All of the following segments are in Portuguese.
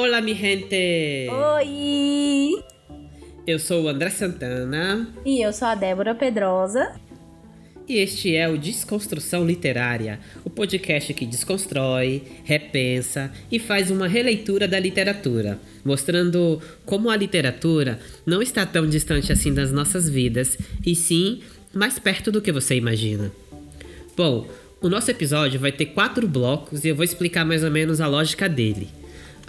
Olá, mi gente! Oi! Eu sou o André Santana. E eu sou a Débora Pedrosa. E este é o Desconstrução Literária, o podcast que desconstrói, repensa e faz uma releitura da literatura, mostrando como a literatura não está tão distante assim das nossas vidas, e sim mais perto do que você imagina. Bom, o nosso episódio vai ter quatro blocos e eu vou explicar mais ou menos a lógica dele.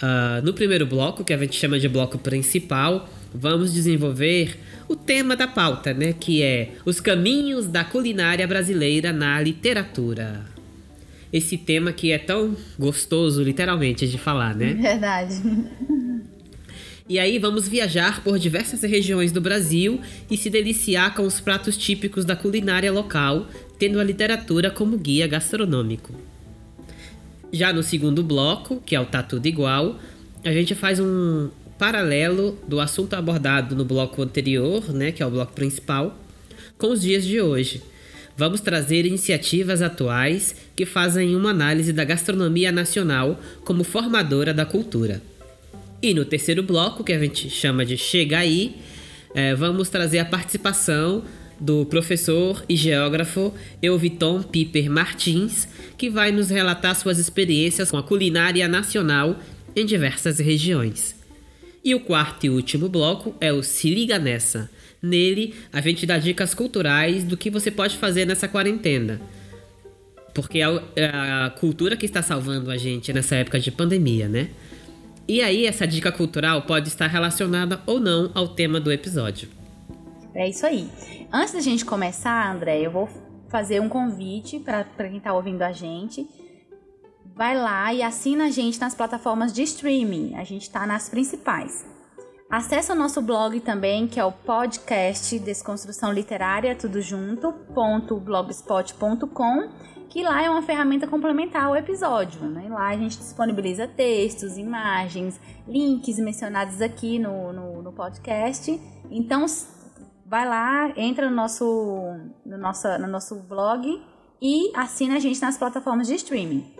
Uh, no primeiro bloco, que a gente chama de bloco principal, vamos desenvolver o tema da pauta, né? Que é os caminhos da culinária brasileira na literatura. Esse tema que é tão gostoso, literalmente, de falar, né? Verdade. E aí vamos viajar por diversas regiões do Brasil e se deliciar com os pratos típicos da culinária local, tendo a literatura como guia gastronômico. Já no segundo bloco, que é o Tá Tudo Igual, a gente faz um paralelo do assunto abordado no bloco anterior, né, que é o bloco principal, com os dias de hoje. Vamos trazer iniciativas atuais que fazem uma análise da gastronomia nacional como formadora da cultura. E no terceiro bloco, que a gente chama de Chega Aí, é, vamos trazer a participação do professor e geógrafo Elviton Piper Martins, que vai nos relatar suas experiências com a culinária nacional em diversas regiões. E o quarto e último bloco é o Se Liga Nessa. Nele, a gente dá dicas culturais do que você pode fazer nessa quarentena. Porque é a cultura que está salvando a gente nessa época de pandemia, né? E aí, essa dica cultural pode estar relacionada ou não ao tema do episódio. É isso aí. Antes da gente começar, André, eu vou fazer um convite para quem está ouvindo a gente. Vai lá e assina a gente nas plataformas de streaming. A gente está nas principais. Acesse o nosso blog também, que é o podcast Desconstrução Literária, tudo junto, .blogspot.com, que lá é uma ferramenta complementar ao episódio. Né? Lá a gente disponibiliza textos, imagens, links mencionados aqui no, no, no podcast. Então, vai lá, entra no nosso, no, nosso, no nosso blog e assina a gente nas plataformas de streaming.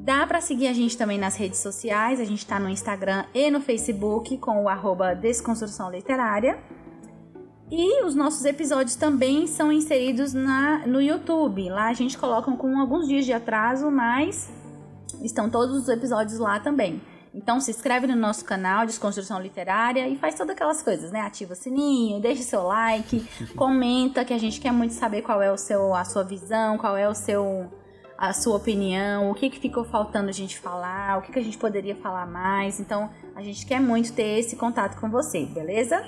Dá para seguir a gente também nas redes sociais, a gente está no Instagram e no Facebook com o arroba Desconstrução Literária. E os nossos episódios também são inseridos na, no YouTube. Lá a gente coloca com alguns dias de atraso, mas estão todos os episódios lá também. Então se inscreve no nosso canal Desconstrução Literária e faz todas aquelas coisas, né? Ativa o sininho, deixa seu like, comenta que a gente quer muito saber qual é o seu, a sua visão, qual é o seu a sua opinião, o que, que ficou faltando a gente falar, o que, que a gente poderia falar mais. Então, a gente quer muito ter esse contato com você, beleza?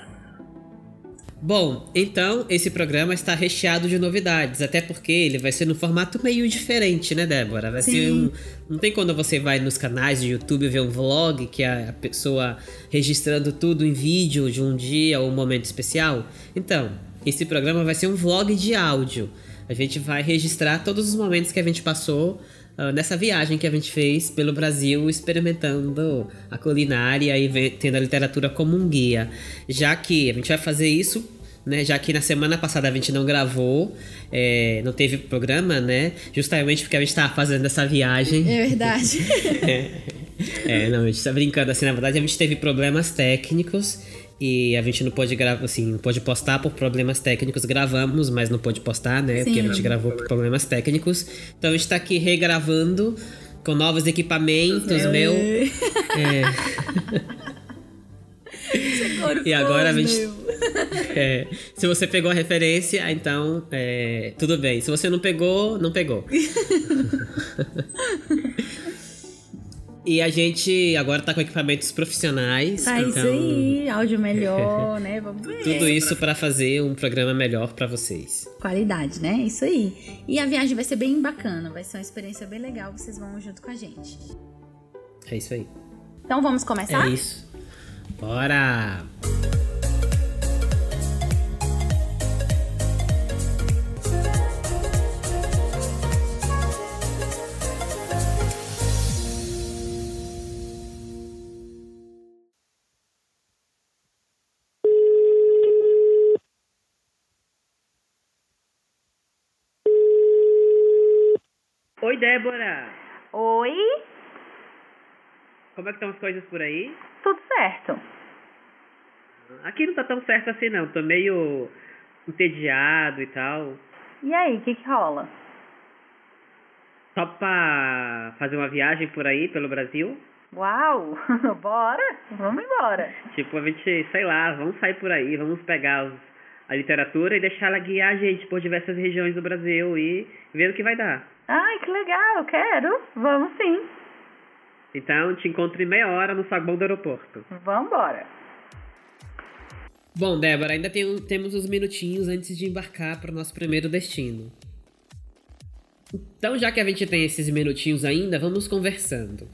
Bom, então esse programa está recheado de novidades, até porque ele vai ser no formato meio diferente, né, Débora? Vai Sim. ser um. Não tem quando você vai nos canais de YouTube ver um vlog que é a pessoa registrando tudo em vídeo de um dia ou um momento especial? Então, esse programa vai ser um vlog de áudio. A gente vai registrar todos os momentos que a gente passou uh, nessa viagem que a gente fez pelo Brasil, experimentando a culinária e tendo a literatura como um guia. Já que a gente vai fazer isso né? Já que na semana passada a gente não gravou, é, não teve programa, né? Justamente porque a gente estava fazendo essa viagem. É verdade. é, é, não, a gente tá brincando assim, na verdade a gente teve problemas técnicos e a gente não pôde gravar, assim, não pôde postar por problemas técnicos. Gravamos, mas não pôde postar, né? Sim. Porque a gente gravou por problemas técnicos. Então a gente tá aqui regravando com novos equipamentos, meu. É. e agora a gente. É, se você pegou a referência, então é, tudo bem. Se você não pegou, não pegou. E a gente agora tá com equipamentos profissionais. Tá então... isso aí, áudio melhor, né? Vamos ver. Tudo isso para fazer um programa melhor para vocês. Qualidade, né? Isso aí. E a viagem vai ser bem bacana, vai ser uma experiência bem legal, vocês vão junto com a gente. É isso aí. Então vamos começar? É isso. Bora! Oi, Débora. Oi? Como é que estão as coisas por aí? Tudo certo. Aqui não tá tão certo assim não, tô meio entediado e tal. E aí, o que que rola? Só pra fazer uma viagem por aí, pelo Brasil? Uau! Bora! Vamos embora! Tipo, a gente, sei lá, vamos sair por aí, vamos pegar os, a literatura e deixar ela guiar a gente por diversas regiões do Brasil e ver o que vai dar. Ai, que legal! Quero! Vamos sim! Então, te encontro em meia hora no saguão do aeroporto. Vambora! Bom, Débora, ainda tem, temos uns minutinhos antes de embarcar para o nosso primeiro destino. Então, já que a gente tem esses minutinhos ainda, vamos conversando.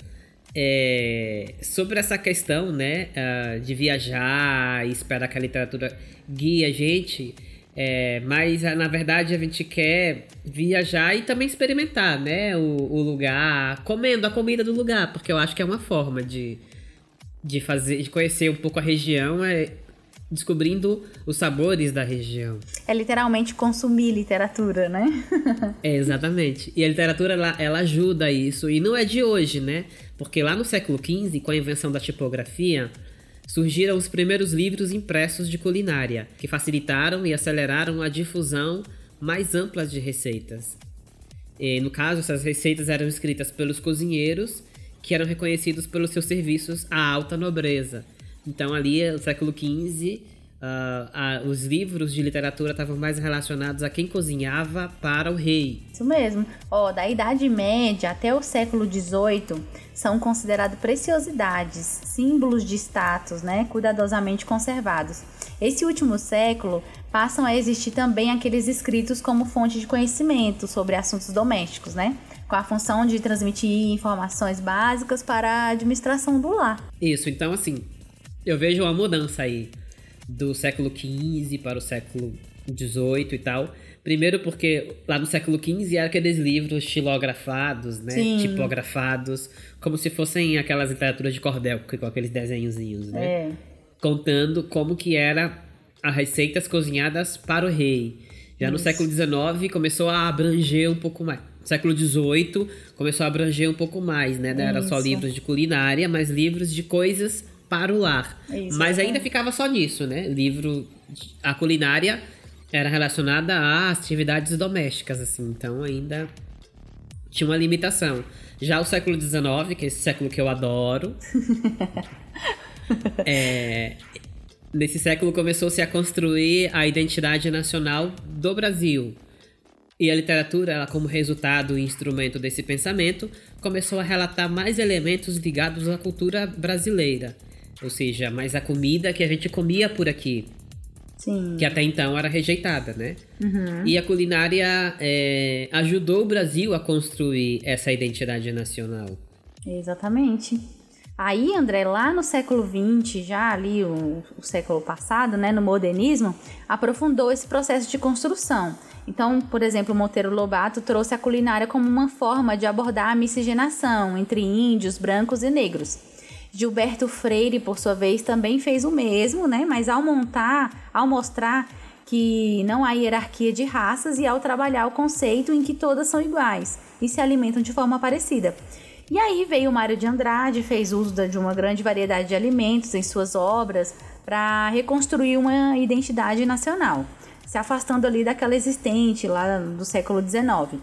É, sobre essa questão, né, uh, de viajar e esperar que a literatura guie a gente, é, mas uh, na verdade a gente quer viajar e também experimentar, né, o, o, lugar, comendo a comida do lugar, porque eu acho que é uma forma de, de fazer, de conhecer um pouco a região, é, descobrindo os sabores da região. É literalmente consumir literatura, né? é, exatamente. E a literatura, ela, ela ajuda isso. E não é de hoje, né? Porque lá no século XV, com a invenção da tipografia, surgiram os primeiros livros impressos de culinária, que facilitaram e aceleraram a difusão mais ampla de receitas. E, no caso, essas receitas eram escritas pelos cozinheiros, que eram reconhecidos pelos seus serviços à alta nobreza então, ali, no século XV, uh, uh, os livros de literatura estavam mais relacionados a quem cozinhava para o rei. Isso mesmo. Ó, oh, da Idade Média até o século XVIII, são considerados preciosidades, símbolos de status, né, cuidadosamente conservados. Esse último século passam a existir também aqueles escritos como fonte de conhecimento sobre assuntos domésticos, né? Com a função de transmitir informações básicas para a administração do lar. Isso, então assim, eu vejo uma mudança aí do século XV para o século XVIII e tal. Primeiro porque lá no século XV eram aqueles livros xilografados, né? Sim. Tipografados, como se fossem aquelas literaturas de cordel, com aqueles desenhozinhos, né? É. Contando como que era as receitas cozinhadas para o rei. Já Isso. no século XIX começou a abranger um pouco mais. No século XVIII começou a abranger um pouco mais, né? Não era só livros de culinária, mas livros de coisas para o lar. É isso, Mas é. ainda ficava só nisso, né? Livro. A culinária era relacionada a atividades domésticas, assim. Então ainda tinha uma limitação. Já o século XIX, que é esse século que eu adoro. é, nesse século começou-se a construir a identidade nacional do Brasil. E a literatura, ela, como resultado e instrumento desse pensamento, começou a relatar mais elementos ligados à cultura brasileira. Ou seja, mais a comida que a gente comia por aqui. Sim. Que até então era rejeitada, né? Uhum. E a culinária é, ajudou o Brasil a construir essa identidade nacional. Exatamente. Aí, André, lá no século XX, já ali o, o, século passado, né, no modernismo, aprofundou esse processo de construção. Então, por exemplo, Monteiro Lobato trouxe a culinária como uma forma de abordar a miscigenação entre índios, brancos e negros. Gilberto Freire, por sua vez, também fez o mesmo, né? Mas ao montar, ao mostrar que não há hierarquia de raças e ao trabalhar o conceito em que todas são iguais e se alimentam de forma parecida. E aí veio o Mário de Andrade, fez uso de uma grande variedade de alimentos em suas obras para reconstruir uma identidade nacional, se afastando ali daquela existente lá do século XIX.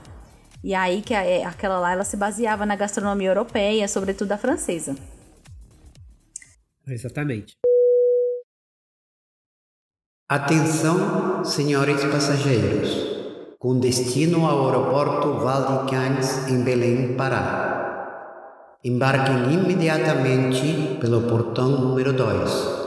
E aí que aquela lá ela se baseava na gastronomia europeia, sobretudo a francesa. Exatamente. Atenção, senhores passageiros, com destino ao aeroporto Val de Cães, em Belém, Pará. Embarquem imediatamente pelo portão número 2.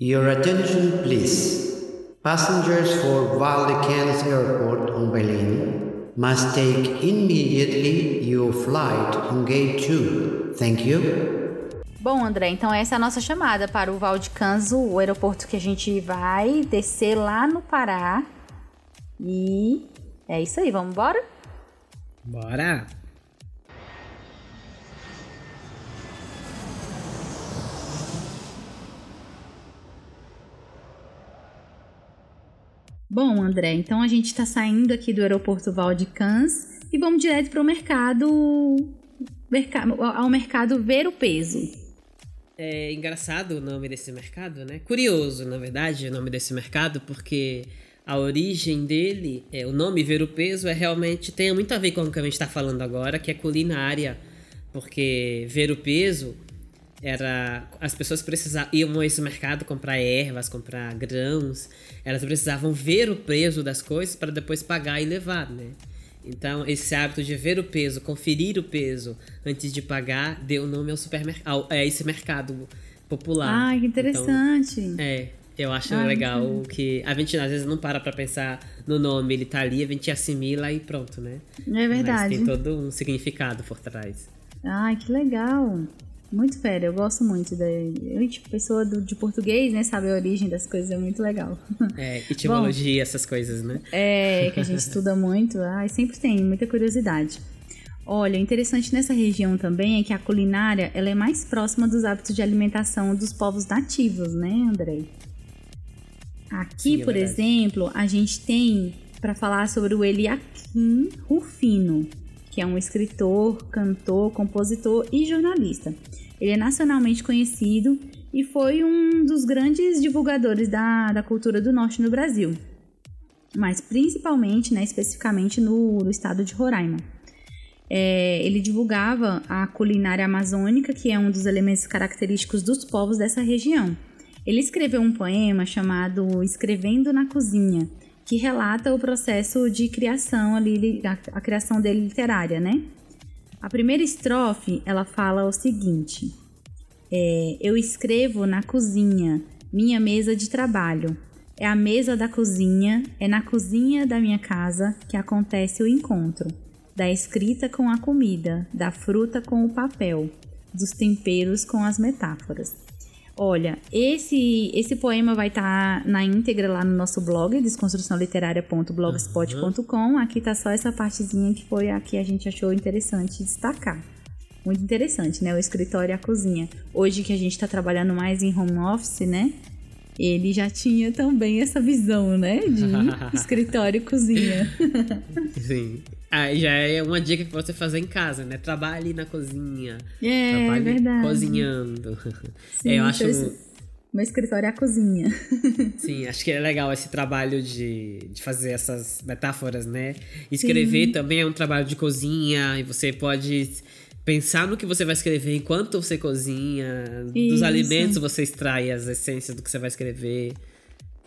Your attention, please. Passengers for Val de Cães Airport on Belém must take immediately your flight on gate 2. Thank you. Bom, André, então essa é a nossa chamada para o Valdecanso, o aeroporto que a gente vai descer lá no Pará. E é isso aí, vamos embora? Bora! Bom, André, então a gente está saindo aqui do aeroporto Valdecans e vamos direto para o mercado ao mercado ver o peso. É engraçado o nome desse mercado, né? Curioso, na verdade, o nome desse mercado, porque a origem dele, é, o nome ver o peso é realmente tem muito a ver com o que a gente está falando agora, que é culinária, porque ver o peso era as pessoas precisavam iam a esse mercado comprar ervas, comprar grãos, elas precisavam ver o peso das coisas para depois pagar e levar, né? Então, esse hábito de ver o peso, conferir o peso antes de pagar, deu nome ao supermercado, a esse mercado popular. Ah, que interessante. Então, é, eu acho ah, legal que a gente às vezes não para pra pensar no nome, ele tá ali, a gente assimila e pronto, né? É verdade. Mas tem todo um significado por trás. Ai, que legal. Muito fera, eu gosto muito da. Eu, tipo, pessoa do, de português, né? Sabe a origem das coisas, é muito legal. É, etimologia, Bom, essas coisas, né? É, que a gente estuda muito. Ai, sempre tem, muita curiosidade. Olha, interessante nessa região também é que a culinária ela é mais próxima dos hábitos de alimentação dos povos nativos, né, Andrei? Aqui, Sim, é por exemplo, a gente tem para falar sobre o Eliakim Rufino, que é um escritor, cantor, compositor e jornalista. Ele é nacionalmente conhecido e foi um dos grandes divulgadores da, da cultura do norte no Brasil, mas principalmente, né, especificamente no, no estado de Roraima. É, ele divulgava a culinária amazônica, que é um dos elementos característicos dos povos dessa região. Ele escreveu um poema chamado Escrevendo na Cozinha, que relata o processo de criação ali, a, a criação dele literária, né? A primeira estrofe, ela fala o seguinte: é, Eu escrevo na cozinha, minha mesa de trabalho. É a mesa da cozinha, é na cozinha da minha casa que acontece o encontro. Da escrita com a comida, da fruta com o papel, dos temperos com as metáforas. Olha, esse esse poema vai estar tá na íntegra lá no nosso blog, desconstruçãoliterária.blogspot.com. Uhum. Aqui tá só essa partezinha que foi a que a gente achou interessante destacar. Muito interessante, né? O escritório e a cozinha. Hoje que a gente está trabalhando mais em home office, né? Ele já tinha também essa visão, né? De escritório e cozinha. Sim. Ah, já é uma dica que você fazer em casa, né? Trabalhe na cozinha. É, trabalhe verdade. cozinhando. Sim, é, eu acho. Meu escritório é a cozinha. Sim, acho que é legal esse trabalho de, de fazer essas metáforas, né? Escrever Sim. também é um trabalho de cozinha e você pode pensar no que você vai escrever enquanto você cozinha. Isso. Dos alimentos você extrai as essências do que você vai escrever.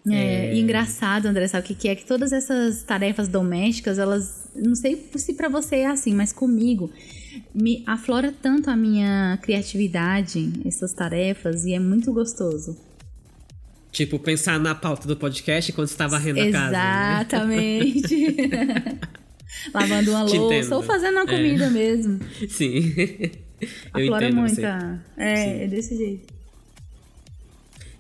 É, é... engraçado, André, sabe o que é? Que todas essas tarefas domésticas, elas. Não sei se para você é assim, mas comigo me aflora tanto a minha criatividade, essas tarefas, e é muito gostoso. Tipo, pensar na pauta do podcast quando você tá varrendo a casa. Né? Exatamente. Né? Lavando uma louça entendo. ou fazendo a é. comida é. mesmo. Sim. Aflora muito. É, é desse jeito.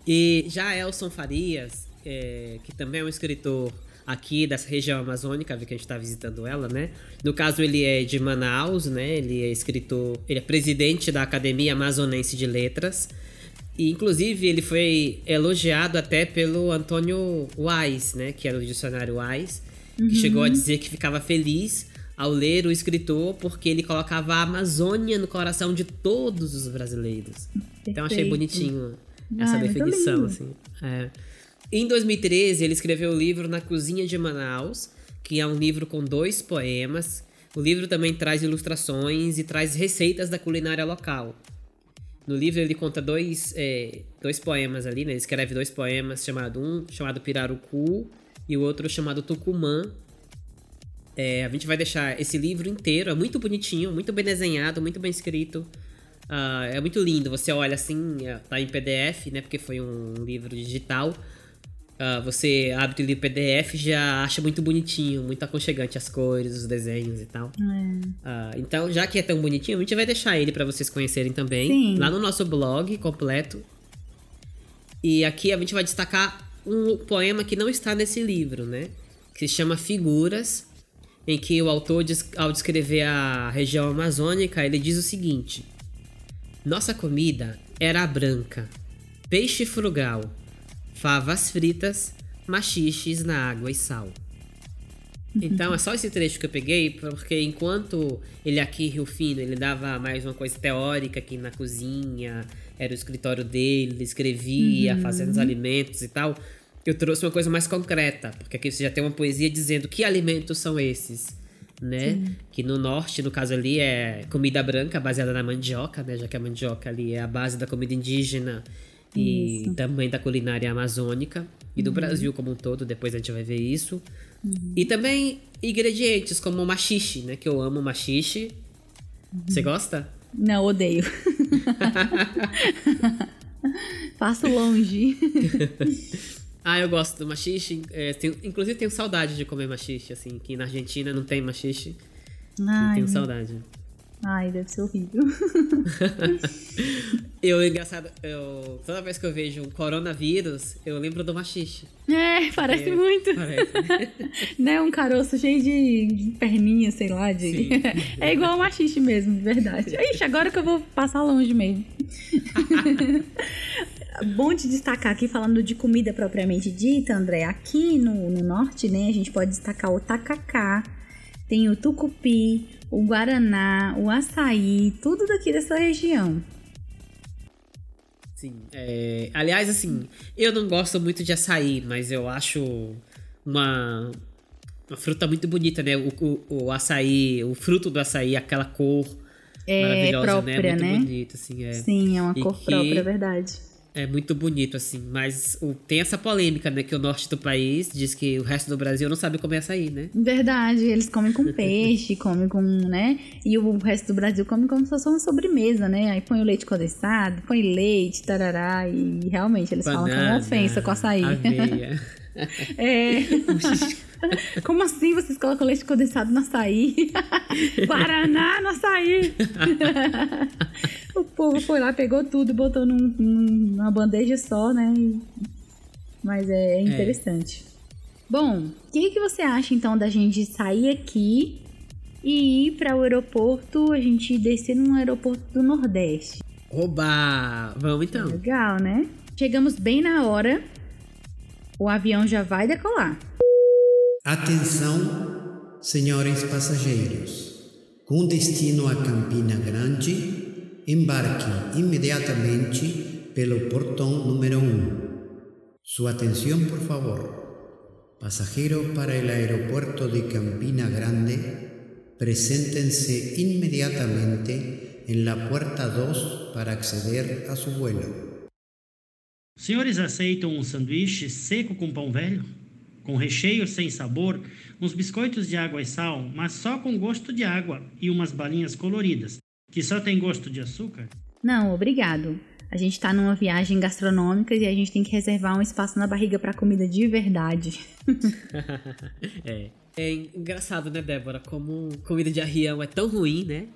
E já Elson Farias, é, que também é um escritor aqui dessa região amazônica, que a gente está visitando ela, né? No caso, ele é de Manaus, né? Ele é escritor, ele é presidente da Academia Amazonense de Letras. E, inclusive, ele foi elogiado até pelo Antônio Wise, né? Que era o dicionário Wise, uhum. que chegou a dizer que ficava feliz ao ler o escritor porque ele colocava a Amazônia no coração de todos os brasileiros. Perfeito. Então, achei bonitinho essa definição, assim. É. Em 2013, ele escreveu o livro Na Cozinha de Manaus, que é um livro com dois poemas. O livro também traz ilustrações e traz receitas da culinária local. No livro ele conta dois, é, dois poemas ali, né? Ele escreve dois poemas, chamado um chamado Pirarucu e o outro chamado Tucumã. É, a gente vai deixar esse livro inteiro, é muito bonitinho, muito bem desenhado, muito bem escrito. Uh, é muito lindo, você olha assim, é, tá em PDF, né? Porque foi um livro digital. Uh, você abre o livro PDF já acha muito bonitinho, muito aconchegante as cores, os desenhos e tal. Uh, então, já que é tão bonitinho, a gente vai deixar ele para vocês conhecerem também Sim. lá no nosso blog completo. E aqui a gente vai destacar um poema que não está nesse livro, né? Que se chama Figuras, em que o autor, ao descrever a região amazônica, ele diz o seguinte: Nossa comida era branca, peixe frugal favas fritas, machiches na água e sal. Então é só esse trecho que eu peguei, porque enquanto ele aqui, Rio Fino, ele dava mais uma coisa teórica aqui na cozinha, era o escritório dele, ele escrevia, uhum. fazendo os alimentos e tal. Eu trouxe uma coisa mais concreta, porque aqui você já tem uma poesia dizendo que alimentos são esses, né? Sim. Que no norte, no caso ali, é comida branca baseada na mandioca, né? Já que a mandioca ali é a base da comida indígena e isso. também da culinária amazônica e do uhum. Brasil como um todo, depois a gente vai ver isso. Uhum. E também ingredientes como machixe, né? Que eu amo machixe. Uhum. Você gosta? Não, odeio. Passo longe. ah, eu gosto do machixe. É, tenho, inclusive tenho saudade de comer machixe, assim, que na Argentina não tem machixe. Ai, tenho saudade. Ai, deve ser horrível. eu, engraçado, eu, toda vez que eu vejo um coronavírus, eu lembro do machixe. É, parece é, muito. Parece. né, um caroço cheio de, perninha, sei lá, de... é igual o machixe mesmo, de verdade. Ixi, agora que eu vou passar longe mesmo. Bom de destacar aqui, falando de comida propriamente dita, André, aqui no, no norte, né, a gente pode destacar o tacacá, tem o tucupi, o guaraná, o açaí, tudo daqui dessa região. Sim. É, aliás, assim, eu não gosto muito de açaí, mas eu acho uma, uma fruta muito bonita, né? O, o, o açaí, o fruto do açaí, aquela cor é, maravilhosa, própria, né? Muito né? assim. É. Sim, é uma e cor que... própria, é verdade. É muito bonito, assim. Mas o, tem essa polêmica, né? Que o norte do país diz que o resto do Brasil não sabe comer açaí, né? Verdade. Eles comem com peixe, comem com, né? E o resto do Brasil come como se fosse uma sobremesa, né? Aí põe o leite condensado, põe leite, tarará. E realmente eles Banana, falam que é uma ofensa com açaí. Aveia. é. Como assim vocês colocam leite condensado no açaí? Guaraná no açaí! o povo foi lá, pegou tudo, botou num, numa bandeja só, né? Mas é, é interessante. É. Bom, o que, que você acha então da gente sair aqui e ir para o aeroporto, a gente descer num aeroporto do Nordeste? Oba! Vamos então. Legal, né? Chegamos bem na hora. O avião já vai decolar. Atenção, senhores passageiros. Com destino a Campina Grande, embarque imediatamente pelo portão número 1. Sua atenção, por favor. Passageros para o aeropuerto de Campina Grande, preséntense inmediatamente en la puerta 2 para acceder a su vuelo. Senhores aceitam um sanduíche seco com pão velho? com recheio sem sabor, uns biscoitos de água e sal, mas só com gosto de água, e umas balinhas coloridas, que só tem gosto de açúcar? Não, obrigado. A gente está numa viagem gastronômica e a gente tem que reservar um espaço na barriga para comida de verdade. é. É engraçado, né, Débora? Como comida de arrião é tão ruim, né?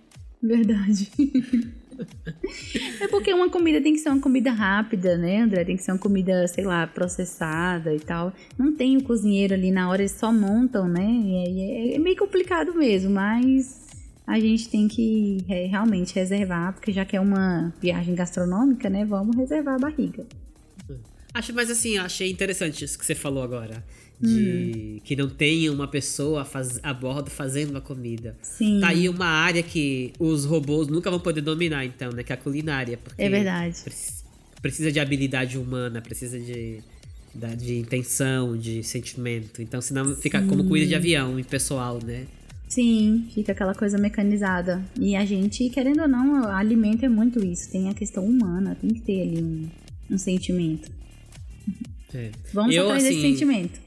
Verdade. é porque uma comida tem que ser uma comida rápida, né, André? Tem que ser uma comida, sei lá, processada e tal. Não tem o cozinheiro ali na hora, eles só montam, né? E é, meio complicado mesmo, mas a gente tem que é, realmente reservar, porque já que é uma viagem gastronômica, né? Vamos reservar a barriga. Acho, mas assim, achei interessante isso que você falou agora de hum. que não tenha uma pessoa faz, a bordo fazendo a comida. Sim. Tá aí uma área que os robôs nunca vão poder dominar, então, né? Que é a culinária. é verdade. Precisa de habilidade humana, precisa de, de intenção, de sentimento. Então, senão fica Sim. como comida de avião, impessoal, né? Sim, fica aquela coisa mecanizada. E a gente, querendo ou não, alimento é muito isso. Tem a questão humana, tem que ter ali um, um sentimento. É. Vamos eu, aprender assim, esse sentimento.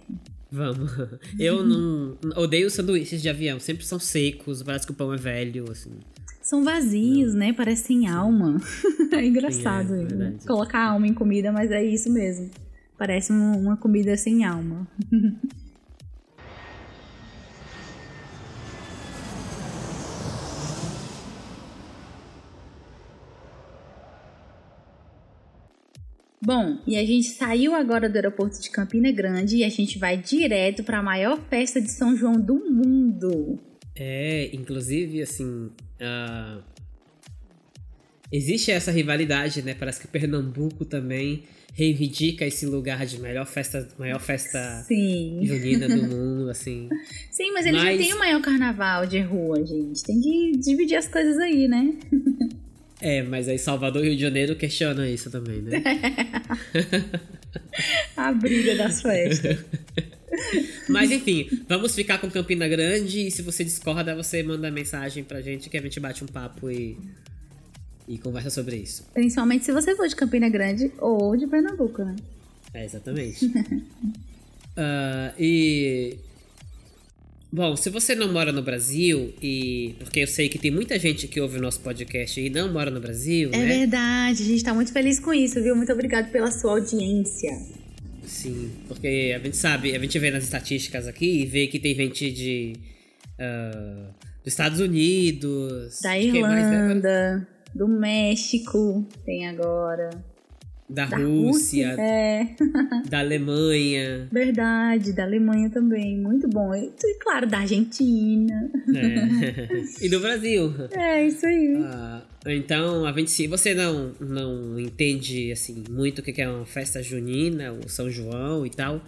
Vamos. Eu não odeio sanduíches de avião, sempre são secos, parece que o pão é velho, assim. São vazios, não. né? Parecem alma. é engraçado. Sim, é, Colocar alma em comida, mas é isso mesmo. Parece uma comida sem alma. Bom, e a gente saiu agora do aeroporto de Campina Grande e a gente vai direto para a maior festa de São João do mundo. É, inclusive, assim, uh, existe essa rivalidade, né? Parece que Pernambuco também reivindica esse lugar de melhor festa, maior festa Sim. junina do mundo, assim. Sim, mas eles Mas- não têm o maior carnaval de rua, gente. Tem que dividir as coisas aí, né? É, mas aí Salvador e Rio de Janeiro questionam isso também, né? A briga das festas. Mas enfim, vamos ficar com Campina Grande e se você discorda, você manda mensagem pra gente que a gente bate um papo e, e conversa sobre isso. Principalmente se você for de Campina Grande ou de Pernambuco, né? É, exatamente. Ah, e. Bom, se você não mora no Brasil, e. Porque eu sei que tem muita gente que ouve o nosso podcast e não mora no Brasil, É né? verdade, a gente tá muito feliz com isso, viu? Muito obrigada pela sua audiência. Sim, porque a gente sabe, a gente vê nas estatísticas aqui e vê que tem gente de. ah, dos Estados Unidos. Da quem mais, né? Irlanda, do México, tem agora. Da, Da Rússia, É, da Alemanha. verdade, da Alemanha também. Muito bom. E, claro, da Argentina. é. e do Brasil. É, isso aí. Ah, então, a gente, se você não, não entende assim muito o que é uma festa junina, o São João e tal,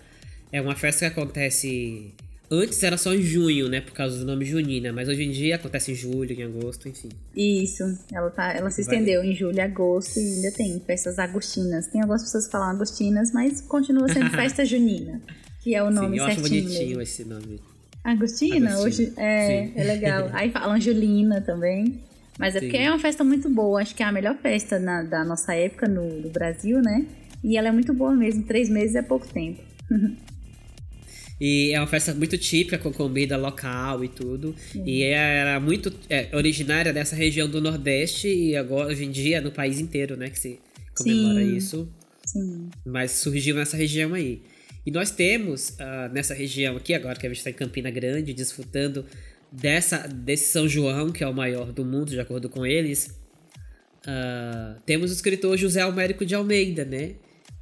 é uma festa que acontece. Antes era só em junho, né? Por causa do nome junina, mas hoje em dia acontece em julho, em agosto, enfim. Isso. Ela, tá, ela se estendeu em julho agosto e ainda tem festas agostinas. Tem algumas pessoas que falam agostinas, mas continua sendo festa junina, que é o nome Sim, eu acho certinho. bonitinho mesmo. esse nome. Agostina? Agostina, Hoje, é, sim. é legal. Aí falam Angelina também. Mas é Sim. porque é uma festa muito boa. Acho que é a melhor festa na- da nossa época no, no Brasil, né? E ela é muito boa mesmo. Três meses é pouco tempo. E é uma festa muito típica, com comida local e tudo. E era muito é, originária dessa região do Nordeste e agora, hoje em dia, no país inteiro, né? Que se comemora Sim. isso. Sim. mas surgiu nessa região aí. E nós temos ah, nessa região aqui, agora que a gente está em Campina Grande, desfrutando dessa, desse São João, que é o maior do mundo, de acordo com eles, ah, temos o escritor José Almérico de Almeida, né?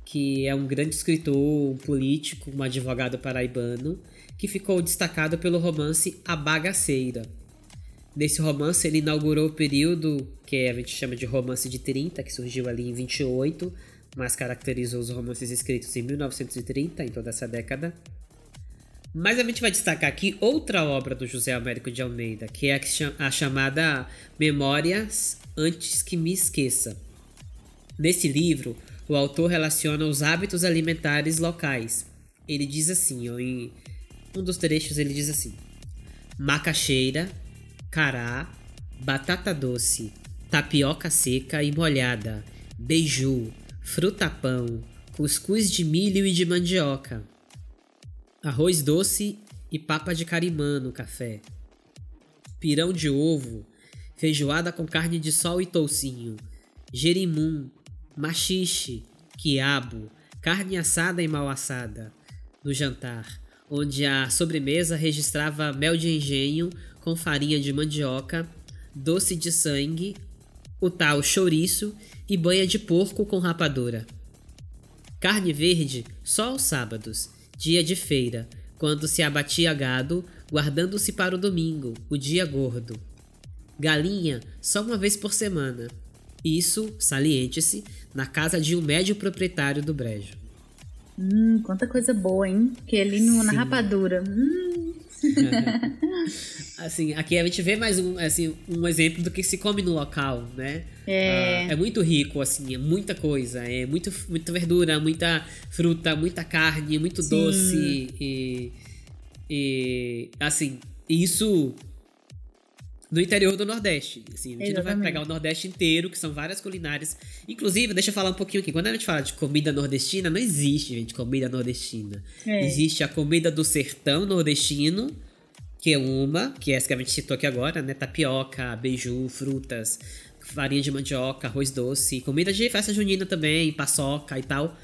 Que é um grande escritor, um político, um advogado paraibano, que ficou destacado pelo romance A Bagaceira. Nesse romance, ele inaugurou o período que a gente chama de romance de 30, que surgiu ali em 28, mas caracterizou os romances escritos em 1930, em toda essa década. Mas a gente vai destacar aqui outra obra do José Américo de Almeida, que é a, chamada Memórias Antes que Me Esqueça. Nesse livro, o autor relaciona os hábitos alimentares locais. Ele diz assim, ó, em um dos trechos ele diz assim: macaxeira, cará, batata doce, tapioca seca e molhada, beiju, fruta-pão, cuscuz de milho e de mandioca, arroz doce e papa de carimã no café, pirão de ovo, feijoada com carne de sol e toucinho, jerimum, machixe, quiabo, carne assada e mal assada, no jantar, onde a sobremesa registrava mel de engenho com farinha de mandioca, doce de sangue, o tal chouriço e banha de porco com rapadura. Carne verde só aos sábados, dia de feira, quando se abatia gado, guardando-se para o domingo, o dia gordo. Galinha só uma vez por semana. Isso, saliente-se, na casa de um médio proprietário do brejo. Hum, quanta coisa boa, hein? Que ali no, na rapadura. Hum, Assim, aqui a gente vê mais um, assim, um exemplo do que se come no local, né? É. Ah, é muito rico, assim, é muita coisa. É muito, muita verdura, muita fruta, muita carne, muito Sim. doce. E, e, assim, isso no interior do Nordeste. Assim, a gente não vai Exatamente. pegar o Nordeste inteiro, que são várias culinárias. Inclusive, deixa eu falar um pouquinho aqui. Quando a gente fala de comida nordestina, não existe, gente, comida nordestina. É. Existe a comida do sertão nordestino, que é uma, que é essa que a gente citou aqui agora, né? Tapioca, beiju, frutas, farinha de mandioca, arroz doce, comida de festa junina também, paçoca e tal.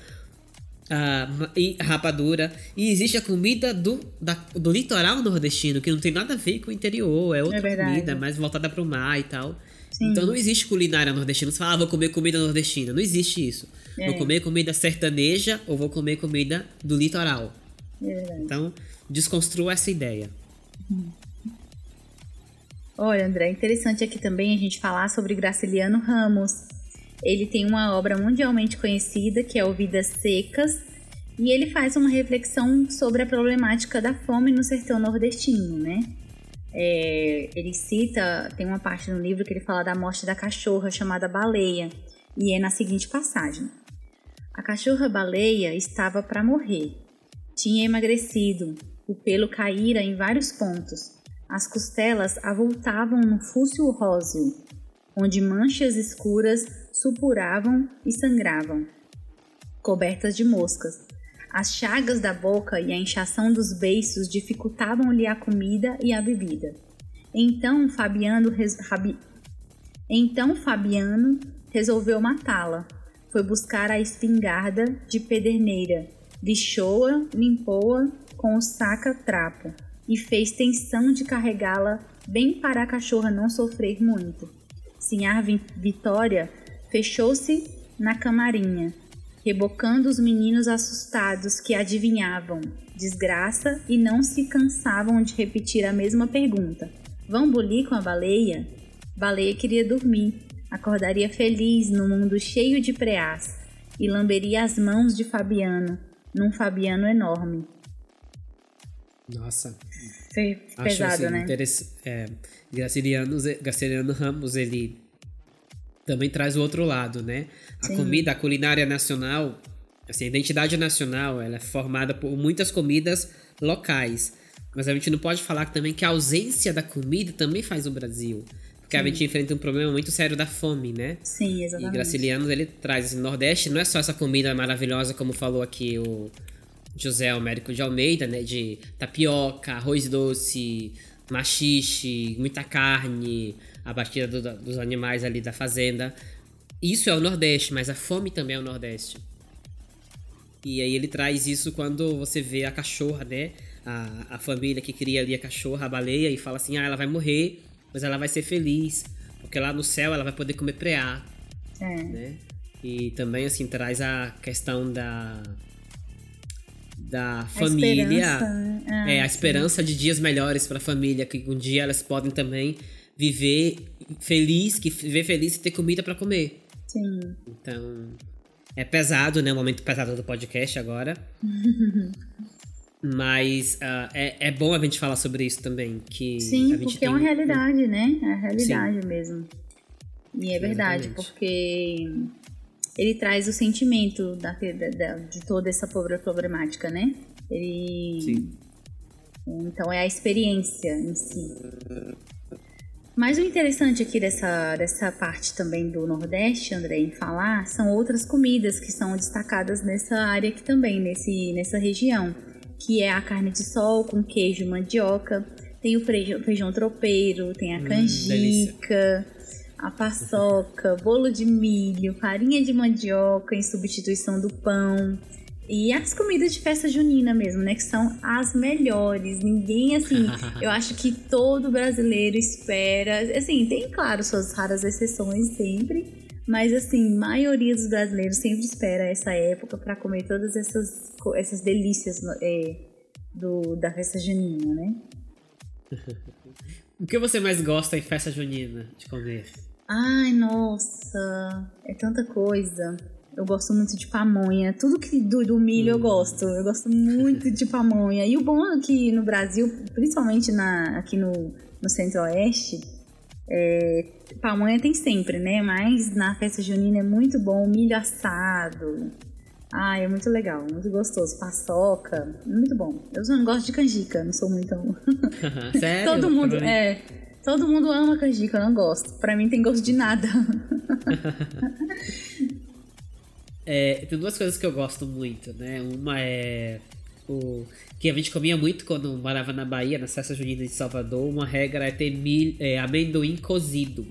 Ma- e rapadura. E existe a comida do, da- do litoral nordestino, que não tem nada a ver com o interior, é outra verdade. comida, mais voltada para o mar e tal. Sim. Então não existe culinária nordestina. Você fala, ah, vou comer comida nordestina. Não existe isso. É. Vou comer comida sertaneja ou vou comer comida do litoral. é. Então, desconstrua essa ideia. Olha, André, interessante aqui também a gente falar sobre Graciliano Ramos. Ele tem uma obra mundialmente conhecida que é O Vidas Secas, e ele faz uma reflexão sobre a problemática da fome no sertão nordestino, né? É, ele cita, tem uma parte no livro que ele fala da morte da cachorra chamada Baleia, e é na seguinte passagem: A cachorra baleia estava para morrer. Tinha emagrecido, o pelo caíra em vários pontos. As costelas avultavam no fúcsil róseo, onde manchas escuras supuravam e sangravam, cobertas de moscas. As chagas da boca e a inchação dos beiços dificultavam-lhe a comida e a bebida. Então Fabiano, Rabi... então, Fabiano resolveu matá-la. Foi buscar a espingarda de pederneira, lixou-a, limpou-a com o saca-trapo e fez tensão de carregá-la bem para a cachorra não sofrer muito. Sinhar Vitória fechou-se na camarinha, rebocando os meninos assustados que adivinhavam desgraça e não se cansavam de repetir a mesma pergunta: Vão bulir com a baleia? Baleia queria dormir, acordaria feliz no mundo cheio de preás e lamberia as mãos de Fabiano, num Fabiano enorme. Nossa. Foi pesado, assim, né? É, Graciliano, Graciliano Ramos, ele também traz o outro lado, né? A Sim. comida, a culinária nacional, assim, a identidade nacional, ela é formada por muitas comidas locais. Mas a gente não pode falar também que a ausência da comida também faz o Brasil. Porque Sim. a gente enfrenta um problema muito sério da fome, né? Sim, exatamente. E Graciliano, ele traz esse Nordeste, não é só essa comida maravilhosa, como falou aqui o José Américo de Almeida, né? De tapioca, arroz doce, machixe, muita carne, a batida do, dos animais ali da fazenda. Isso é o Nordeste, mas a fome também é o Nordeste. E aí ele traz isso quando você vê a cachorra, né? A, a família que cria ali a cachorra, a baleia, e fala assim: ah, ela vai morrer, mas ela vai ser feliz, porque lá no céu ela vai poder comer preá. É. Né? E também, assim, traz a questão da da família. Esperança. Ah, é, a esperança de dias melhores para a família, que um dia elas podem também viver feliz, que viver feliz e ter comida para comer. Sim. Então, é pesado, né? O momento pesado do podcast agora. Mas uh, é, é bom a gente falar sobre isso também. Que Sim, porque tem... é uma realidade, né? É a realidade Sim. mesmo. E é verdade, Exatamente. porque ele traz o sentimento da, da, de toda essa problemática, né? Ele. Sim. Então é a experiência em si. Mas o interessante aqui dessa, dessa parte também do Nordeste, André, em falar, são outras comidas que são destacadas nessa área aqui também, nesse, nessa região. Que é a carne de sol com queijo e mandioca, tem o feijão, feijão tropeiro, tem a hum, canjica, a paçoca, bolo de milho, farinha de mandioca em substituição do pão. E as comidas de festa junina mesmo, né? Que são as melhores. Ninguém, assim, eu acho que todo brasileiro espera. Assim, tem, claro, suas raras exceções sempre. Mas, assim, a maioria dos brasileiros sempre espera essa época para comer todas essas, essas delícias é, do, da festa junina, né? o que você mais gosta em festa junina de comer? Ai, nossa, é tanta coisa. Eu gosto muito de pamonha. Tudo que do, do milho hum. eu gosto. Eu gosto muito de pamonha. E o bom é que no Brasil, principalmente na, aqui no, no Centro-Oeste, é, pamonha tem sempre, né? Mas na festa junina é muito bom. Milho assado. Ai, é muito legal, muito gostoso. Paçoca, muito bom. Eu não gosto de canjica, não sou muito. Sério? Todo mundo, é. Todo mundo ama canjica, eu não gosto. Pra mim tem gosto de nada. é, tem duas coisas que eu gosto muito, né? Uma é o que a gente comia muito quando morava na Bahia, na Festa Junina de Salvador. Uma regra é ter mil, é, amendoim cozido.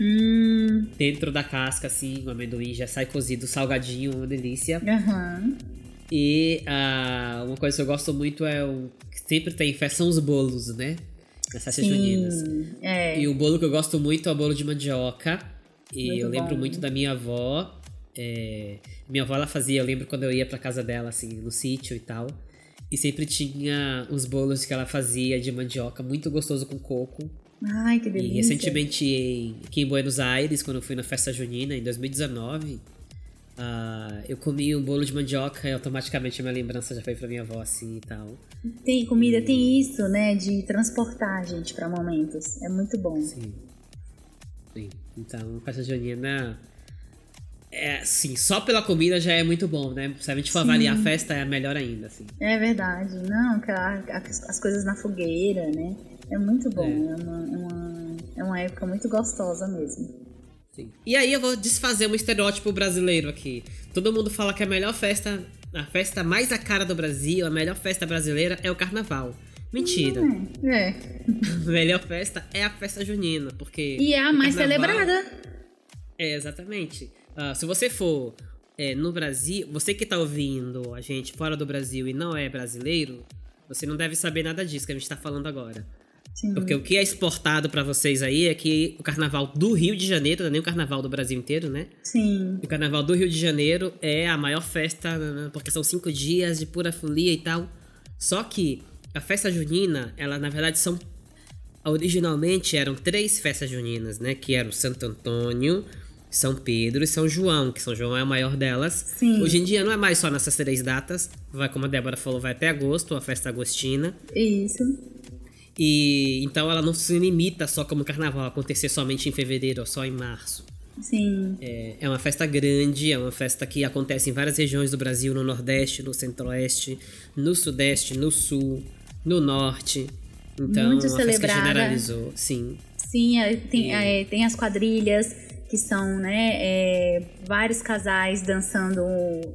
Hum. Dentro da casca, assim, o amendoim já sai cozido, salgadinho, uma delícia. Uhum. E uh, uma coisa que eu gosto muito é o. Sempre tem festa, são os bolos, né? nas festas juninas. É. E o bolo que eu gosto muito é o bolo de mandioca. E muito eu lembro bom. muito da minha avó. É... Minha avó ela fazia, eu lembro quando eu ia pra casa dela, assim, no sítio e tal. E sempre tinha uns bolos que ela fazia de mandioca, muito gostoso com coco. Ai, que delícia. E recentemente em, aqui em Buenos Aires, quando eu fui na festa junina, em 2019, uh, eu comi um bolo de mandioca e automaticamente a minha lembrança já foi pra minha avó assim e tal. Tem comida, e... tem isso, né? De transportar a gente pra momentos. É muito bom. Sim. Sim. Então, festa junina é, sim, só pela comida já é muito bom, né? Se a gente for sim. avaliar a festa, é melhor ainda, assim. É verdade. Não, as coisas na fogueira, né? É muito bom. É, é uma, é uma, é uma época muito gostosa mesmo. Sim. E aí eu vou desfazer um estereótipo brasileiro aqui. Todo mundo fala que a melhor festa, a festa mais a cara do Brasil, a melhor festa brasileira é o carnaval. Mentira. Hum, é. a melhor festa é a festa junina, porque. E é a mais carnaval... celebrada. É, exatamente. Uh, se você for é, no Brasil, você que tá ouvindo a gente fora do Brasil e não é brasileiro, você não deve saber nada disso que a gente tá falando agora. Sim. Porque o que é exportado para vocês aí é que o carnaval do Rio de Janeiro, não é nem o carnaval do Brasil inteiro, né? Sim. O carnaval do Rio de Janeiro é a maior festa, né, né, porque são cinco dias de pura folia e tal. Só que a festa junina, ela na verdade são. Originalmente eram três festas juninas, né? Que eram Santo Antônio, são Pedro e São João, que São João é a maior delas. Sim. Hoje em dia não é mais só nessas três datas, vai como a Débora falou, vai até agosto, a festa agostina. Isso. E então ela não se limita só como carnaval acontecer somente em fevereiro ou só em março. Sim. É, é uma festa grande, é uma festa que acontece em várias regiões do Brasil, no Nordeste, no Centro-Oeste, no Sudeste, no Sul, no Norte. Então, Muito é uma celebrada. festa que generalizou, sim. Sim, é, tem, e... é, tem as quadrilhas, que são né, é, vários casais dançando,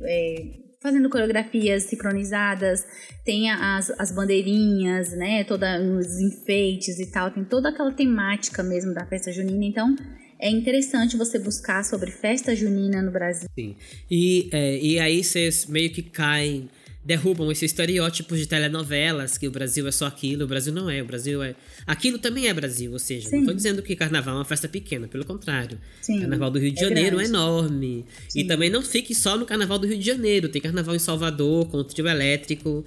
é, fazendo coreografias sincronizadas, tem as, as bandeirinhas, né, toda, os enfeites e tal, tem toda aquela temática mesmo da festa junina, então é interessante você buscar sobre festa junina no Brasil. Sim, e, é, e aí vocês meio que caem derrubam esses estereótipos de telenovelas, que o Brasil é só aquilo, o Brasil não é, o Brasil é. Aquilo também é Brasil, ou seja, Sim. não estou dizendo que carnaval é uma festa pequena, pelo contrário. Sim, carnaval do Rio de é Janeiro é enorme. Sim. E também não fique só no carnaval do Rio de Janeiro, tem carnaval em Salvador, com o trio elétrico.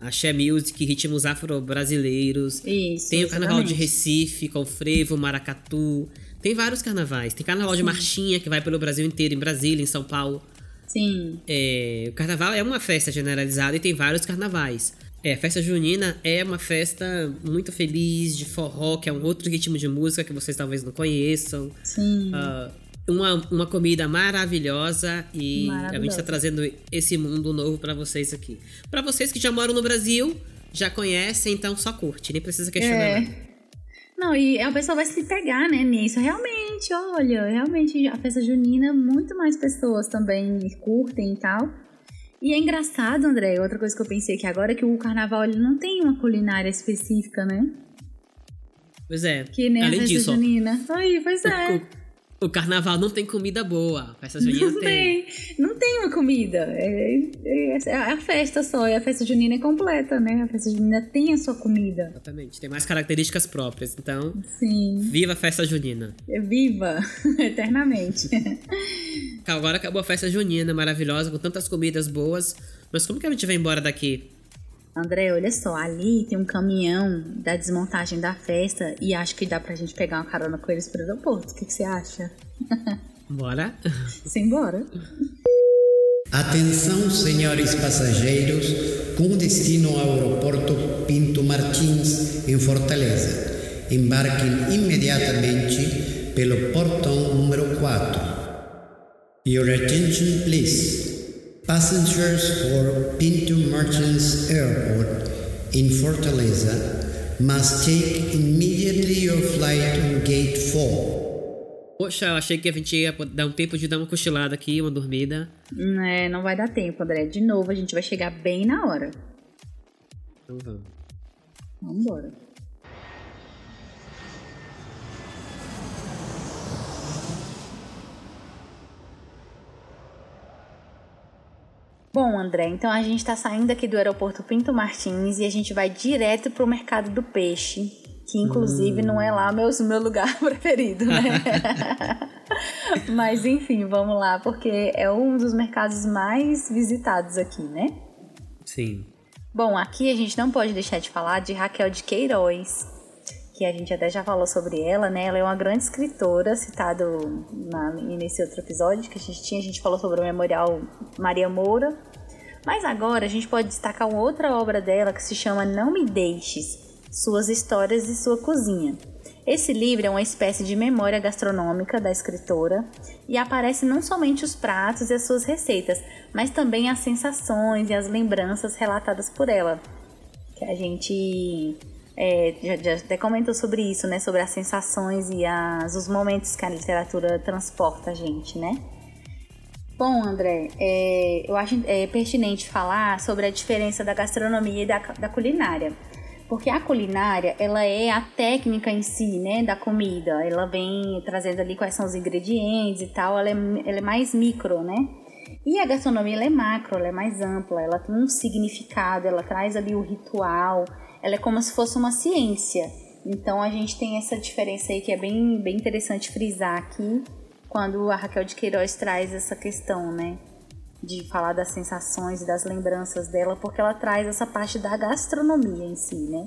Axé Music, ritmos afro-brasileiros. Isso, tem o carnaval exatamente. de Recife, com frevo, maracatu. Tem vários carnavais. Tem carnaval de marchinha, que vai pelo Brasil inteiro, em Brasília, em São Paulo. Sim. É, o carnaval é uma festa generalizada e tem vários carnavais. É, a festa junina é uma festa muito feliz, de forró, que é um outro ritmo de música que vocês talvez não conheçam. Sim. Uh, uma, uma comida maravilhosa e a gente está trazendo esse mundo novo para vocês aqui. Para vocês que já moram no Brasil, já conhecem, então só curte, nem precisa questionar. É. Não, e a pessoa vai se pegar, né, nisso. Realmente, olha, realmente a festa junina, muito mais pessoas também curtem e tal. E é engraçado, André, outra coisa que eu pensei aqui agora é que o carnaval ele não tem uma culinária específica, né? Pois é. Que nem Além a festa disso, junina. Aí, pois é. O, o carnaval não tem comida boa. Festa junina não tem. tem. Não tem uma comida. É, é, é, a festa só. E a festa junina é completa, né? A festa junina tem a sua comida. Exatamente. Tem mais características próprias. Então, Sim. viva a festa junina. É, viva! Eternamente. Agora acabou a festa junina maravilhosa, com tantas comidas boas. Mas como que a gente vai embora daqui? André, olha só, ali tem um caminhão da desmontagem da festa e acho que dá pra gente pegar uma carona com eles pro aeroporto. O que, que você acha? Bora? Simbora. Atenção, senhores passageiros, com destino ao aeroporto Pinto Martins, em Fortaleza. Embarquem imediatamente pelo portão número 4. Your attention, please. Passengers for Pinto Martins Airport in Fortaleza must take immediately your flight on gate 4. Poxa, eu achei que a gente ia dar um tempo de dar uma cochilada aqui, uma dormida. É, não vai dar tempo, André. De novo, a gente vai chegar bem na hora. Então vamos. Vamos Bom, André, então a gente está saindo aqui do aeroporto Pinto Martins e a gente vai direto para o mercado do peixe, que inclusive hum. não é lá meu, meu lugar preferido, né? Mas enfim, vamos lá, porque é um dos mercados mais visitados aqui, né? Sim. Bom, aqui a gente não pode deixar de falar de Raquel de Queiroz, que a gente até já falou sobre ela, né? Ela é uma grande escritora, citado na, nesse outro episódio que a gente tinha, a gente falou sobre o Memorial Maria Moura. Mas agora a gente pode destacar uma outra obra dela que se chama Não Me Deixes, Suas Histórias e Sua Cozinha. Esse livro é uma espécie de memória gastronômica da escritora e aparece não somente os pratos e as suas receitas, mas também as sensações e as lembranças relatadas por ela. Que a gente é, já, já, até comentou sobre isso, né? Sobre as sensações e as, os momentos que a literatura transporta a gente, né? Bom, André, é, eu acho é, pertinente falar sobre a diferença da gastronomia e da, da culinária. Porque a culinária, ela é a técnica em si, né, da comida. Ela vem trazendo ali quais são os ingredientes e tal. Ela é, ela é mais micro, né? E a gastronomia, ela é macro, ela é mais ampla. Ela tem um significado, ela traz ali o ritual, ela é como se fosse uma ciência. Então a gente tem essa diferença aí que é bem, bem interessante frisar aqui quando a Raquel de Queiroz traz essa questão, né? De falar das sensações e das lembranças dela, porque ela traz essa parte da gastronomia em si, né?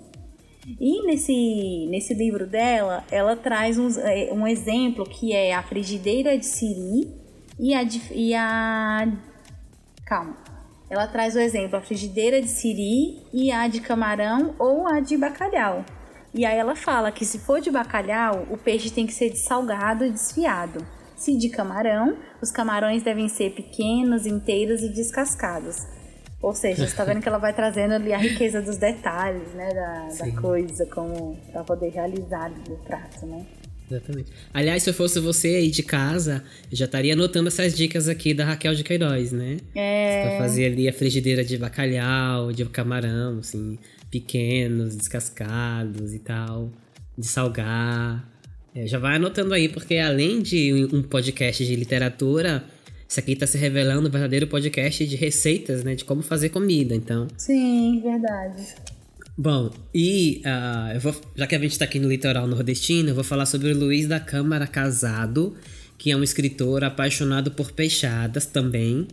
E nesse, nesse livro dela, ela traz um, é, um exemplo que é a frigideira de siri e a, e a. Calma ela traz o exemplo a frigideira de siri e a de camarão ou a de bacalhau. E aí ela fala que se for de bacalhau, o peixe tem que ser salgado e desfiado. Se de camarão, os camarões devem ser pequenos, inteiros e descascados. Ou seja, você está vendo que ela vai trazendo ali a riqueza dos detalhes, né, da, da coisa, como para poder realizar o prato, né? Exatamente. Aliás, se eu fosse você aí de casa, eu já estaria anotando essas dicas aqui da Raquel de Queiroz, né? É. Pra fazer ali a frigideira de bacalhau, de camarão, assim, pequenos, descascados e tal, de salgar. É, já vai anotando aí, porque além de um podcast de literatura, isso aqui está se revelando um verdadeiro podcast de receitas, né? De como fazer comida, então. Sim, verdade. Bom, e uh, vou, já que a gente está aqui no litoral nordestino, eu vou falar sobre o Luiz da Câmara Casado, que é um escritor apaixonado por peixadas também,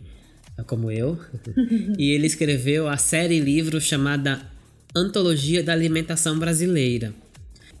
como eu. e ele escreveu a série livro chamada Antologia da Alimentação Brasileira.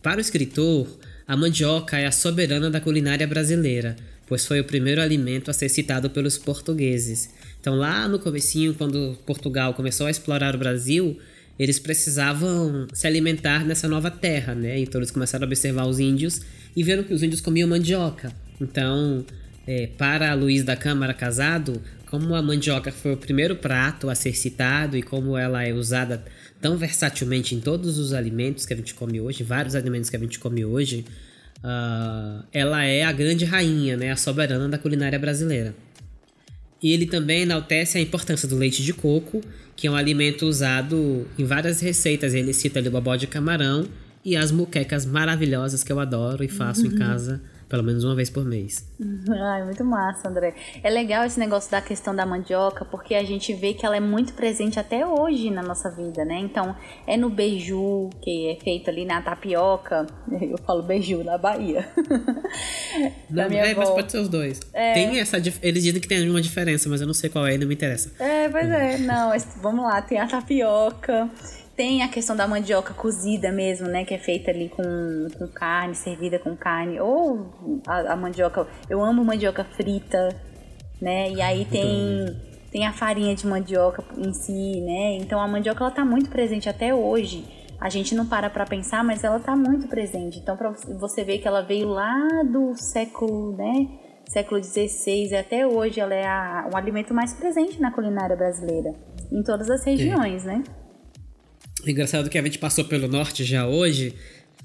Para o escritor, a mandioca é a soberana da culinária brasileira, pois foi o primeiro alimento a ser citado pelos portugueses. Então lá no comecinho, quando Portugal começou a explorar o Brasil, eles precisavam se alimentar nessa nova terra, né? Então eles começaram a observar os índios e viram que os índios comiam mandioca. Então, é, para Luiz da Câmara Casado, como a mandioca foi o primeiro prato a ser citado e como ela é usada tão versatilmente em todos os alimentos que a gente come hoje, vários alimentos que a gente come hoje, uh, ela é a grande rainha, né? A soberana da culinária brasileira. E ele também enaltece a importância do leite de coco, que é um alimento usado em várias receitas. Ele cita ali o bobó de camarão e as muquecas maravilhosas que eu adoro e faço uhum. em casa pelo menos uma vez por mês. Ai, muito massa, André. É legal esse negócio da questão da mandioca, porque a gente vê que ela é muito presente até hoje na nossa vida, né? Então, é no beiju, que é feito ali na tapioca. Eu falo beiju na Bahia. Não, minha é, avó. mas pode ser os dois. É... Tem essa, eles dizem que tem uma diferença, mas eu não sei qual é e não me interessa. É, pois é. Não, vamos lá, tem a tapioca. Tem a questão da mandioca cozida mesmo, né? Que é feita ali com, com carne, servida com carne. Ou a, a mandioca. Eu amo mandioca frita, né? E aí tem, tem a farinha de mandioca em si, né? Então a mandioca ela tá muito presente até hoje. A gente não para pra pensar, mas ela tá muito presente. Então, pra você ver que ela veio lá do século, né? Século XVI e até hoje ela é a, um alimento mais presente na culinária brasileira. Em todas as regiões, é. né? Engraçado que a gente passou pelo norte já hoje,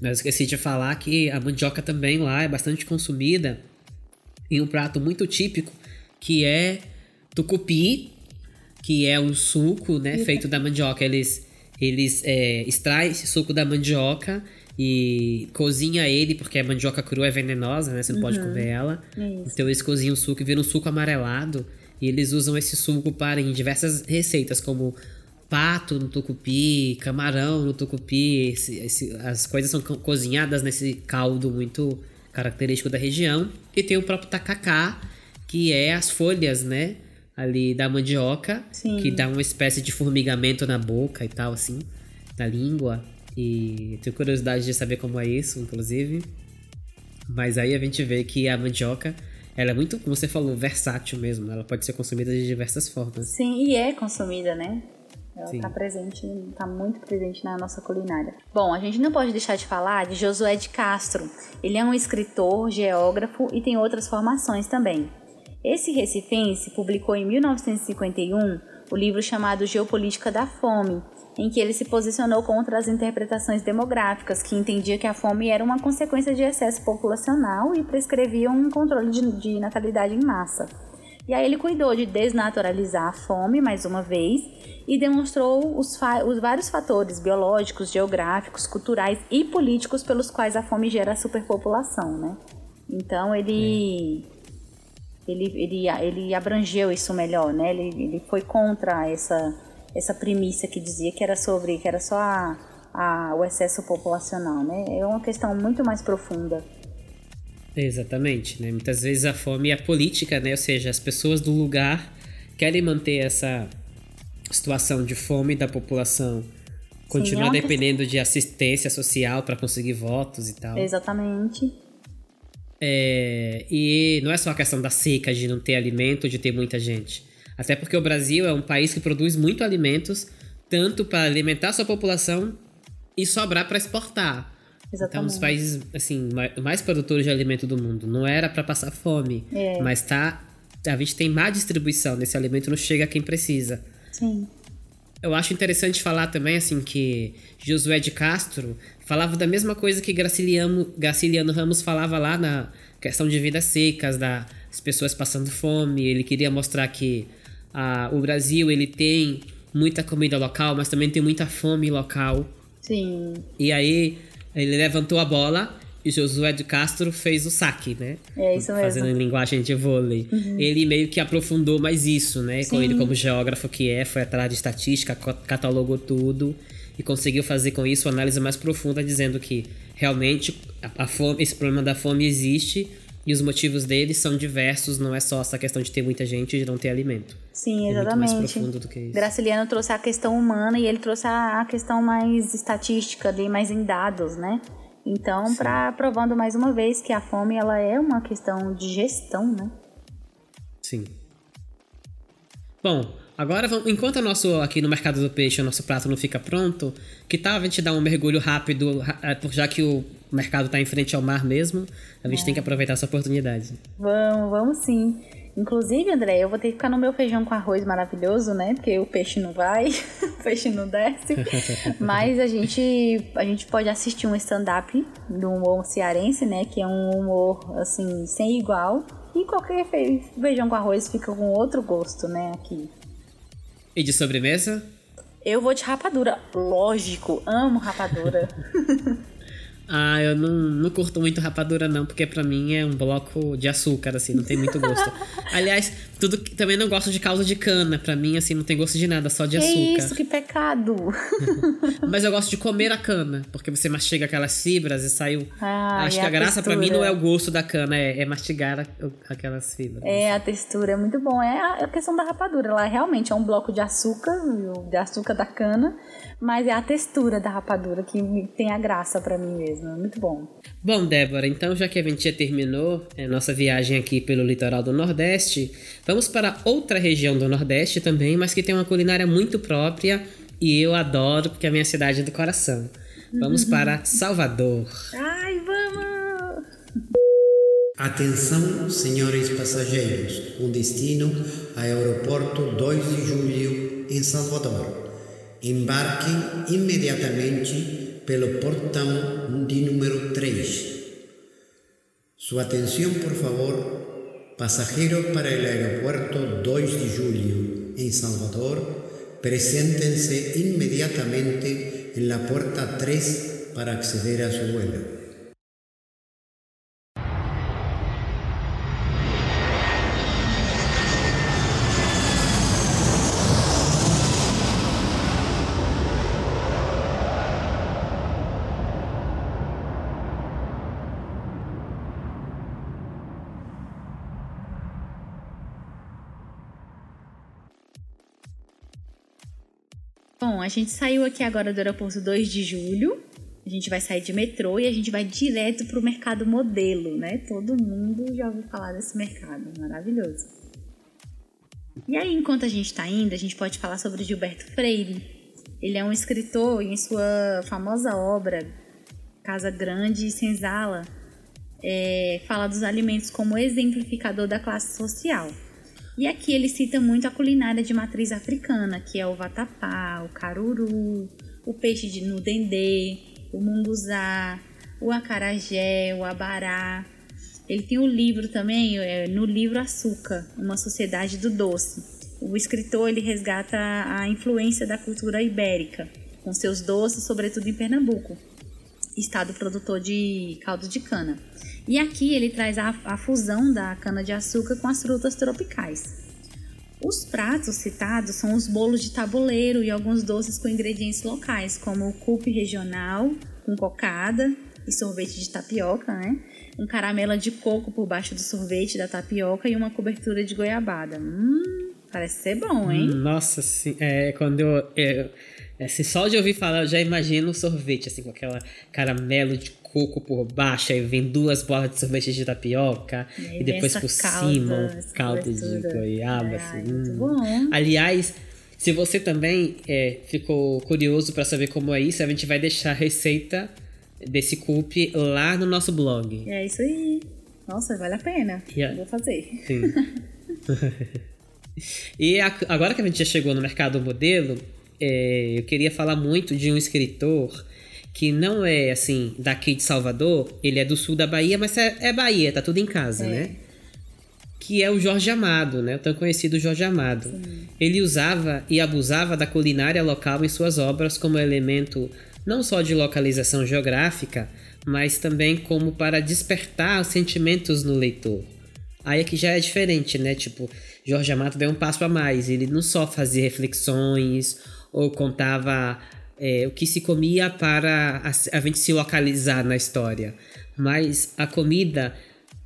mas esqueci de falar que a mandioca também lá é bastante consumida em um prato muito típico que é tucupi, que é um suco, né, feito da mandioca. Eles eles é, extraem esse suco da mandioca e cozinha ele, porque a mandioca crua é venenosa, né? Você não uhum. pode comer ela. Isso. Então eles cozinham o suco e viram um suco amarelado. E eles usam esse suco para em diversas receitas, como pato no tucupi, camarão no tucupi. Esse, esse, as coisas são co cozinhadas nesse caldo muito característico da região. E tem o próprio tacacá, que é as folhas, né? Ali da mandioca, Sim. que dá uma espécie de formigamento na boca e tal, assim, na língua. E tenho curiosidade de saber como é isso, inclusive. Mas aí a gente vê que a mandioca, ela é muito, como você falou, versátil mesmo. Né? Ela pode ser consumida de diversas formas. Sim, e é consumida, né? Ela está presente, está muito presente na nossa culinária. Bom, a gente não pode deixar de falar de Josué de Castro. Ele é um escritor, geógrafo e tem outras formações também. Esse recifense publicou em 1951 o livro chamado Geopolítica da Fome, em que ele se posicionou contra as interpretações demográficas, que entendia que a fome era uma consequência de excesso populacional e prescrevia um controle de, de natalidade em massa. E aí ele cuidou de desnaturalizar a fome mais uma vez e demonstrou os, os, vários fatores biológicos, geográficos, culturais e políticos pelos quais a fome gera a superpopulação, né? Então ele, ele, ele, ele abrangeu isso melhor, né? Ele, ele foi contra essa, essa premissa que dizia que era sobre que era só a, a, o excesso populacional, né? É uma questão muito mais profunda. Exatamente, né? Muitas vezes a fome é política, né? Ou seja, as pessoas do lugar querem manter essa situação de fome da população continuar Sim, é dependendo de assistência social para conseguir votos e tal. Exatamente. É, e não é só a questão da seca, de não ter alimento, de ter muita gente. Até porque o Brasil é um país que produz muito alimentos, tanto para alimentar sua população e sobrar para exportar. Exatamente. Então, um dos países assim, mais produtores de alimento do mundo. Não era para passar fome, é. mas tá, a gente tem má distribuição desse alimento, não chega a quem precisa. Sim. Eu acho interessante falar também assim que Josué de Castro falava da mesma coisa que Graciliano, Graciliano Ramos falava lá na questão de vidas secas, das pessoas passando fome. Ele queria mostrar que ah, o Brasil ele tem muita comida local, mas também tem muita fome local. Sim. E aí ele levantou a bola e Josué de Castro fez o saque, né? É isso mesmo. Fazendo em linguagem de vôlei. Uhum. Ele meio que aprofundou mais isso, né? Sim. Com ele como geógrafo que é, foi atrás de estatística, catalogou tudo e conseguiu fazer com isso uma análise mais profunda, dizendo que realmente a, fome, esse problema da fome existe e os motivos dele são diversos, não é só essa questão de ter muita gente e de não ter alimento. Sim, exatamente. É muito mais profundo do que isso. Graciliano trouxe a questão humana e ele trouxe a questão mais estatística, ali, mais em dados, né? Então, para provando mais uma vez que a fome ela é uma questão de gestão, né? Sim. Bom, agora enquanto o nosso aqui no mercado do peixe o nosso prato não fica pronto, que tal a gente dar um mergulho rápido, é, já que o mercado está em frente ao mar mesmo, a gente é. tem que aproveitar essa oportunidade. Vamos, vamos sim. Inclusive, André, eu vou ter que ficar no meu feijão com arroz maravilhoso, né? Porque o peixe não vai, o peixe não desce. Mas a gente, a gente pode assistir um stand-up do humor cearense, né? Que é um humor, assim, sem igual. E qualquer feijão com arroz fica com outro gosto, né? Aqui. E de sobremesa? Eu vou de rapadura. Lógico, amo rapadura. Ah, eu não, não curto muito rapadura, não, porque para mim é um bloco de açúcar, assim, não tem muito gosto. Aliás, tudo também não gosto de caldo de cana. para mim, assim, não tem gosto de nada, só de que açúcar. Isso, que pecado! Mas eu gosto de comer a cana, porque você mastiga aquelas fibras e sai o. Ah, Acho que a, a graça para mim não é o gosto da cana, é, é mastigar a, aquelas fibras. É, a textura é muito bom. É a, a questão da rapadura. Ela realmente é um bloco de açúcar, de açúcar da cana mas é a textura da rapadura que tem a graça para mim mesmo. É muito bom. Bom, Débora, então já que a gente já terminou é, nossa viagem aqui pelo litoral do Nordeste, vamos para outra região do Nordeste também, mas que tem uma culinária muito própria e eu adoro porque é a minha cidade do coração. Vamos uhum. para Salvador. Ai, vamos! Atenção, senhores passageiros, com destino ao aeroporto 2 de julho em Salvador. Embarquem imediatamente pelo portão de número 3. Sua atenção, por favor, passageiros para o aeroporto 2 de julho em Salvador, presentem-se imediatamente em la puerta 3 para acceder a su vuelo. Gente saiu aqui agora do aeroporto 2 de julho A gente vai sair de metrô e a gente vai direto pro mercado modelo, né? Todo mundo já ouviu falar desse mercado, maravilhoso. E aí, enquanto a gente tá indo, a gente pode falar sobre Gilberto Freire. Ele é um escritor e em sua famosa obra Casa Grande e Senzala, é, fala dos alimentos como exemplificador da classe social. E aqui ele cita muito a culinária de matriz africana, que é o vatapá, o caruru, o peixe de no dendê, o munguzá, o acarajé, o abará. Ele tem um livro também, é, no livro Açúcar, Uma Sociedade do Doce. O escritor ele resgata a influência da cultura ibérica, com seus doces, sobretudo em Pernambuco, estado produtor de caldo de cana. E aqui ele traz a, a fusão da cana-de-açúcar com as frutas tropicais. Os pratos citados são os bolos de tabuleiro e alguns doces com ingredientes locais, como o coupe regional, com cocada e sorvete de tapioca, né? Um caramelo de coco por baixo do sorvete da tapioca e uma cobertura de goiabada. Hum, parece ser bom, hein? Nossa, sim. É, quando eu, eu assim, só de ouvir falar, eu já imagino o sorvete, assim, com aquela caramelo de coco por baixo, aí vem duas bolas de sorvete de tapioca, e, e depois por calda, cima um caldo de goiaba, Ai, assim. Muito hum. bom. Aliás, se você também é, ficou curioso para saber como é isso, a gente vai deixar a receita desse coupe lá no nosso blog. É isso aí. Nossa, vale a pena. Yeah. Vou fazer. Sim. e a, agora que a gente já chegou no mercado modelo, é, eu queria falar muito de um escritor que não é assim daqui de Salvador, ele é do sul da Bahia, mas é, é Bahia, tá tudo em casa, é. né? Que é o Jorge Amado, né? O tão conhecido Jorge Amado. Sim. Ele usava e abusava da culinária local em suas obras como elemento não só de localização geográfica, mas também como para despertar os sentimentos no leitor. Aí aqui já é diferente, né? Tipo, Jorge Amado deu um passo a mais. Ele não só fazia reflexões ou contava é, o que se comia para a, a gente se localizar na história, mas a comida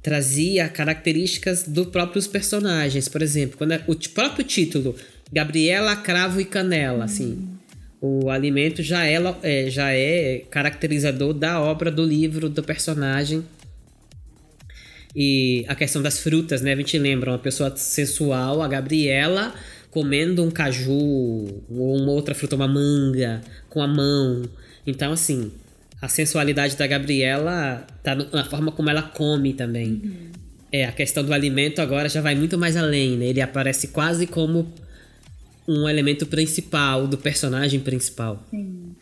trazia características dos próprios personagens. Por exemplo, quando é, o próprio título, Gabriela, Cravo e Canela, assim, o alimento já é, é, já é caracterizador da obra, do livro, do personagem. E a questão das frutas, né? A gente lembra uma pessoa sensual, a Gabriela, comendo um caju ou uma outra fruta, uma manga, com a mão. Então, assim, a sensualidade da Gabriela tá na forma como ela come também. Uhum. É, a questão do alimento agora já vai muito mais além, né? Ele aparece quase como um elemento principal do personagem principal. Sim.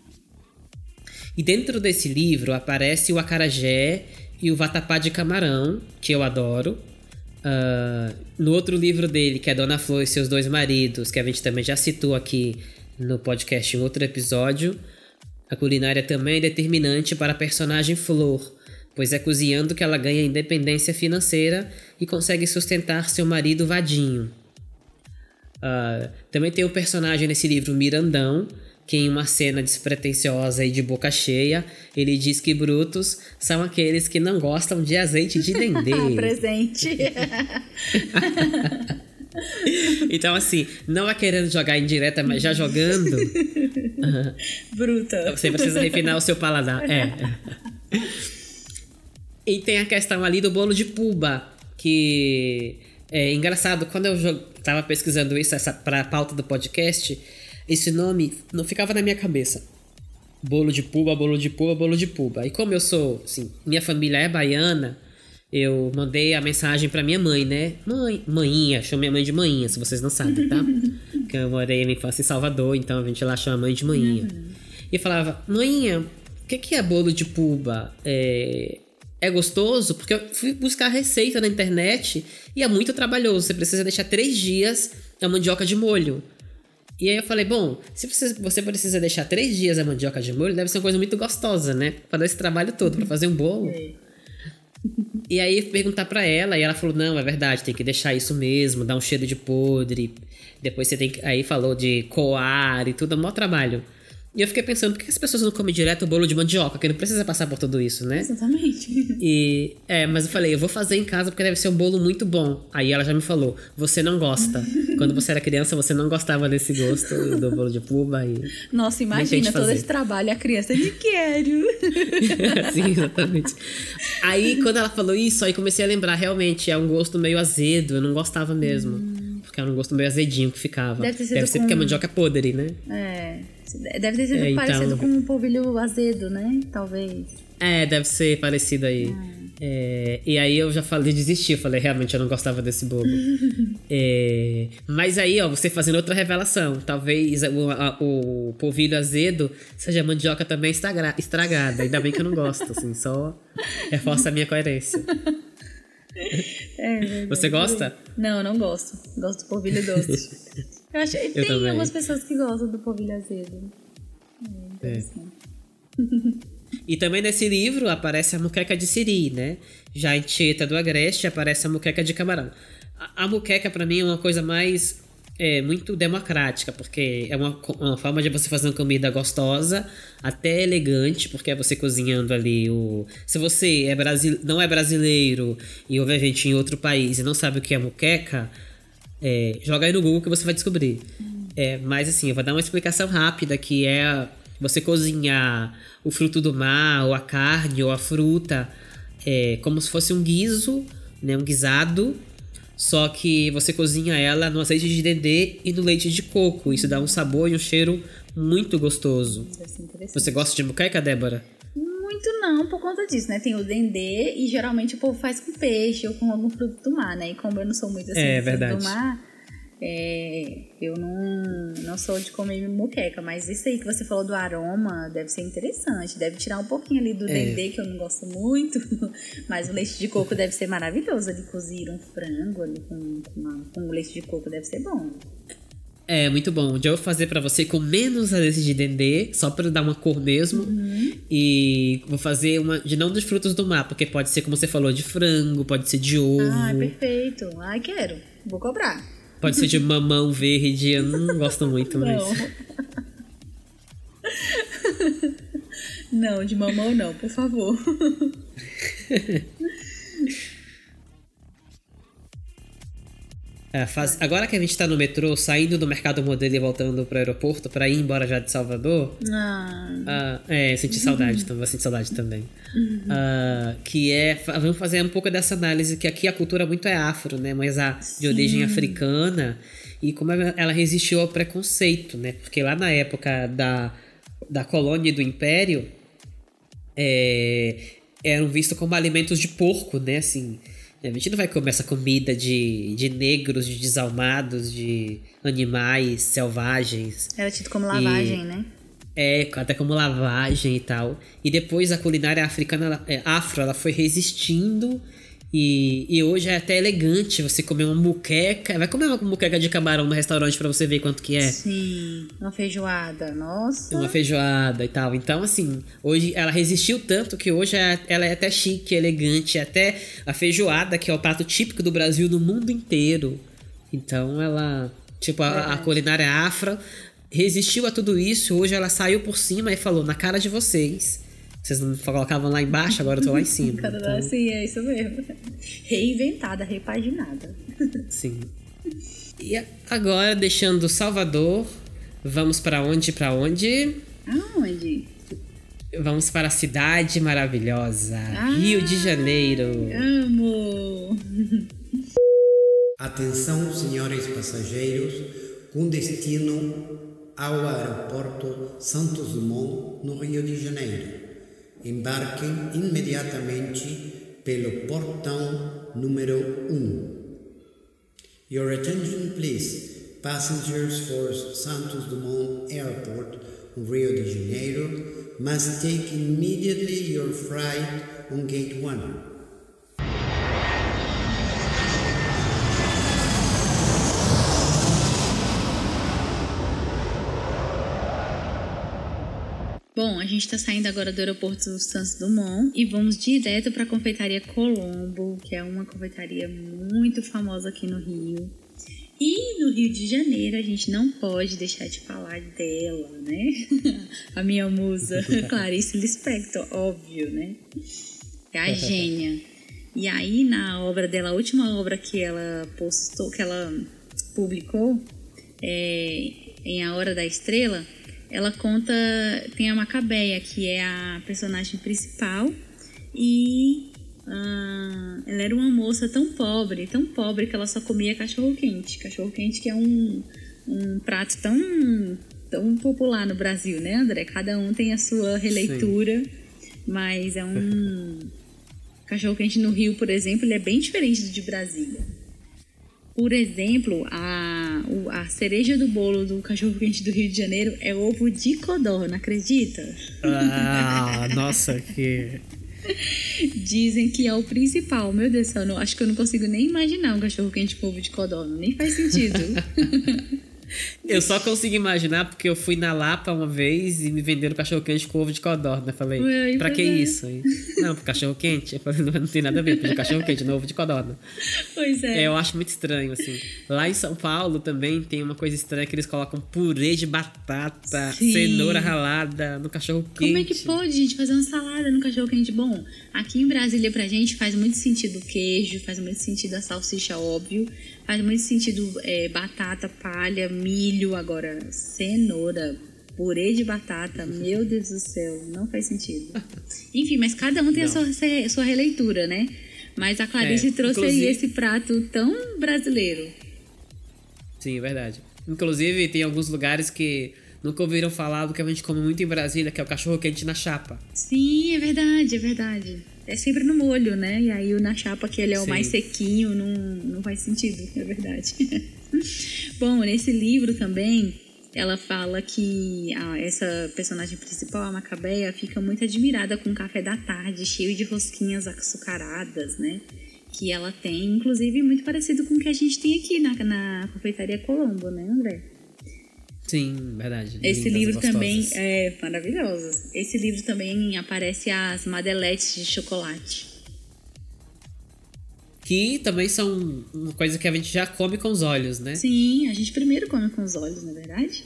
E dentro desse livro aparece o acarajé e o vatapá de camarão, que eu adoro. Uh, no outro livro dele, que é Dona Flor e seus dois maridos, que a gente também já citou aqui no podcast em outro episódio, a culinária também é determinante para a personagem Flor, pois é cozinhando que ela ganha independência financeira e consegue sustentar seu marido Vadinho. Uh, também tem o personagem nesse livro Mirandão, que em uma cena despretensiosa e de boca cheia, ele diz que brutos são aqueles que não gostam de azeite de dendê. Presente. então, assim, não é querendo jogar indireta, mas já jogando. Bruta. Você precisa refinar o seu paladar. É. E tem a questão ali do bolo de puba, que é engraçado. Quando eu tava pesquisando isso essa, pra pauta do podcast, esse nome não ficava na minha cabeça. Bolo de puba, bolo de puba, bolo de puba. E como eu sou, assim, minha família é baiana, eu mandei a mensagem para minha mãe, né? Mãe, manhinha, chamo minha mãe de manhinha, se vocês não sabem, tá? Porque eu morei minha infância em Salvador, então a gente lá chama a mãe de manhinha. Uhum. E falava, manhinha, o que, que é bolo de puba? É, é gostoso? Porque eu fui buscar receita na internet e é muito trabalhoso. Você precisa deixar três dias a mandioca de molho. E aí eu falei, bom, se você, você precisa deixar três dias a mandioca de molho, deve ser uma coisa muito gostosa, né? Pra dar esse trabalho todo, para fazer um bolo. É. E aí perguntar para ela, e ela falou, não, é verdade, tem que deixar isso mesmo, dar um cheiro de podre. Depois você tem que. Aí falou de coar e tudo, é um maior trabalho. E eu fiquei pensando, por que as pessoas não comem direto o bolo de mandioca? Que não precisa passar por tudo isso, né? Exatamente. E, é, mas eu falei, eu vou fazer em casa porque deve ser um bolo muito bom. Aí ela já me falou, você não gosta. Quando você era criança, você não gostava desse gosto do bolo de puba. E... Nossa, imagina todo esse trabalho, a criança, de quero. Sim, exatamente. Aí, quando ela falou isso, aí comecei a lembrar, realmente, é um gosto meio azedo, eu não gostava mesmo. Hum. Porque era um gosto meio azedinho que ficava. Deve, Deve ser com... porque a mandioca é podre, né? É. Deve ter sido é, parecido então... com um polvilho azedo, né? Talvez. É, deve ser parecido aí. Ah. É, e aí eu já falei, desistir, falei, realmente eu não gostava desse bolo. é, mas aí, ó, você fazendo outra revelação. Talvez o, a, o polvilho azedo seja mandioca também estragada. Ainda bem que eu não gosto, assim, só reforça a minha coerência. É, você gosta? Não, não gosto. Gosto do polvilho doce. Eu acho que tem também. algumas pessoas que gostam do polvilho azedo. É interessante. É. E também nesse livro aparece a muqueca de siri, né? Já em Tieta do Agreste aparece a muqueca de camarão. A, a muqueca, para mim, é uma coisa mais é muito democrática, porque é uma, uma forma de você fazer uma comida gostosa, até elegante, porque é você cozinhando ali o. Se você é brasile... não é brasileiro e ouve a gente em outro país e não sabe o que é muqueca, é, joga aí no Google que você vai descobrir. É, mas assim, eu vou dar uma explicação rápida que é você cozinhar o fruto do mar, ou a carne, ou a fruta, é, como se fosse um guiso, né, um guisado, só que você cozinha ela no azeite de dendê e no leite de coco. Isso dá um sabor e um cheiro muito gostoso. Você gosta de muqueca, Débora? Muito não, por conta disso, né? Tem o dendê e geralmente o povo faz com peixe ou com algum fruto do mar, né? E como eu não sou muito assim é, verdade. do mar, é, eu não, não sou de comer muqueca, mas isso aí que você falou do aroma deve ser interessante. Deve tirar um pouquinho ali do é. dendê, que eu não gosto muito. Mas o leite de coco deve ser maravilhoso ali, cozir um frango ali com, com, uma, com leite de coco deve ser bom. É, muito bom. Já vou fazer para você com menos azeite de dendê, só para dar uma cor mesmo. Uhum. E vou fazer uma de não dos frutos do mar, porque pode ser, como você falou, de frango, pode ser de ovo. Ah, perfeito. Ai, quero. Vou cobrar. Pode ser de mamão verde, eu não gosto muito, mas. Não, de mamão não, por favor. É, faz... Agora que a gente tá no metrô, saindo do mercado modelo e voltando pro aeroporto para ir embora já de Salvador. Ah. Uh, é, senti saudade também, senti saudade também. Uhum. Uh, que é. Vamos fazer um pouco dessa análise, que aqui a cultura muito é afro, né? Mas a de Sim. origem africana. E como ela resistiu ao preconceito, né? Porque lá na época da, da colônia e do império. É, eram vistos como alimentos de porco, né? Assim, a gente não vai comer essa comida de, de negros, de desalmados, de animais selvagens. Era tido como lavagem, e, né? É, até como lavagem e tal. E depois a culinária africana, é, afro, ela foi resistindo e, e hoje é até elegante você comer uma muqueca. Vai comer uma muqueca de camarão no restaurante para você ver quanto que é. Sim, uma feijoada, nossa. Uma feijoada e tal. Então, assim, hoje ela resistiu tanto que hoje é, ela é até chique, elegante. Até a feijoada, que é o prato típico do Brasil no mundo inteiro. Então, ela. Tipo, a, a culinária afro resistiu a tudo isso. Hoje ela saiu por cima e falou: na cara de vocês vocês não colocavam lá embaixo, agora eu tô lá em cima. então... Sim, é isso mesmo. Reinventada, repaginada. Sim. E agora, deixando Salvador, vamos para onde? Para onde? Aonde? Vamos para a cidade maravilhosa, ah, Rio de Janeiro. Amo! Atenção, senhores passageiros, com destino ao aeroporto Santos Dumont, no Rio de Janeiro. Embarquem imediatamente pelo portão número 1. Your attention please. Passengers for Santos Dumont Airport, Rio de Janeiro, must take immediately your flight on gate 1. Bom, a gente está saindo agora do aeroporto Santos Dumont e vamos direto para a confeitaria Colombo, que é uma confeitaria muito famosa aqui no Rio. E no Rio de Janeiro a gente não pode deixar de falar dela, né? a minha musa, Clarice Lispector, óbvio, né? É a gênia. E aí na obra dela, a última obra que ela postou, que ela publicou, é, em A Hora da Estrela, ela conta, tem a Macabeia, que é a personagem principal, e ah, ela era uma moça tão pobre, tão pobre que ela só comia cachorro quente. Cachorro quente que é um, um prato tão, tão popular no Brasil, né, André? Cada um tem a sua releitura, Sim. mas é um cachorro quente no Rio, por exemplo, ele é bem diferente do de Brasília. Por exemplo, a, a cereja do bolo do cachorro quente do Rio de Janeiro é ovo de codorna, acredita? Ah, nossa, que Dizem que é o principal. Meu Deus do céu, não, acho que eu não consigo nem imaginar um cachorro quente com ovo de codorna. Nem faz sentido. Eu só consigo imaginar porque eu fui na Lapa uma vez e me venderam cachorro quente com ovo de codorna. Falei, Ué, pra que é. isso? não, pro cachorro quente. Eu falei, não, não tem nada a ver, com cachorro quente, não ovo de codorna. Pois é. é. Eu acho muito estranho, assim. Lá em São Paulo também tem uma coisa estranha que eles colocam purê de batata, Sim. cenoura ralada no cachorro quente. Como é que pode, gente, fazer uma salada no cachorro quente? Bom, aqui em Brasília pra gente faz muito sentido o queijo, faz muito sentido a salsicha, óbvio. Faz muito sentido é, batata, palha, milho, agora cenoura, purê de batata, meu Deus do céu, não faz sentido. Enfim, mas cada um tem não. a sua, sua releitura, né? Mas a Clarice é, trouxe aí esse prato tão brasileiro. Sim, é verdade. Inclusive, tem alguns lugares que nunca ouviram falar do que a gente come muito em Brasília, que é o cachorro quente na chapa. Sim, é verdade, é verdade é sempre no molho, né? E aí o na chapa, que ele é o Sim. mais sequinho, não, não faz sentido, é verdade. Bom, nesse livro também, ela fala que a, essa personagem principal, a Macabeia, fica muito admirada com o café da tarde, cheio de rosquinhas açucaradas, né? Que ela tem, inclusive, muito parecido com o que a gente tem aqui na, na confeitaria Colombo, né, André? Sim, verdade. Esse livro também é maravilhoso. Esse livro também aparece as madeletes de chocolate. Que também são uma coisa que a gente já come com os olhos, né? Sim, a gente primeiro come com os olhos, na é verdade.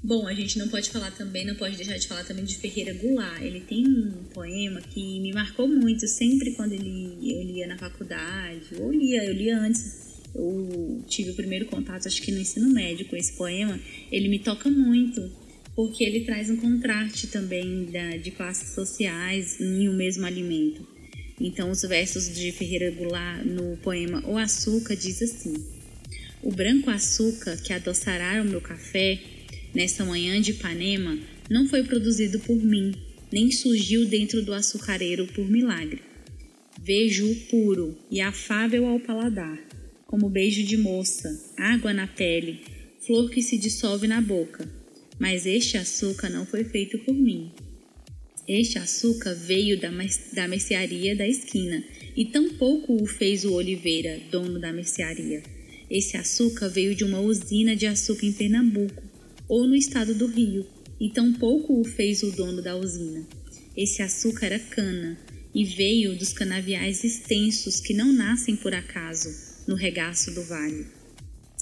Bom, a gente não pode falar também, não pode deixar de falar também de Ferreira Goulart. Ele tem um poema que me marcou muito, sempre quando ele, eu lia na faculdade, ou lia, eu lia antes eu tive o primeiro contato, acho que no ensino médio, com esse poema, ele me toca muito, porque ele traz um contraste também da, de classes sociais em um mesmo alimento. Então, os versos de Ferreira Goulart no poema O Açúcar diz assim: O branco açúcar que adoçará o meu café nesta manhã de Ipanema não foi produzido por mim, nem surgiu dentro do açucareiro por milagre. Vejo-o puro e afável ao paladar como beijo de moça, água na pele, flor que se dissolve na boca. Mas este açúcar não foi feito por mim. Este açúcar veio da, da mercearia da esquina, e tampouco o fez o Oliveira, dono da mercearia. Esse açúcar veio de uma usina de açúcar em Pernambuco, ou no estado do Rio, e tampouco o fez o dono da usina. Esse açúcar era cana, e veio dos canaviais extensos que não nascem por acaso, no regaço do vale.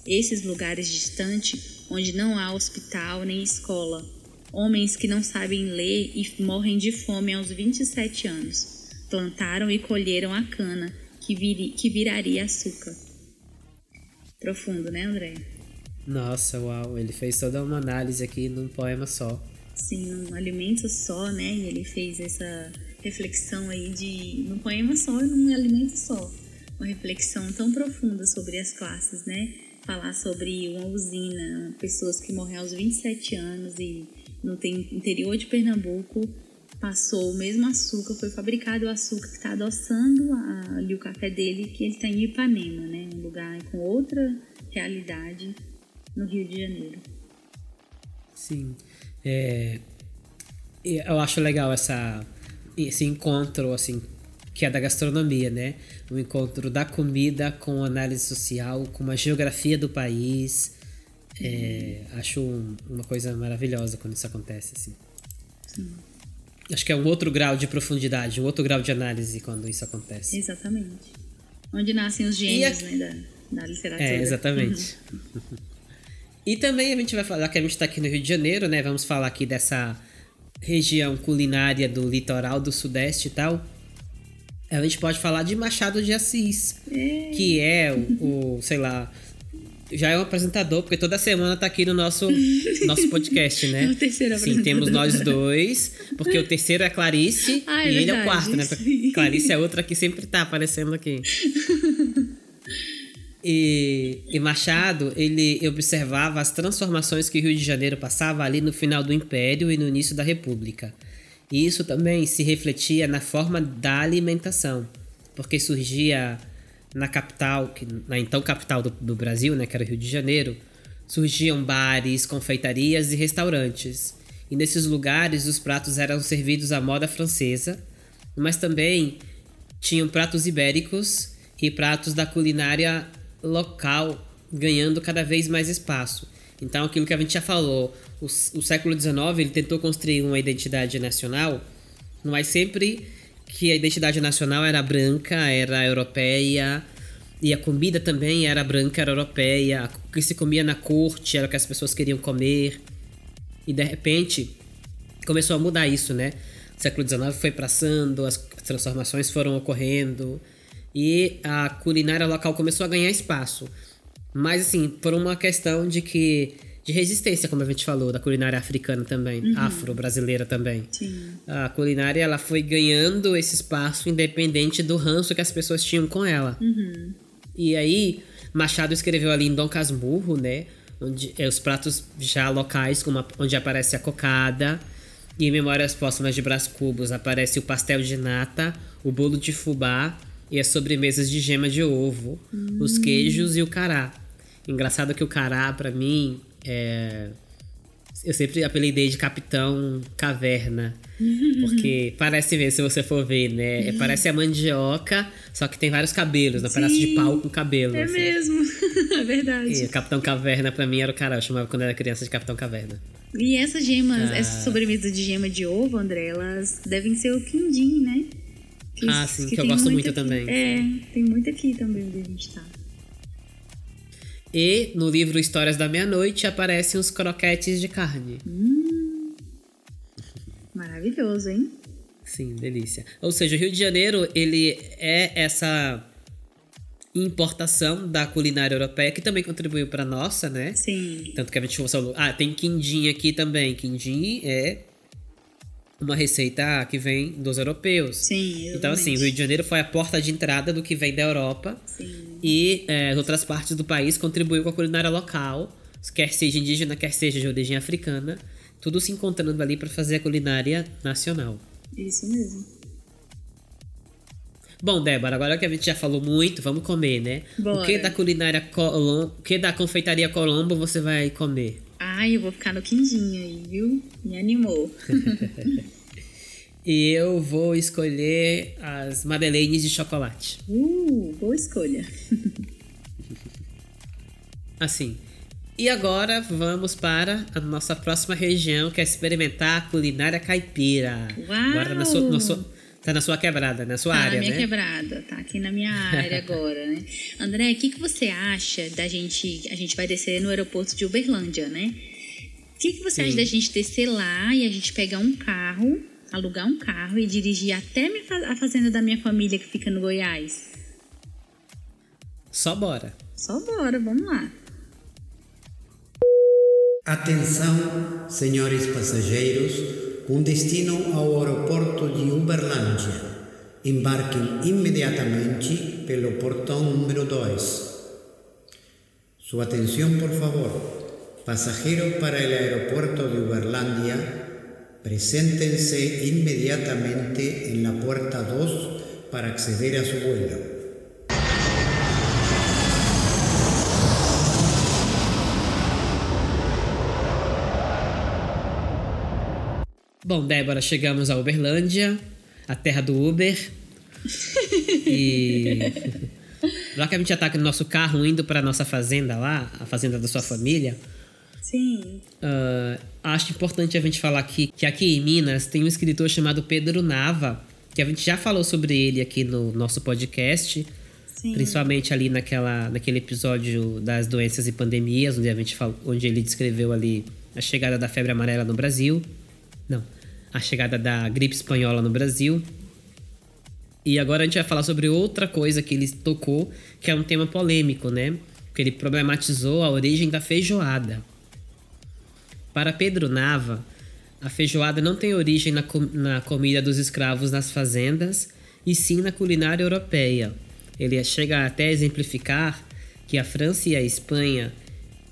Esses lugares distantes, onde não há hospital nem escola, homens que não sabem ler e morrem de fome aos 27 anos, plantaram e colheram a cana que, vir, que viraria açúcar. Profundo, né, André? Nossa, uau, ele fez toda uma análise aqui num poema só. Sim, um alimento só, né? E ele fez essa reflexão aí de num poema só e num alimento só uma reflexão tão profunda sobre as classes, né? Falar sobre uma usina, pessoas que morreram aos 27 anos e no interior de Pernambuco passou o mesmo açúcar, foi fabricado o açúcar que está adoçando ali o café dele, que ele está em Ipanema, né? Um lugar com outra realidade no Rio de Janeiro. Sim. É, eu acho legal essa, esse encontro, assim, que é da gastronomia, né? O encontro da comida com análise social, com uma geografia do país. É, acho um, uma coisa maravilhosa quando isso acontece, assim. Sim. Acho que é um outro grau de profundidade, um outro grau de análise quando isso acontece. Exatamente. Onde nascem os gênios, a... né? da literatura. É, exatamente. e também a gente vai falar que a gente está aqui no Rio de Janeiro, né? Vamos falar aqui dessa região culinária do litoral do Sudeste e tal. A gente pode falar de Machado de Assis, que é o, o, sei lá, já é um apresentador, porque toda semana tá aqui no nosso, nosso podcast, né? É o terceiro Sim, temos nós dois, porque o terceiro é a Clarice Ah, é e ele é o verdade, quarto, né? sim. Clarice é outra que sempre tá aparecendo aqui. E, e Machado, ele observava as transformações que o Rio de Janeiro passava ali no final do Império e no início da República. E isso também se refletia na forma da alimentação, porque surgia na capital, na então capital do, do Brasil, né, que era o Rio de Janeiro, surgiam bares, confeitarias e restaurantes. E nesses lugares os pratos eram servidos à moda francesa, mas também tinham pratos ibéricos e pratos da culinária local ganhando cada vez mais espaço. Então, aquilo que a gente já falou, o, o século XIX ele tentou construir uma identidade nacional, mas sempre que a identidade nacional era branca, era europeia, e a comida também era branca, era europeia, o que se comia na corte era o que as pessoas queriam comer. E de repente começou a mudar isso, né? O século XIX foi passando, as transformações foram ocorrendo e a culinária local começou a ganhar espaço. Mas assim, por uma questão de que de resistência, como a gente falou, da culinária africana também, afro-brasileira também. Sim. A culinária ela foi ganhando esse espaço independente do ranço que as pessoas tinham com ela. E aí, Machado escreveu ali em Dom Casmurro, né? Onde, é, os pratos já locais, como a- onde aparece a cocada. E em Memórias Póstumas de Brás Cubos aparece o pastel de nata, o bolo de fubá e as sobremesas de gema de ovo, os queijos e o cará. Engraçado que o cará, pra mim, é... Eu sempre apelidei de Capitão Caverna. Porque parece mesmo, se você for ver, né? É, Parece a mandioca, só que tem vários cabelos, né? Parece de pau com cabelo. É assim. mesmo, é verdade. E Capitão Caverna pra mim era o cara, eu chamava quando era criança de Capitão Caverna. E essas gemas, Ah. essas sobremesas de gema de ovo, André, elas devem ser o quindim, né? Que- Ah, sim, que eu tem gosto muito muito aqui. também, É, tem muito aqui também onde a gente tá. E no livro Histórias da Meia-Noite aparecem os croquetes de carne. Maravilhoso, hein? Sim, delícia. Ou seja, o Rio de Janeiro, ele é essa importação da culinária europeia que também contribuiu para nossa, né? Sim. Tanto que a gente falou, ah, tem quindim aqui também. Quindim é uma receita que vem dos europeus. Sim, Então, assim, o Rio de Janeiro foi a porta de entrada do que vem da Europa. Sim. E é, as outras partes do país contribuiu com a culinária local, quer seja indígena, quer seja de origem africana, tudo se encontrando ali para fazer a culinária nacional. Isso mesmo. Bom, Débora, agora que a gente já falou muito, vamos comer, né? O Bora. que da culinária Colombo, o que da confeitaria Colombo você vai comer? Ai, eu vou ficar no quindim aí, viu? Me animou. E eu vou escolher as madeleines de chocolate. Uh, boa escolha. Assim. E agora vamos para a nossa próxima região, que é experimentar a culinária caipira. Uau! Agora tá na sua, na sua- tá na sua quebrada, na sua Tá área, na minha né? quebrada, tá aqui na minha área agora, né? André, o que, que você acha da gente. A gente vai descer no aeroporto de Uberlândia, né? O que, que você Sim. acha da gente descer lá e a gente pegar um carro, alugar um carro e dirigir até a fazenda da minha família que fica no Goiás? Só bora. Só bora, vamos lá. Atenção, senhores passageiros, com destino ao aeroporto de Uberlândia. Embarquem imediatamente pelo portão número 2. Sua atenção, por favor. Passajeros para el aeropuerto de Uberlândia, preséntense inmediatamente en la puerta 2 para acceder a su vuelo. Bom, Débora, chegamos a Uberlândia, a terra do Uber. e. Já que a gente já tá no nosso carro indo para nossa fazenda lá, a fazenda da sua família, Sim. ah, acho importante a gente falar aqui que aqui em Minas tem um escritor chamado Pedro Nava, que a gente já falou sobre ele aqui no nosso podcast. Sim. Principalmente ali naquela, naquele episódio das doenças e pandemias, onde, a gente falou, onde ele descreveu ali a chegada da febre amarela no Brasil. Não, a chegada da gripe espanhola no Brasil. E agora a gente vai falar sobre outra coisa que ele tocou, que é um tema polêmico, né? Porque ele problematizou a origem da feijoada. Para Pedro Nava, a feijoada não tem origem na, com na comida dos escravos nas fazendas, e sim na culinária europeia. Ele chega até a exemplificar que a França e a Espanha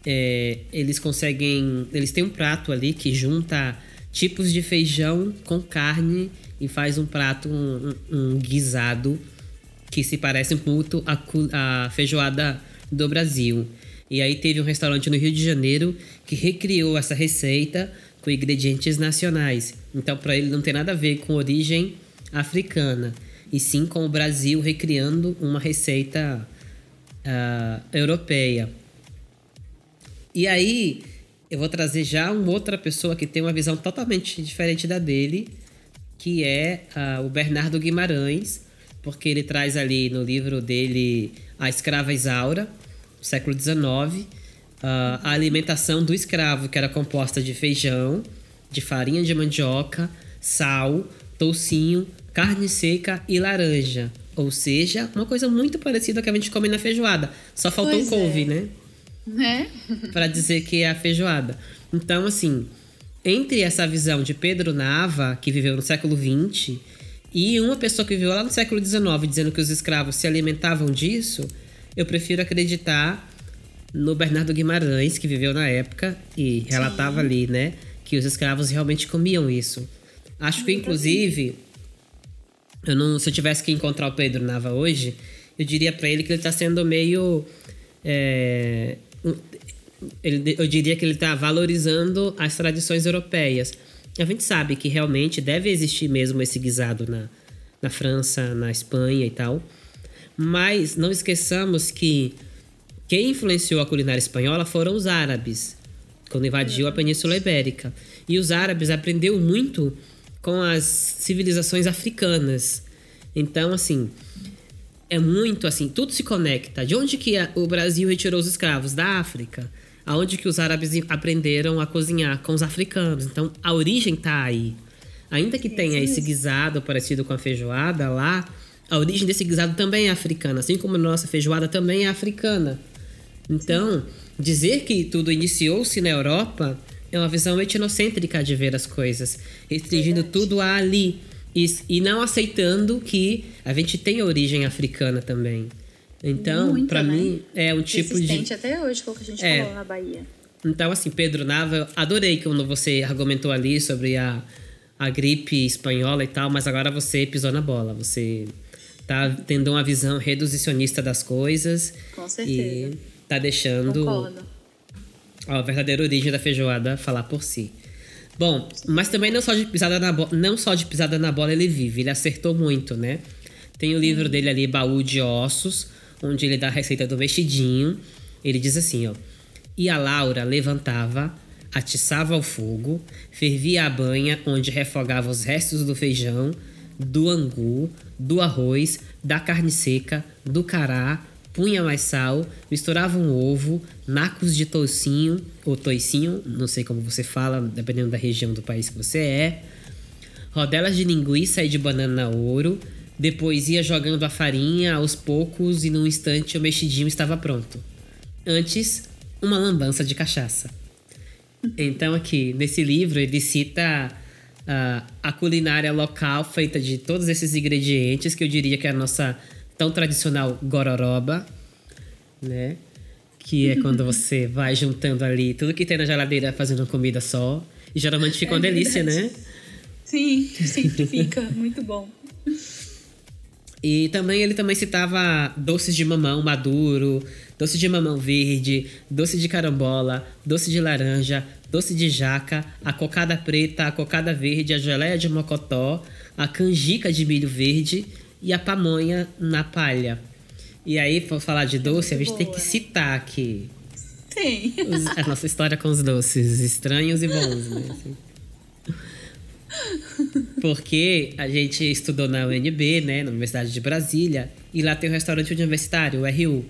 é, eles conseguem. Eles têm um prato ali que junta tipos de feijão com carne e faz um prato, um, um guisado que se parece muito à, à feijoada do Brasil. E aí teve um restaurante no Rio de Janeiro que recriou essa receita com ingredientes nacionais. Então, para ele não tem nada a ver com origem africana, e sim com o Brasil recriando uma receita uh, europeia. E aí, eu vou trazer já uma outra pessoa que tem uma visão totalmente diferente da dele, que é uh, o Bernardo Guimarães, porque ele traz ali no livro dele A Escrava Isaura, século XIX, uh, a alimentação do escravo, que era composta de feijão, de farinha de mandioca, sal, toucinho, carne seca e laranja. Ou seja, uma coisa muito parecida que a gente come na feijoada. Só faltou pois couve, é. né? Né? para dizer que é a feijoada. Então, assim, entre essa visão de Pedro Nava, que viveu no século XX, e uma pessoa que viveu lá no século XIX, dizendo que os escravos se alimentavam disso, eu prefiro acreditar no Bernardo Guimarães, que viveu na época e relatava Sim. ali, né, que os escravos realmente comiam isso. Acho que, inclusive, eu não, se eu tivesse que encontrar o Pedro Nava hoje, eu diria para ele que ele tá sendo meio. É, ele, eu diria que ele está valorizando as tradições europeias. A gente sabe que realmente deve existir mesmo esse guisado na, na França, na Espanha e tal. Mas não esqueçamos que quem influenciou a culinária espanhola foram os árabes, quando invadiu a Península Ibérica. E os árabes aprenderam muito com as civilizações africanas. Então, assim, é muito assim, tudo se conecta. De onde que o Brasil retirou os escravos? Da África. Aonde que os árabes aprenderam a cozinhar? Com os africanos. Então, a origem tá aí. Ainda que tenha esse guisado parecido com a feijoada lá, a origem desse guisado também é africana. Assim como a nossa feijoada também é africana. Então, dizer que tudo iniciou-se na Europa é uma visão etnocêntrica de ver as coisas, restringindo Verdade. tudo a ali e, e não aceitando que a gente tem origem africana também. Então, para né? mim, é um tipo de. até hoje, foi o que a gente é. falou na Bahia. Então, assim, Pedro Nava, eu adorei quando você argumentou ali sobre a, a gripe espanhola e tal, mas agora você pisou na bola. Você tá tendo uma visão reduzicionista das coisas. Com certeza. E tá deixando. Concordo a verdadeira origem da feijoada falar por si. Bom, mas também não só de pisada na bola, não só de pisada na bola ele vive, ele acertou muito, né? Tem o livro dele ali, Baú de Ossos, onde ele dá a receita do vestidinho. Ele diz assim, ó: "E a Laura levantava, atiçava o fogo, fervia a banha onde refogava os restos do feijão, do angu, do arroz, da carne seca, do cará, punha mais sal, misturava um ovo, nacos de toucinho, ou toicinho, não sei como você fala, dependendo da região do país que você é, rodelas de linguiça e de banana ouro, depois ia jogando a farinha aos poucos e num instante o mexidinho estava pronto. Antes, uma lambança de cachaça. Então aqui, nesse livro, ele cita uh, a culinária local feita de todos esses ingredientes, que eu diria que é a nossa tão tradicional gororoba, né? Que é quando você vai juntando ali tudo que tem na geladeira fazendo comida só. E geralmente fica é uma delícia, né? Sim, sempre fica. Muito bom. E também ele também citava doces de mamão maduro, doce de mamão verde, doce de carambola, doce de laranja, doce de jaca, a cocada preta, a cocada verde, a geleia de mocotó, a canjica de milho verde e a pamonha na palha. E aí, para falar de doce, a gente tem que citar aqui. Sim. Os, a nossa história com os doces, estranhos e bons, né? Assim. Porque a gente estudou na UNB, né, na Universidade de Brasília, e lá tem o restaurante universitário, o RU.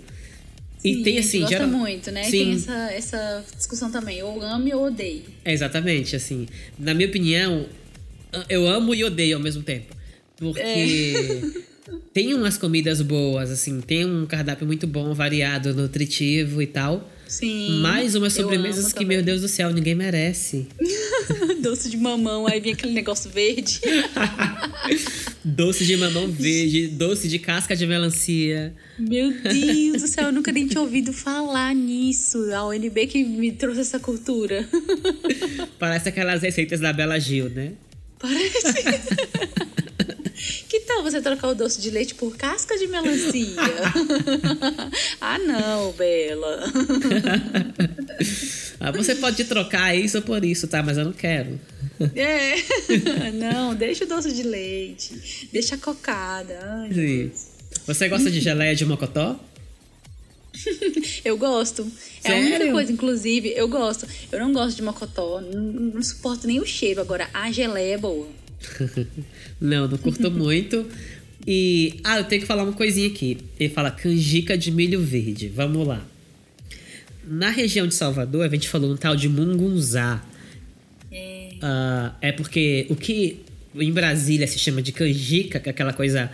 E Sim, tem assim, gosta geral- muito, né? Sim. Tem essa, essa discussão também, ou ame ou odeio. É, exatamente, assim. Na minha opinião, eu amo e odeio ao mesmo tempo. Porque É. tem umas comidas boas, assim, tem um cardápio muito bom, variado, nutritivo e tal. Sim. Mas umas sobremesas que, meu Deus do céu, ninguém merece. Doce de mamão, aí vem aquele negócio verde. doce de mamão verde, doce de casca de melancia. Meu Deus do céu, eu nunca nem tinha ouvido falar nisso. A UNB que me trouxe essa cultura. Parece aquelas receitas da Bela Gil, né? Parece. Que tal você trocar o doce de leite por casca de melancia? ah, não, Bela. Ah, você pode trocar isso por isso, tá? Mas eu não quero. É. Não, deixa o doce de leite. Deixa a cocada. Ai, Sim. Você gosta de geleia de mocotó? Eu gosto. É a única Sério? coisa, inclusive, eu gosto. Eu não gosto de mocotó, não, não suporto nem o cheiro. Agora, a geleia é boa. não, não curto muito. E. Ah, eu tenho que falar uma coisinha aqui. Ele fala canjica de milho verde. Vamos lá. Na região de Salvador, a gente falou um tal de mungunzá. É. Ah, é porque o que em Brasília se chama de canjica, que é aquela coisa.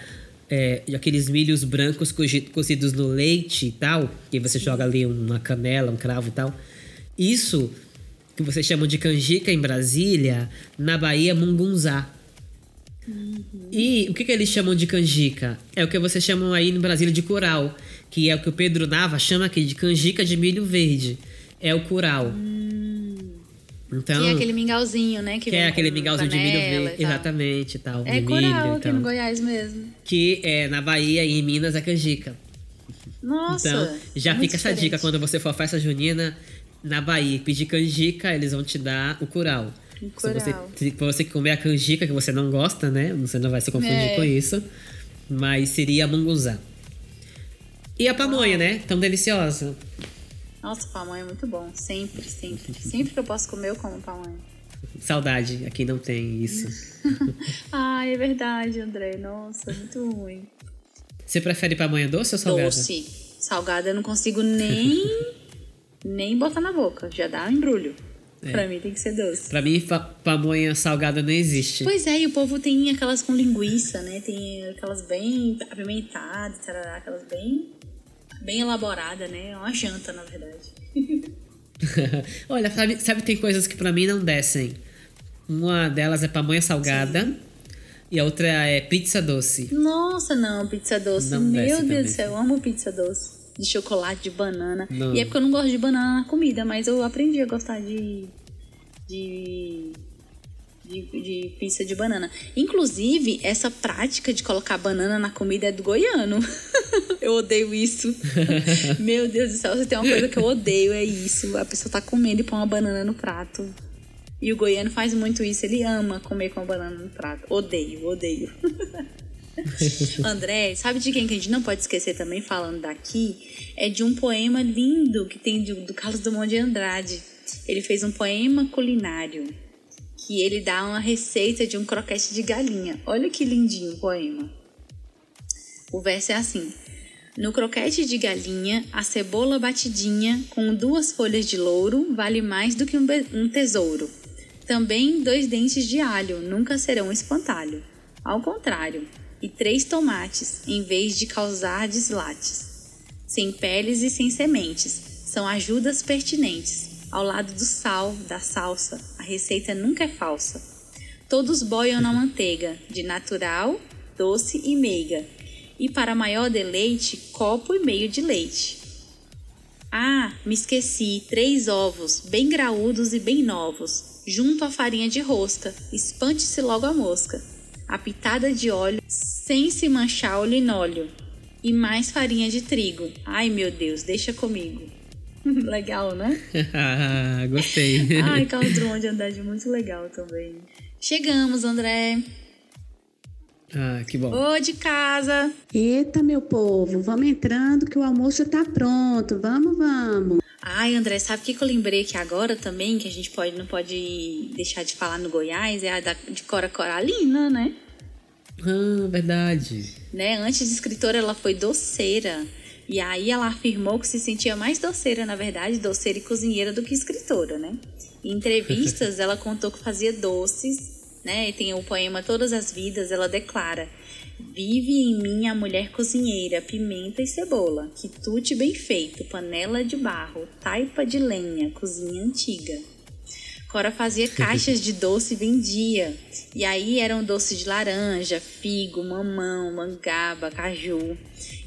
É, aqueles milhos brancos cozi- cozidos no leite e tal, e você joga ali uma canela, um cravo e tal. Isso que vocês chamam de canjica em Brasília, na Bahia, mungunzá. E o que, que eles chamam de canjica? É o que vocês chamam aí no Brasil de curau, que é o que o Pedro Nava chama aqui de canjica de milho verde. É o curau. Então, que é aquele mingauzinho, né? que vem é aquele mingauzinho de milho verde. e. Exatamente, tal. É de milho aqui no Goiás mesmo. Que é na Bahia e em Minas é canjica. Nossa. Então, já fica essa dica diferente. quando você for à festa junina na Bahia pedir canjica, eles vão te dar o curau. O Se você, curau. se você comer a canjica que você não gosta, né? Você não vai se confundir É. com isso. Mas seria munguzá. E a pamonha, né? Tão deliciosa. Nossa, pamonha é muito bom. Sempre, sempre. Sempre que eu posso comer, eu como pamonha. Saudade, aqui não tem isso. Ai, é verdade, André. Nossa, muito ruim. Você prefere pamonha doce ou salgada? Doce. Salgada eu não consigo nem, nem botar na boca. Já dá um embrulho. É. Pra mim tem que ser doce. Pra mim, fa- pamonha salgada não existe. Pois é, e o povo tem aquelas com linguiça, né? Tem aquelas bem apimentadas, tarará, aquelas bem, bem elaboradas, né? É uma janta, na verdade. Olha, sabe, sabe, tem coisas que pra mim não descem. Uma delas é pamonha salgada e a outra é pizza doce. Nossa, não, pizza doce. Não Meu Deus do céu, eu amo pizza doce. De chocolate, de banana. Não. E é porque eu não gosto de banana na comida, mas eu aprendi a gostar de. de. De, de pizza de banana. Inclusive, essa prática de colocar banana na comida é do goiano. eu odeio isso. Meu Deus do céu, se tem uma coisa que eu odeio, é isso. A pessoa tá comendo e põe uma banana no prato. E o goiano faz muito isso, ele ama comer com a banana no prato. Odeio, odeio. André, sabe de quem que a gente não pode esquecer também, falando daqui? É de um poema lindo que tem do, do Carlos Drummond de Andrade. Ele fez um poema culinário que ele dá uma receita de um croquete de galinha. Olha que lindinho o poema. O verso é assim: No croquete de galinha, a cebola batidinha com duas folhas de louro vale mais do que um, um tesouro. Também dois dentes de alho nunca serão espantalho. Ao contrário, e três tomates, em vez de causar deslates. Sem peles e sem sementes, são ajudas pertinentes. Ao lado do sal, da salsa, receita nunca é falsa. Todos boiam na manteiga, de natural, doce e meiga. E para maior deleite, copo e meio de leite. Ah, me esqueci, três ovos, bem graúdos e bem novos, junto à farinha de rosca, espante-se logo a mosca. A pitada de óleo, sem se manchar o linóleo. E mais farinha de trigo. Ai meu Deus, deixa comigo. Legal, né? Ah, Gostei. Ai, Carlos Drummond de Andrade, muito legal também. Chegamos, André. ah, que bom. Ô, de casa. Eita, meu povo, vamos entrando que o almoço já tá pronto. Vamos, vamos. Ai, André, sabe o que, que eu lembrei aqui agora também, que a gente pode, não pode deixar de falar no Goiás? É a da, de Cora Coralina, né? Ah, verdade. Né? Antes de escritora, ela foi doceira. E aí ela afirmou que se sentia mais doceira, na verdade, doceira e cozinheira do que escritora, né? Em entrevistas, ela contou que fazia doces, né? E tem o poema Todas as Vidas, ela declara: Vive em mim a mulher cozinheira, pimenta e cebola, quitute bem feito, panela de barro, taipa de lenha, cozinha antiga. Cora fazia caixas de doce e vendia. E aí eram doce de laranja, figo, mamão, mangaba, caju.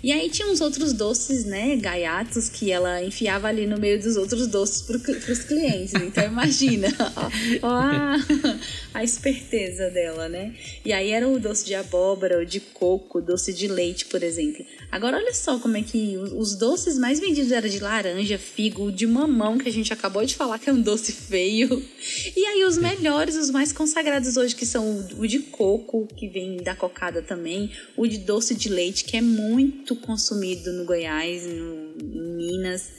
E aí tinha uns outros doces, né, gaiatos, que ela enfiava ali no meio dos outros doces para os clientes. Então imagina, ó, ó a, a, esperteza dela, né? E aí era o doce de abóbora, o de coco, doce de leite, por exemplo. Agora olha só como é que os doces mais vendidos eram de laranja, figo, de mamão, que a gente acabou de falar que é um doce feio. E aí os melhores, os mais consagrados hoje, que são o de coco, que vem da cocada também, o de doce de leite, que é muito consumido no Goiás, no, em Minas.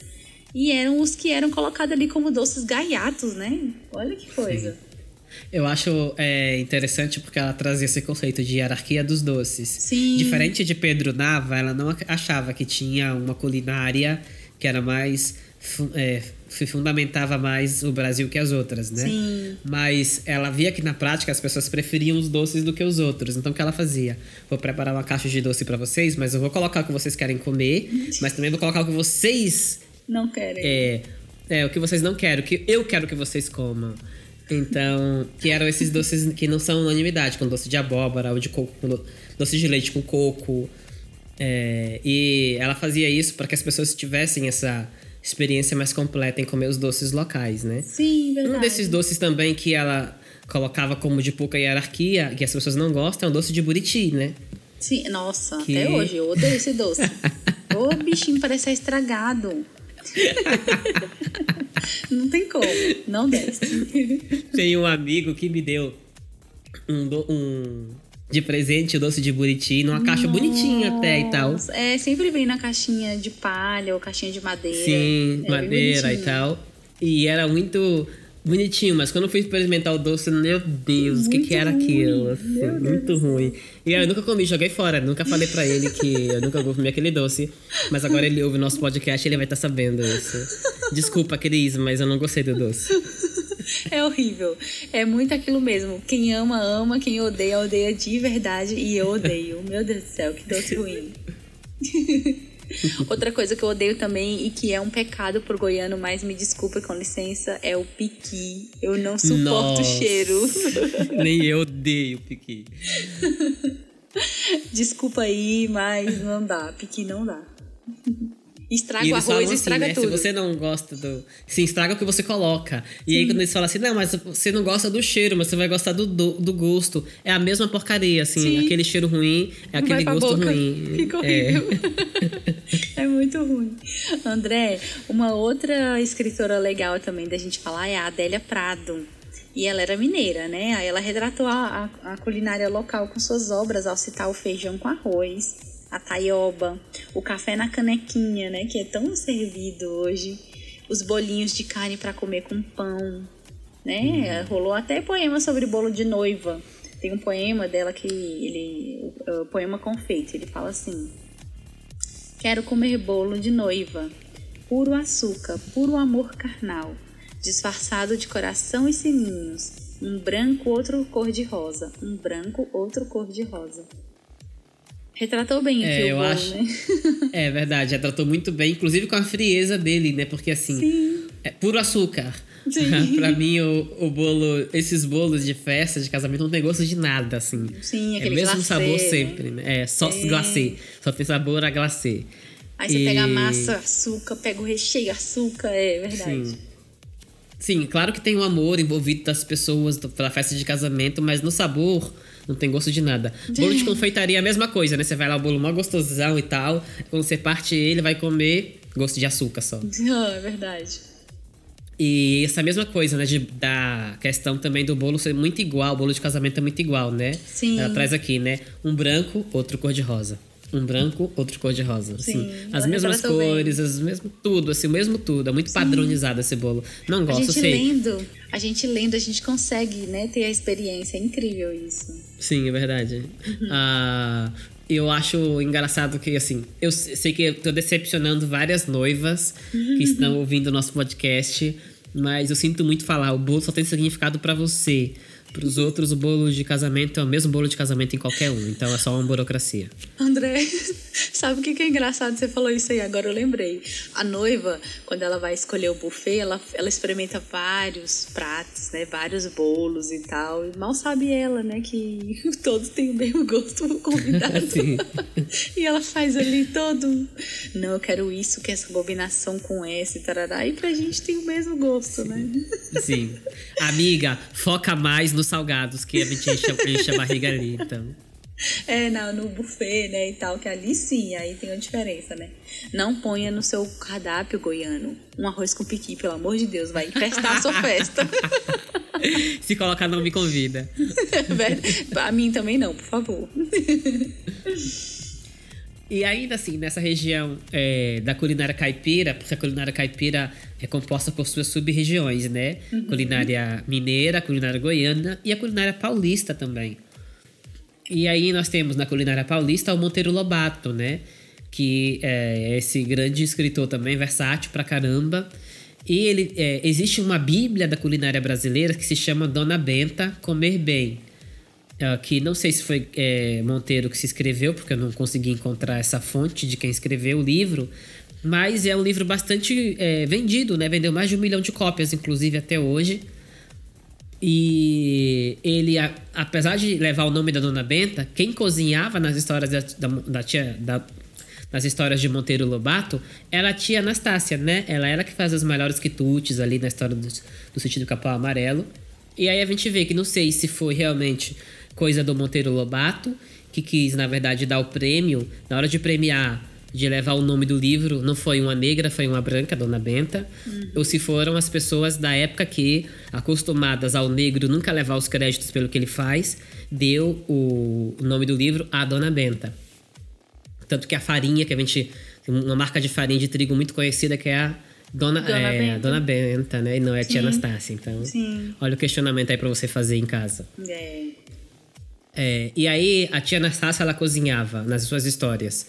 E eram os que eram colocados ali como doces gaiatos, né? Olha que coisa. Sim. Eu acho é, interessante porque ela trazia esse conceito de hierarquia dos doces. Sim. Diferente de Pedro Nava, ela não achava que tinha uma culinária que era mais é, se fundamentava mais o Brasil que as outras, né? Sim. Mas ela via que na prática as pessoas preferiam os doces do que os outros. Então o que ela fazia? Vou preparar uma caixa de doce para vocês, mas eu vou colocar o que vocês querem comer, mas também vou colocar o que vocês não querem. É, é o que vocês não querem, o que eu quero que vocês comam. Então, que eram esses doces que não são unanimidade, com doce de abóbora ou de coco, com doce de leite com coco. É, e ela fazia isso para que as pessoas tivessem essa experiência mais completa em comer os doces locais, né? Sim, verdade. Um desses doces também que ela colocava como de pouca hierarquia, que as pessoas não gostam, é o doce de buriti, né? Sim, nossa, que... até hoje eu odeio esse doce. Ô, bichinho parece estragado. não tem como, não desce. Tem um amigo que me deu um, do, um de presente o doce de buriti numa caixa Nossa. bonitinha até e tal. É, sempre vem na caixinha de palha ou caixinha de madeira. Sim, é madeira e tal. E era muito bonitinho, mas quando eu fui experimentar o doce, meu Deus, o que, que era ruim. aquilo? Assim, muito ruim. E eu nunca comi, joguei fora. Nunca falei para ele que eu nunca vou comer aquele doce. Mas agora ele ouve o nosso podcast e ele vai estar tá sabendo isso. Desculpa, Cris, mas eu não gostei do doce. É horrível. É muito aquilo mesmo. Quem ama, ama. Quem odeia, odeia de verdade. E eu odeio. Meu Deus do céu, que doce ruim. Outra coisa que eu odeio também e que é um pecado pro goiano, mas me desculpa com licença, é o piqui. Eu não suporto Nossa. o cheiro. Nem eu odeio piqui. Desculpa aí, mas não dá. Piqui não dá. Estraga o arroz, assim, estraga né? tudo. Se você não gosta do. Sim, estraga o que você coloca. E aí, quando eles falam assim, não, mas você não gosta do cheiro, mas você vai gostar do, do, do gosto. É a mesma porcaria, assim. Sim. Aquele cheiro ruim é aquele gosto boca. ruim. Fica horrível. É. é muito ruim. André, uma outra escritora legal também da gente falar é a Adélia Prado. E ela era mineira, né? Aí ela retratou a, a, a culinária local com suas obras ao citar o feijão com arroz a taioba, o café na canequinha, né, que é tão servido hoje, os bolinhos de carne para comer com pão, né? Uhum. Rolou até poema sobre bolo de noiva. Tem um poema dela que ele, o, o poema confeito, ele fala assim: Quero comer bolo de noiva, puro açúcar, puro amor carnal, disfarçado de coração e sininhos, um branco, outro cor de rosa, um branco, outro cor de rosa. Retratou bem é, eu bolo, acho. Né? é verdade, retratou muito bem, inclusive com a frieza dele, né? Porque assim, Sim. é puro açúcar. pra mim, o, o bolo, esses bolos de festa, de casamento, não tem gosto de nada, assim. Sim, aquele É o mesmo glacê, sabor né? sempre, né? É, só é. glacê. Só tem sabor a glacê. Aí você e... pega a massa, açúcar, pega o recheio, açúcar, é verdade. Sim. Sim, claro que tem um amor envolvido das pessoas pela festa de casamento, mas no sabor não tem gosto de nada. Bolo de confeitaria é a mesma coisa, né? Você vai lá, o bolo mó gostosão e tal. Quando você parte ele, vai comer gosto de açúcar só. Ah, é verdade. E essa mesma coisa, né? De, da questão também do bolo ser muito igual. O bolo de casamento é muito igual, né? Sim. Ela traz aqui, né? Um branco, outro cor-de-rosa. Um branco, outro cor-de-rosa. Assim, Sim, as ela mesmas bem. cores, as mesmo, tudo, assim, o mesmo tudo. É muito padronizado esse bolo. Não A gosto, gente sei. lendo, a gente lendo, a gente consegue, né, ter a experiência. É incrível isso. Sim, é verdade. Ah, eu acho engraçado que, assim, eu se- sei que eu tô decepcionando várias noivas que estão ouvindo o nosso podcast, mas eu sinto muito falar, o bolo só tem significado pra você. Para os outros, o bolo de casamento é o mesmo bolo de casamento em qualquer um, então é só uma burocracia. André, sabe o que é engraçado? Você falou isso aí, agora eu lembrei. A noiva, quando ela vai escolher o buffet, ela, ela experimenta vários pratos, né? Vários bolos e tal. E mal sabe ela, né? Que todos têm o mesmo gosto pro convidado. Sim. E ela faz ali todo. Não, eu quero isso, que essa combinação com esse, tarará. E pra gente tem o mesmo gosto, né? Sim. Amiga, foca mais nos salgados, que a gente enche, enche a barriga ali, então. É, não, no buffet, né, e tal, que ali sim, aí tem uma diferença, né? Não ponha no seu cardápio goiano um arroz com piqui, pelo amor de Deus, vai infestar a sua festa. Se colocar, não me convida. A mim também não, por favor. E ainda assim, nessa região é, da culinária caipira, porque a culinária caipira é composta por suas sub-regiões, né? Culinária mineira, culinária goiana e a culinária paulista também. E aí nós temos na culinária paulista o Monteiro Lobato, né? Que é esse grande escritor também, versátil pra caramba. E ele, é, existe uma bíblia da culinária brasileira que se chama Dona Benta Comer Bem. Ah, que não sei se foi é, Monteiro que se escreveu, porque eu não consegui encontrar essa fonte de quem escreveu o livro, mas é um livro bastante é, vendido, né? Vendeu mais de um milhão de cópias, inclusive, até hoje. E ele, a- apesar de levar o nome da Dona Benta, quem cozinhava nas histórias da, da, da tia. Da, nas histórias de Monteiro Lobato, era a tia Anastácia, né? Ela era que faz as melhores quitutes ali na história do, do sentido capão amarelo. E aí a gente vê que não sei se foi realmente coisa do Monteiro Lobato, que quis, na verdade, dar o prêmio. Na hora de premiar, de levar o nome do livro, não foi uma negra, foi uma branca, Dona Benta. Ou se foram as pessoas da época que, acostumadas ao negro nunca levar os créditos pelo que ele faz, deu o o nome do livro a Dona Benta. Tanto que a farinha, que a gente. Uma marca de farinha de trigo muito conhecida, que é a Dona, Dona é, Benta. Dona Benta, né? E não é a tia Sim. Anastácia. Então, Sim. olha o questionamento aí pra você fazer em casa. É. É, e aí, a tia Anastácia, ela cozinhava nas suas histórias.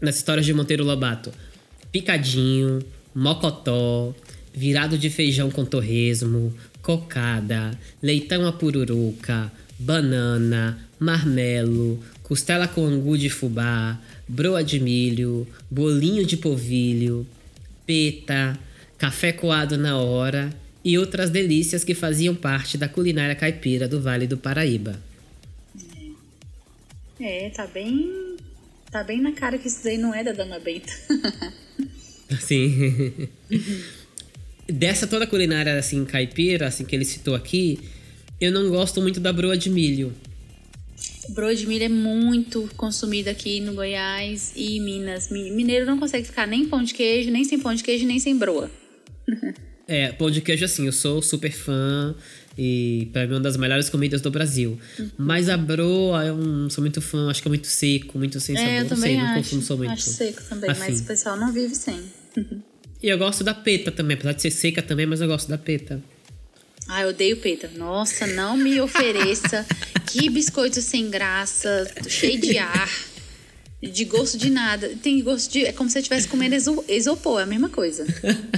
Nas histórias de Monteiro Lobato. Picadinho, mocotó, virado de feijão com torresmo, cocada, leitão à pururuca, banana, marmelo, costela com angu de fubá, broa de milho, bolinho de polvilho, peta, café coado na hora e outras delícias que faziam parte da culinária caipira do Vale do Paraíba. É, tá bem. Tá bem na cara que isso daí não é da Dona Benta. Sim. Dessa toda a culinária assim caipira, assim que ele citou aqui, eu não gosto muito da broa de milho. Broa de milho é muito consumido aqui no Goiás e Minas. Mi- Mineiro não consegue ficar nem pão de queijo, nem sem pão de queijo, nem sem broa. É, pão de queijo assim, eu sou super fã e pra mim é uma das melhores comidas do Brasil. Mas a broa eu não sou muito fã, acho que é muito seco, muito sem sabor, é, eu não também sei, não acho. consumo sou muito. Acho seco também, mas o pessoal não vive sem. E eu gosto da peta também, apesar de ser seca também, mas eu gosto da peta. Ah, eu odeio peta. Nossa, não me ofereça. que biscoito sem graça, cheio de ar, de gosto de nada. Tem gosto de. É como se você estivesse comendo iso- isopor, é a mesma coisa.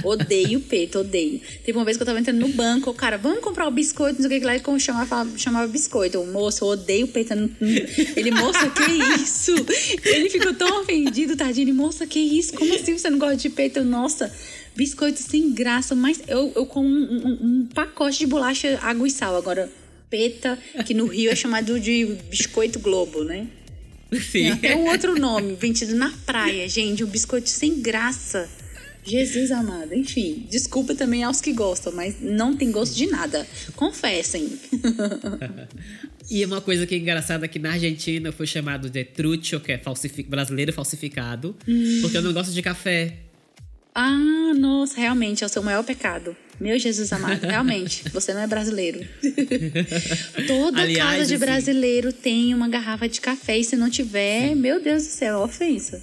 Odeio peta, odeio. Teve uma vez que eu tava entrando no banco, o cara, vamos comprar o biscoito, não sei o que lá, ele chamava, chamava biscoito. Eu, moço, eu odeio não- Ele, moça, que isso? Ele ficou tão ofendido, tadinho. Ele, moça, que isso? Como assim você não gosta de? Eu, nossa. Biscoito sem graça, mas eu, eu como um, um- um pacote de bolacha, água e sal. Agora, peta, que no Rio é chamado de biscoito globo, né? Tem Sim. até um outro nome, vendido na praia, gente. Um biscoito sem graça. Jesus amado. Enfim, desculpa também aos que gostam, mas não tem gosto de nada. Confessem. E uma coisa que é engraçada que na Argentina foi chamado de trucho, que é falsifi- brasileiro falsificado, porque eu não gosto de café. Ah, nossa, realmente é o seu maior pecado. Meu Jesus amado, realmente, você não é brasileiro. Toda Aliás, casa de assim- brasileiro tem uma garrafa de café e se não tiver, meu Deus do céu, é ofensa.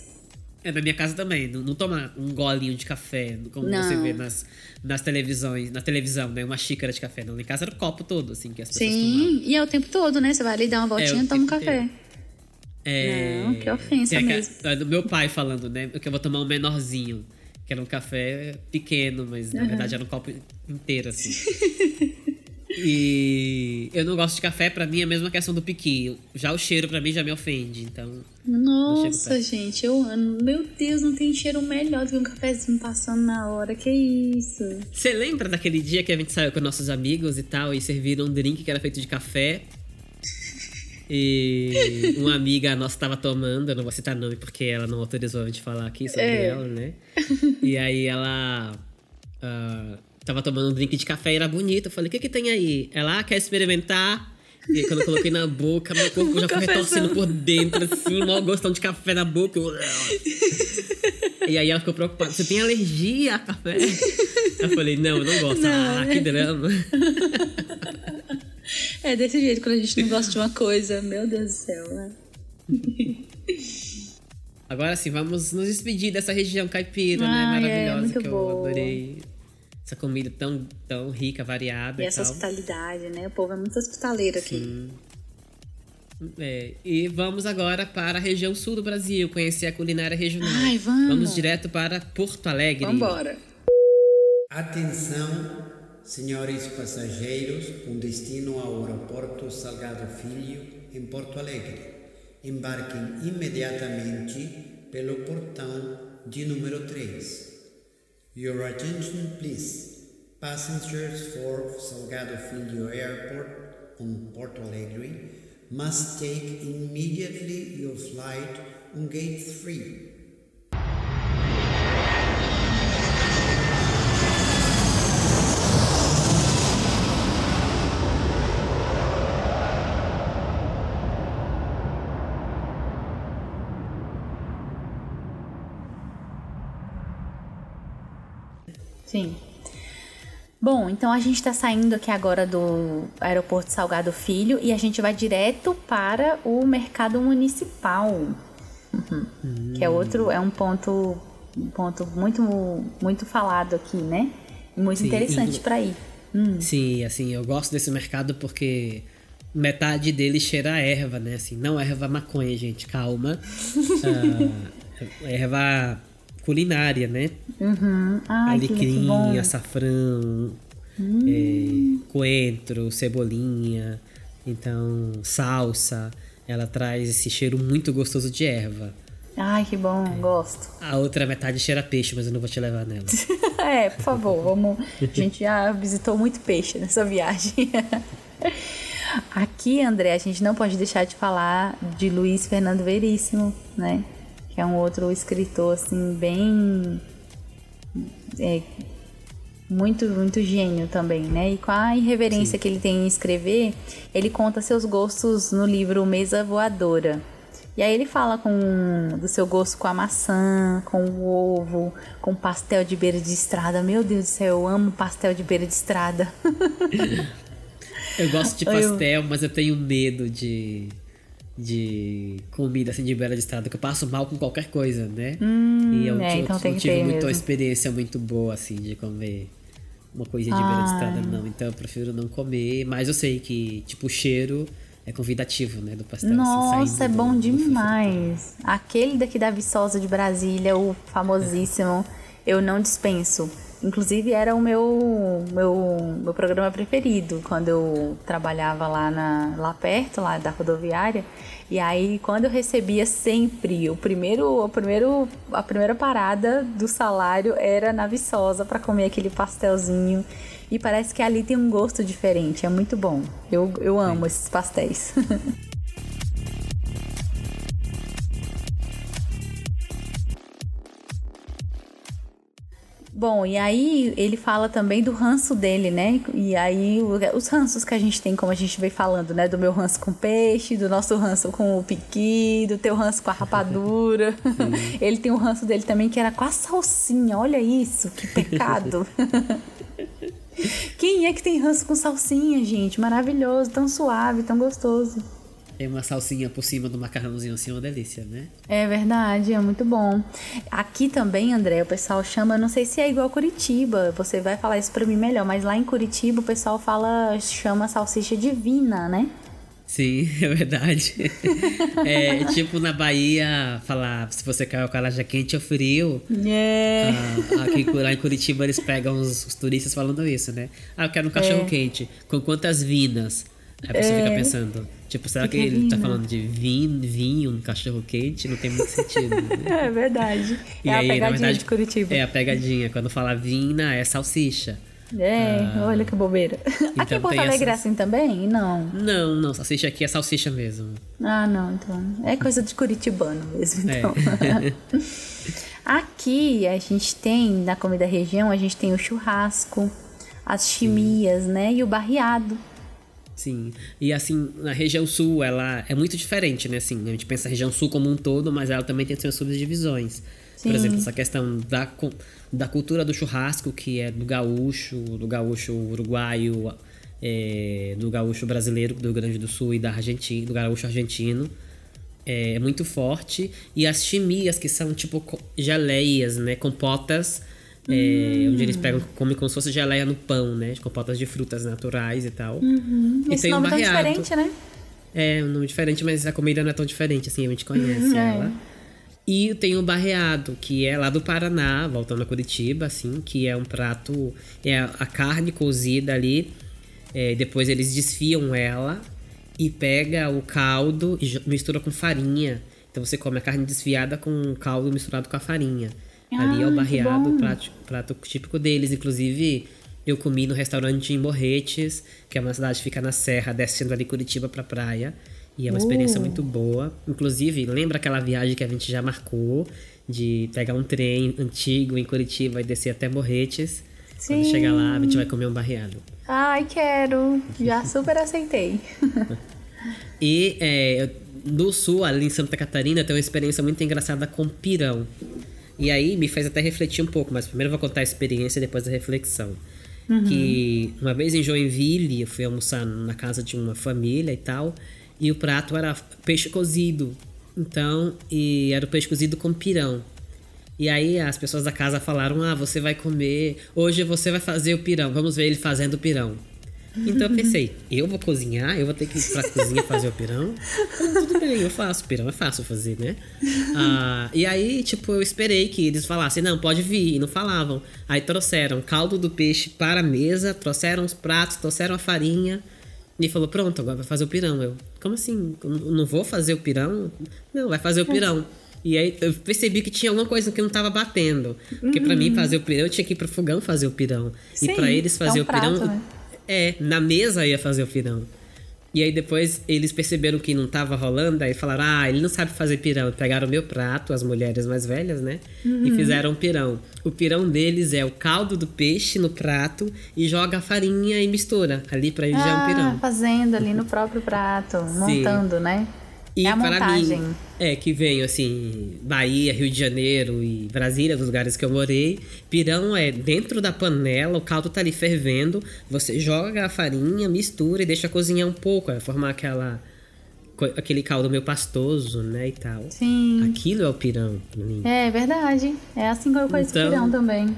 É na minha casa também. Não, não toma um golinho de café, como Não. você vê nas, nas televisões, na televisão, né? Uma xícara de café. Não, em casa era o copo todo, assim, que as pessoas tomavam. Sim, e é o tempo todo, né? Você vai ali dar uma voltinha É, o e toma um café. É... Não, que ofensa tem aquela- mesmo. é meu pai falando, né? Que eu vou tomar um menorzinho. Que era um café pequeno, mas na Uhum. verdade era um copo inteiro, assim. e eu não gosto de café, pra mim é a mesma questão do piqui. Já o cheiro pra mim já me ofende, então... Nossa, gente, eu amo. Meu Deus, não tem cheiro melhor do que um cafezinho passando na hora. Que isso? Você lembra daquele dia que a gente saiu com nossos amigos e tal, e serviram um drink que era feito de café? E uma amiga nossa tava tomando, eu não vou citar nome porque ela não autorizou a gente falar aqui sobre É. ela, né? E aí ela ah, tava tomando um drink de café e era bonito. Eu falei, o que que tem aí? Ela, ah, quer experimentar? E aí, quando eu coloquei na boca, meu corpo já foi retorcendo por dentro, assim, mó gostão de café na boca. Eu- E aí ela ficou preocupada. Você tem alergia a café? Eu falei, não, eu não gosto. Não, ah, né? que drama. É desse jeito quando a gente não gosta de uma coisa. Meu Deus do céu, né? Agora sim, vamos nos despedir dessa região caipira, né? Ai, é, Maravilhosa, muito que boa. eu adorei. Essa comida tão, tão rica, variada E e, essa tal. hospitalidade, né? O povo é muito hospitaleiro aqui. Sim. É, e vamos agora para a região sul do Brasil, conhecer a culinária regional. Ai, vamos. Vamos direto para Porto Alegre. Vambora. Atenção, senhores passageiros com destino ao aeroporto Salgado Filho, em Porto Alegre. Embarquem imediatamente pelo portão de número 3. Your attention, please. Passengers for Salgado Filho Airport on Porto Alegre must take immediately your flight on gate 3. Sim. Bom, então a gente está saindo aqui agora do aeroporto Salgado Filho e a gente vai direto para o mercado municipal, Uhum. que é outro, é um ponto, um ponto muito, muito falado aqui, né? Muito Sim, interessante para ir. Sim, assim, eu gosto desse mercado porque metade dele cheira a erva, né? Assim, não erva maconha, gente, calma. Ah, erva culinária, né? Uhum. Ai, Alecrim, açafrão, é, coentro, cebolinha, então salsa. Ela traz esse cheiro muito gostoso de erva. Ai, que bom, gosto. A outra metade cheira peixe, mas eu não vou te levar nela. é, por favor, vamos. A gente já visitou muito peixe nessa viagem. Aqui, André, a gente não pode deixar de falar de Luiz Fernando Veríssimo, né? Que é um outro escritor, assim, bem. é, muito, muito gênio também, né? E com a irreverência que ele tem em escrever, ele conta seus gostos no livro Mesa Voadora. E aí ele fala com do seu gosto com a maçã, com o ovo, com pastel de beira de estrada. Meu Deus do céu, eu amo pastel de beira de estrada. Eu gosto de Eu- pastel, mas eu tenho medo de, de comida assim de beira de estrada, que eu passo mal com qualquer coisa, né? e eu, é, eu então tem não tive muita mesmo. experiência muito boa assim de comer uma coisinha de beira de estrada, Ai. não. Então eu prefiro não comer, mas eu sei que, tipo, o cheiro é convidativo, né? Do pastel. assim, Nossa, saindo é do- bom do demais. Aquele daqui da Viçosa de Brasília, o famosíssimo, eu não dispenso. Inclusive era o meu, meu, meu programa preferido quando eu trabalhava lá, na, lá perto, lá da rodoviária. E aí, quando eu recebia sempre, o primeiro, o primeiro, a primeira parada do salário era na Viçosa para comer aquele pastelzinho. E parece que ali tem um gosto diferente, é muito bom. Eu, eu amo esses pastéis. Bom, e aí ele fala também do ranço dele, né? E aí os ranços que a gente tem, como a gente vem falando, né? Do meu ranço com peixe, do nosso ranço com o piqui, do teu ranço com a rapadura. ele tem o ranço dele também que era com a salsinha. Olha isso, que pecado. Quem é que tem ranço com salsinha, gente? Maravilhoso, tão suave, tão gostoso. Tem uma salsinha por cima do macarrãozinho assim, uma delícia, né? É verdade, é muito bom. Aqui também, André, o pessoal chama, não sei se é igual Curitiba, você vai falar isso pra mim melhor, mas lá em Curitiba o pessoal fala, chama salsicha divina, né? Sim, é verdade. é tipo na Bahia, falar se você quer o calajá quente ou frio. É. Ah, aqui lá em Curitiba eles pegam os, os, turistas falando isso, né? Ah, eu quero um cachorro é. quente. Com quantas vinas? Aí você é. fica pensando, tipo, será que, ele tá falando de vinho, vinho, cachorro quente? Não tem muito sentido. Né? É verdade. E é aí, a pegadinha verdade, de Curitiba. É a pegadinha. Quando fala vina, é salsicha. É, ah, olha que bobeira. Então aqui em Porto Alegre é assim também? Não. Não, não. Salsicha aqui é salsicha mesmo. Ah, não. Então. É coisa de curitibano mesmo, então. É. aqui a gente tem, na comida região, a gente tem o churrasco, as chimias, né? E o barreado. Sim. E assim, na região sul, ela é muito diferente, né? Assim, a gente pensa a região sul como um todo, mas ela também tem suas subdivisões. Sim. Por exemplo, essa questão da, da cultura do churrasco, que é do gaúcho, do gaúcho uruguaio, é, do gaúcho brasileiro, do Rio Grande do Sul e da Argentina, do gaúcho argentino. É, é muito forte. E as chimias, que são tipo geleias, né? Compotas é, onde eles pegam, comem como se fosse geleia no pão, né? Compotas de frutas naturais e tal. Uhum. E Esse tem nome um barreado. tão diferente, né? É, um nome diferente, mas a comida não é tão diferente, assim, a gente conhece é. ela. E tem o barreado, que é lá do Paraná, voltando a Curitiba, assim, que é um prato. É a carne cozida ali. É, depois eles desfiam ela e pega o caldo e mistura com farinha. Então você come a carne desfiada com o caldo misturado com a farinha. Ali é o barreado, prato, prato típico deles. Inclusive, eu comi no restaurante em Morretes, que é uma cidade que fica na serra, descendo ali Curitiba pra praia. E é uma experiência uh. muito boa. Inclusive, lembra aquela viagem que a gente já marcou de pegar um trem antigo em Curitiba e descer até Morretes? Sim. Quando chegar lá, a gente vai comer um barreado. Ai, quero! Já super aceitei. e é, no sul, ali em Santa Catarina, tem uma experiência muito engraçada com pirão. E aí me fez até refletir um pouco, mas primeiro eu vou contar a experiência depois a reflexão. Uhum. Que uma vez em Joinville, eu fui almoçar na casa de uma família e tal, e o prato era peixe cozido. Então, e era o peixe cozido com pirão. E aí as pessoas da casa falaram: "Ah, você vai comer, hoje você vai fazer o pirão. Vamos ver ele fazendo o pirão". Então eu pensei, eu vou cozinhar, eu vou ter que ir pra cozinha fazer o pirão. tudo bem, eu faço. Pirão é fácil fazer, né? Ah, e aí, tipo, eu esperei que eles falassem, não, pode vir. E não falavam. Aí trouxeram caldo do peixe para a mesa, trouxeram os pratos, trouxeram a farinha. E falou, pronto, agora vai fazer o pirão. Eu, como assim? Não vou fazer o pirão? Não, vai fazer o pirão. E aí eu percebi que tinha alguma coisa que não estava batendo. Porque uhum. para mim fazer o pirão, eu tinha que ir pro fogão fazer o pirão. Sim, e para eles fazer é um o pirão, prato, né? É, na mesa ia fazer o pirão. E aí depois eles perceberam que não tava rolando, aí falaram: ah, ele não sabe fazer pirão. Pegaram o meu prato, as mulheres mais velhas, né? Uhum. E fizeram pirão. O pirão deles é o caldo do peixe no prato e joga a farinha e mistura. Ali pra eles ah, já é um pirão. Fazendo ali no próprio prato, montando, né? E é para mim, é que venho assim, Bahia, Rio de Janeiro e Brasília, dos lugares que eu morei. Pirão é dentro da panela, o caldo tá ali fervendo, você joga a farinha, mistura e deixa cozinhar um pouco, é formar aquela aquele caldo meio pastoso, né, e tal. Sim. Aquilo é o pirão pra mim. É verdade. É assim que eu conheço então, pirão também.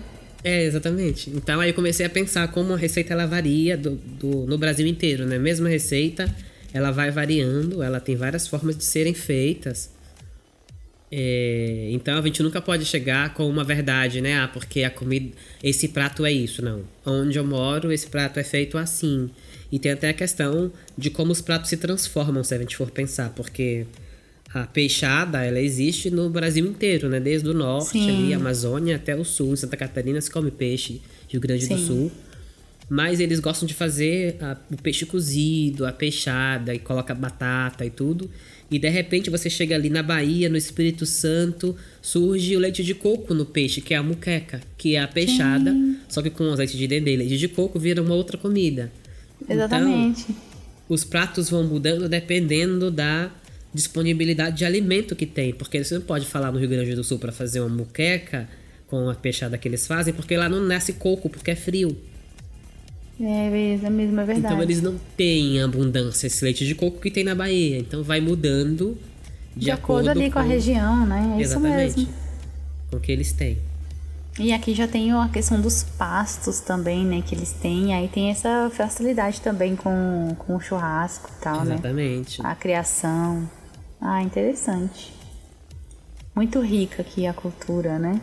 É, exatamente. Então aí eu comecei a pensar como a receita ela varia do, do, no Brasil inteiro, né? Mesma receita, ela vai variando, ela tem várias formas de serem feitas. É, então a gente nunca pode chegar com uma verdade, né? Ah, porque a comida, esse prato é isso, não. Onde eu moro, esse prato é feito assim. E tem até a questão de como os pratos se transformam, se a gente for pensar, porque a peixada, ela existe no Brasil inteiro, né? Desde o norte, Sim. ali, Amazônia, até o sul. Em Santa Catarina se come peixe, Rio Grande Sim. do Sul. Mas eles gostam de fazer a, o peixe cozido, a peixada, e coloca batata e tudo. E de repente você chega ali na Bahia, no Espírito Santo, surge o leite de coco no peixe, que é a muqueca, que é a peixada, Sim. só que com azeite de dendê e leite de coco vira uma outra comida. Exatamente. Então, os pratos vão mudando dependendo da disponibilidade de alimento que tem, porque você não pode falar no Rio Grande do Sul para fazer uma muqueca com a peixada que eles fazem, porque lá não nasce coco, porque é frio. É, é mesmo, é verdade. Então eles não têm abundância esse leite de coco que tem na Bahia. Então vai mudando de, de acordo, acordo ali com, com, a região, né? É Exatamente. Isso mesmo. Com o que eles têm. E aqui já tem a questão dos pastos também, né? Que eles têm. Aí tem essa facilidade também com, com o churrasco e tal, Exatamente. né? Exatamente. A criação. Ah, interessante. Muito rica aqui a cultura, né?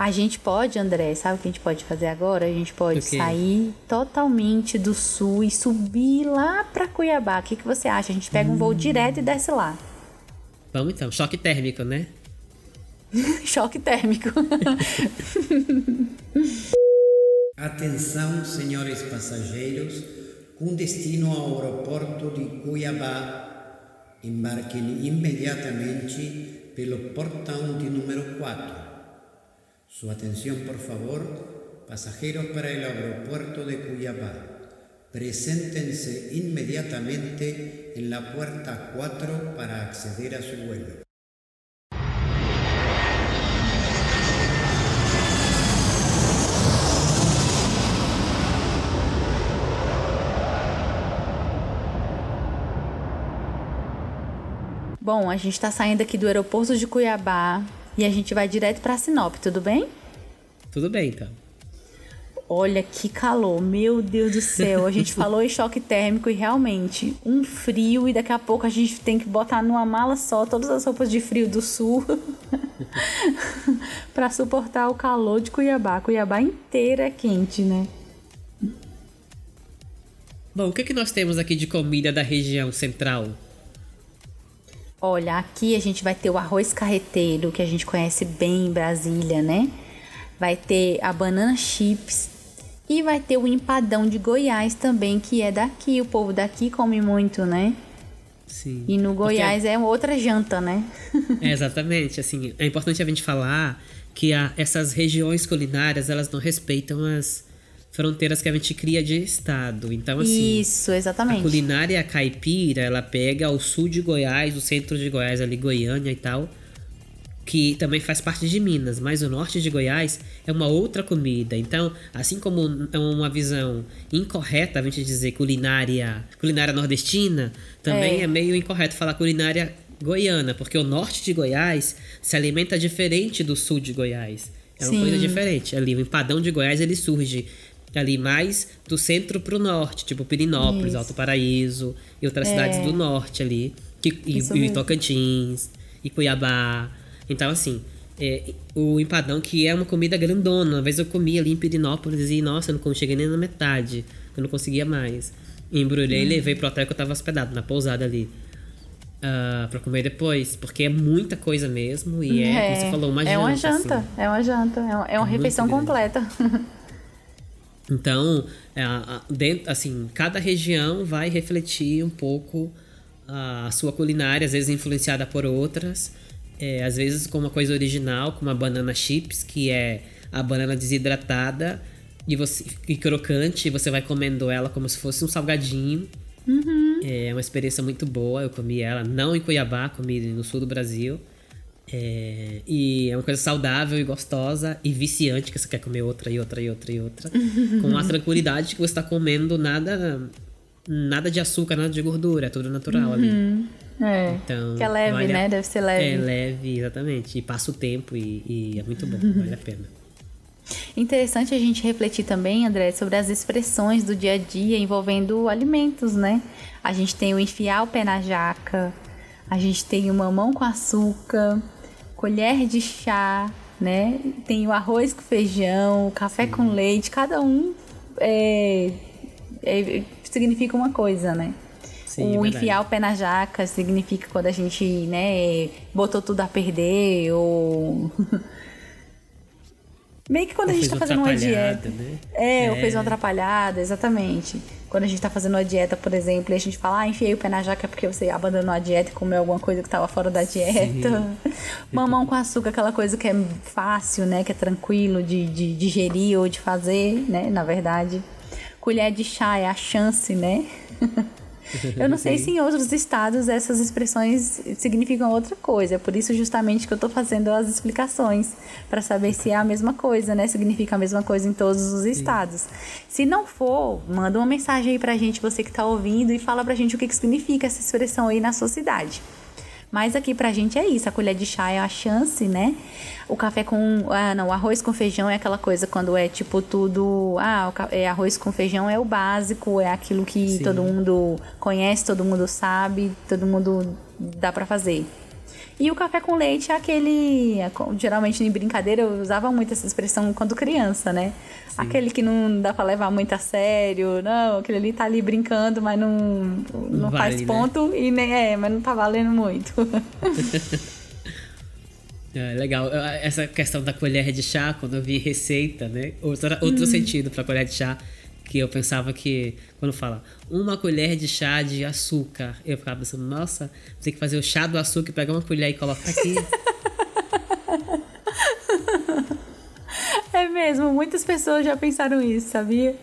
A gente pode, André, sabe o que a gente pode fazer agora? A gente pode sair totalmente do sul e subir lá para Cuiabá. O que, que você acha? A gente pega um voo direto e desce lá. Vamos então, choque térmico, né? choque térmico. Atenção, senhores passageiros, com destino ao aeroporto de Cuiabá, embarquem imediatamente pelo portão de número 4. Su atención, por favor, pasajeros para el aeropuerto de Cuyabá. Preséntense inmediatamente en la puerta 4 para acceder a su vuelo. Bom, a gente está saindo aqui do aeroporto de Cuiabá e a gente vai direto para Sinop, tudo bem? Tudo bem, então. Olha que calor, meu Deus do céu. A gente falou em choque térmico e realmente um frio e daqui a pouco a gente tem que botar numa mala só todas as roupas de frio do sul para suportar o calor de Cuiabá. Cuiabá inteira é quente, né? Bom, o que, que nós temos aqui de comida da região central? Olha, aqui a gente vai ter o arroz carreteiro, que a gente conhece bem em Brasília, né? Vai ter a banana chips e vai ter o empadão de Goiás também, que é daqui. O povo daqui come muito, né? Sim. E no Goiás Porque... é outra janta, né? é, exatamente. Assim, é importante a gente falar que a, essas regiões culinárias, elas não respeitam as fronteiras que a gente cria de estado. Então, assim. Isso, exatamente. A culinária caipira, ela pega o sul de Goiás, o centro de Goiás, ali, Goiânia e tal, que também faz parte de Minas, mas o norte de Goiás é uma outra comida. Então, assim como é uma visão incorreta a gente dizer culinária, culinária nordestina, também é, é meio incorreto falar culinária goiana, porque o norte de Goiás se alimenta diferente do sul de Goiás. É uma Sim. coisa diferente. Ali, o empadão de Goiás ele surge ali mais do centro para o norte, tipo Pirinópolis, Isso. Alto Paraíso e outras é. cidades do norte ali, que, e, e Tocantins, e Cuiabá. Então, assim, é, o empadão, que é uma comida grandona. Uma vez eu comi ali em Pirinópolis e, nossa, eu não cheguei nem na metade. Eu não conseguia mais. Embrulhei hum. e levei pro hotel que eu tava hospedado, na pousada ali. Uh, pra comer depois, porque é muita coisa mesmo e é, é como você falou, uma janta. É uma janta, assim. é uma janta, é uma, é uma refeição completa. Então, é, dentro, assim, cada região vai refletir um pouco a sua culinária, às vezes influenciada por outras, é, às vezes com uma coisa original, como a banana chips, que é a banana desidratada e, você, e crocante, e você vai comendo ela como se fosse um salgadinho. Uhum. É uma experiência muito boa. Eu comi ela não em Cuiabá, comi no sul do Brasil. É, e é uma coisa saudável e gostosa e viciante, que você quer comer outra e outra e outra e outra. com a tranquilidade que você está comendo nada nada de açúcar, nada de gordura, é tudo natural uhum. ali. É. Então, que é leve, vale né? Deve ser leve. É leve, exatamente. E passa o tempo e, e é muito bom, vale a pena. Interessante a gente refletir também, André, sobre as expressões do dia a dia envolvendo alimentos, né? A gente tem o enfiar o pé na jaca, a gente tem o mamão com açúcar, colher de chá, né? Tem o arroz com feijão, o café Sim. com leite, cada um é, é, significa uma coisa, né? Sim, o enfiar o pé na jaca significa quando a gente, né, botou tudo a perder ou Meio que quando Ou a gente tá uma fazendo uma dieta. né? É, ou É. fez uma atrapalhada, exatamente. Quando a gente tá fazendo uma dieta, por exemplo, e a gente fala, ah, enfiei o pé na jaca porque você abandonou a dieta e comeu alguma coisa que tava fora da dieta. Mamão com açúcar, aquela coisa que é fácil, né? Que é tranquilo de, de digerir ou de fazer, né? Na verdade. Colher de chá é a chance, né? Eu não sei se em outros estados essas expressões significam outra coisa. É por isso justamente que eu tô fazendo as explicações para saber se é a mesma coisa, né? Significa a mesma coisa em todos os estados. Se não for, manda uma mensagem aí pra gente, você que tá ouvindo, e fala pra gente o que, que significa essa expressão aí na sua cidade. Mas aqui pra gente é isso, a colher de chá é a chance, né? O café com. Ah, não, o arroz com feijão é aquela coisa quando é tipo tudo. Ah, é arroz com feijão é o básico, é aquilo que Sim. todo mundo conhece, todo mundo sabe, todo mundo dá pra fazer. E o café com leite é aquele. Geralmente em brincadeira eu usava muito essa expressão quando criança, né? Aquele que não dá pra levar muito a sério, não, aquele ali tá ali brincando, mas não, não, faz vale, né? ponto e nem é, mas não tá valendo muito. É, legal. Essa questão da colher de chá, quando eu vi receita, né? Outro, outro sentido pra colher de chá, que eu pensava que, quando fala uma colher de chá de açúcar, eu ficava pensando, nossa, tem que fazer o chá do açúcar, pegar uma colher e colocar aqui. É mesmo, muitas pessoas já pensaram isso, sabia?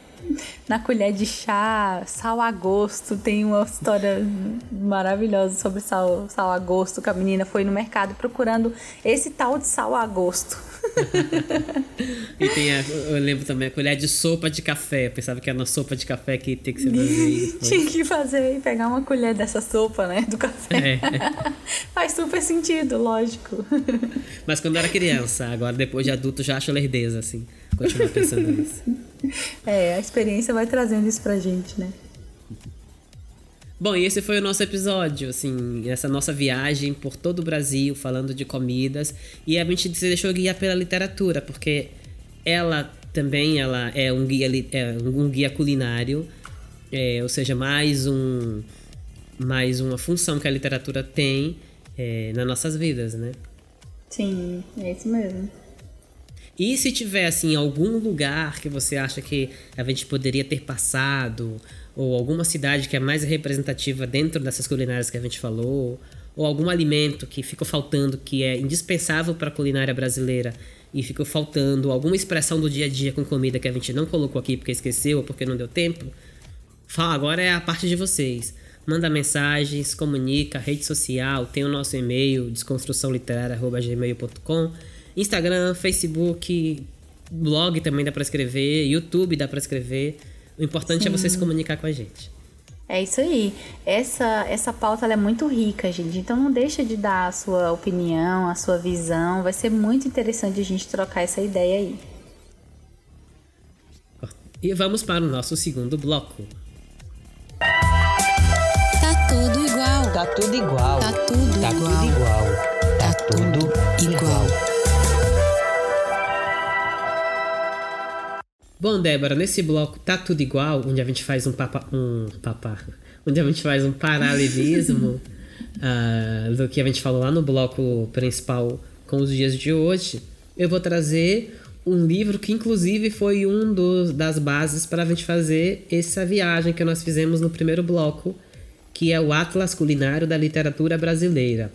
Na colher de chá, sal a gosto, tem uma história maravilhosa sobre sal, sal a gosto, que a menina foi no mercado procurando esse tal de sal a gosto. e tem a, eu lembro também a colher de sopa de café. Eu pensava que era uma sopa de café que tem que ser vazia. Tinha que fazer e pegar uma colher dessa sopa, né, do café. É. Faz super sentido, lógico. Mas quando eu era criança, agora depois de adulto já acho lerdeza, assim. Continuar pensando nisso. É, a experiência vai trazendo isso pra gente, né? Bom, e esse foi o nosso episódio, assim, essa nossa viagem por todo o Brasil, falando de comidas. E a gente se deixou guiar pela literatura, porque ela também ela é um guia, é um guia culinário, é, ou seja, mais, um, mais uma função que a literatura tem é, nas nossas vidas, né? Sim, é isso mesmo. E se tiver, assim, algum lugar que você acha que a gente poderia ter passado, ou alguma cidade que é mais representativa dentro dessas culinárias que a gente falou, ou algum alimento que ficou faltando, que é indispensável para a culinária brasileira e ficou faltando, alguma expressão do dia a dia com comida que a gente não colocou aqui porque esqueceu ou porque não deu tempo, fala, agora é a parte de vocês. Manda mensagens, comunica, rede social, tem o nosso e-mail, desconstruçãoliterária.gmail.com, Instagram, Facebook, blog também dá para escrever, YouTube dá para escrever. O importante é você se comunicar com a gente. É isso aí. Essa, essa pauta ela é muito rica, gente. Então não deixa de dar a sua opinião, a sua visão. Vai ser muito interessante a gente trocar essa ideia aí. E vamos para o nosso segundo bloco. Tá tudo igual. Tá tudo igual. Tá tudo Tá igual. tudo igual. Tá tudo igual. Bom, Débora, nesse bloco tá tudo igual, onde a gente faz um papa, um papá, onde a gente faz um paralelismo ah, do que a gente falou lá no bloco principal com os dias de hoje. Eu vou trazer um livro que inclusive foi um dos, das bases para a gente fazer essa viagem que nós fizemos no primeiro bloco, que é o Atlas Culinário da Literatura Brasileira.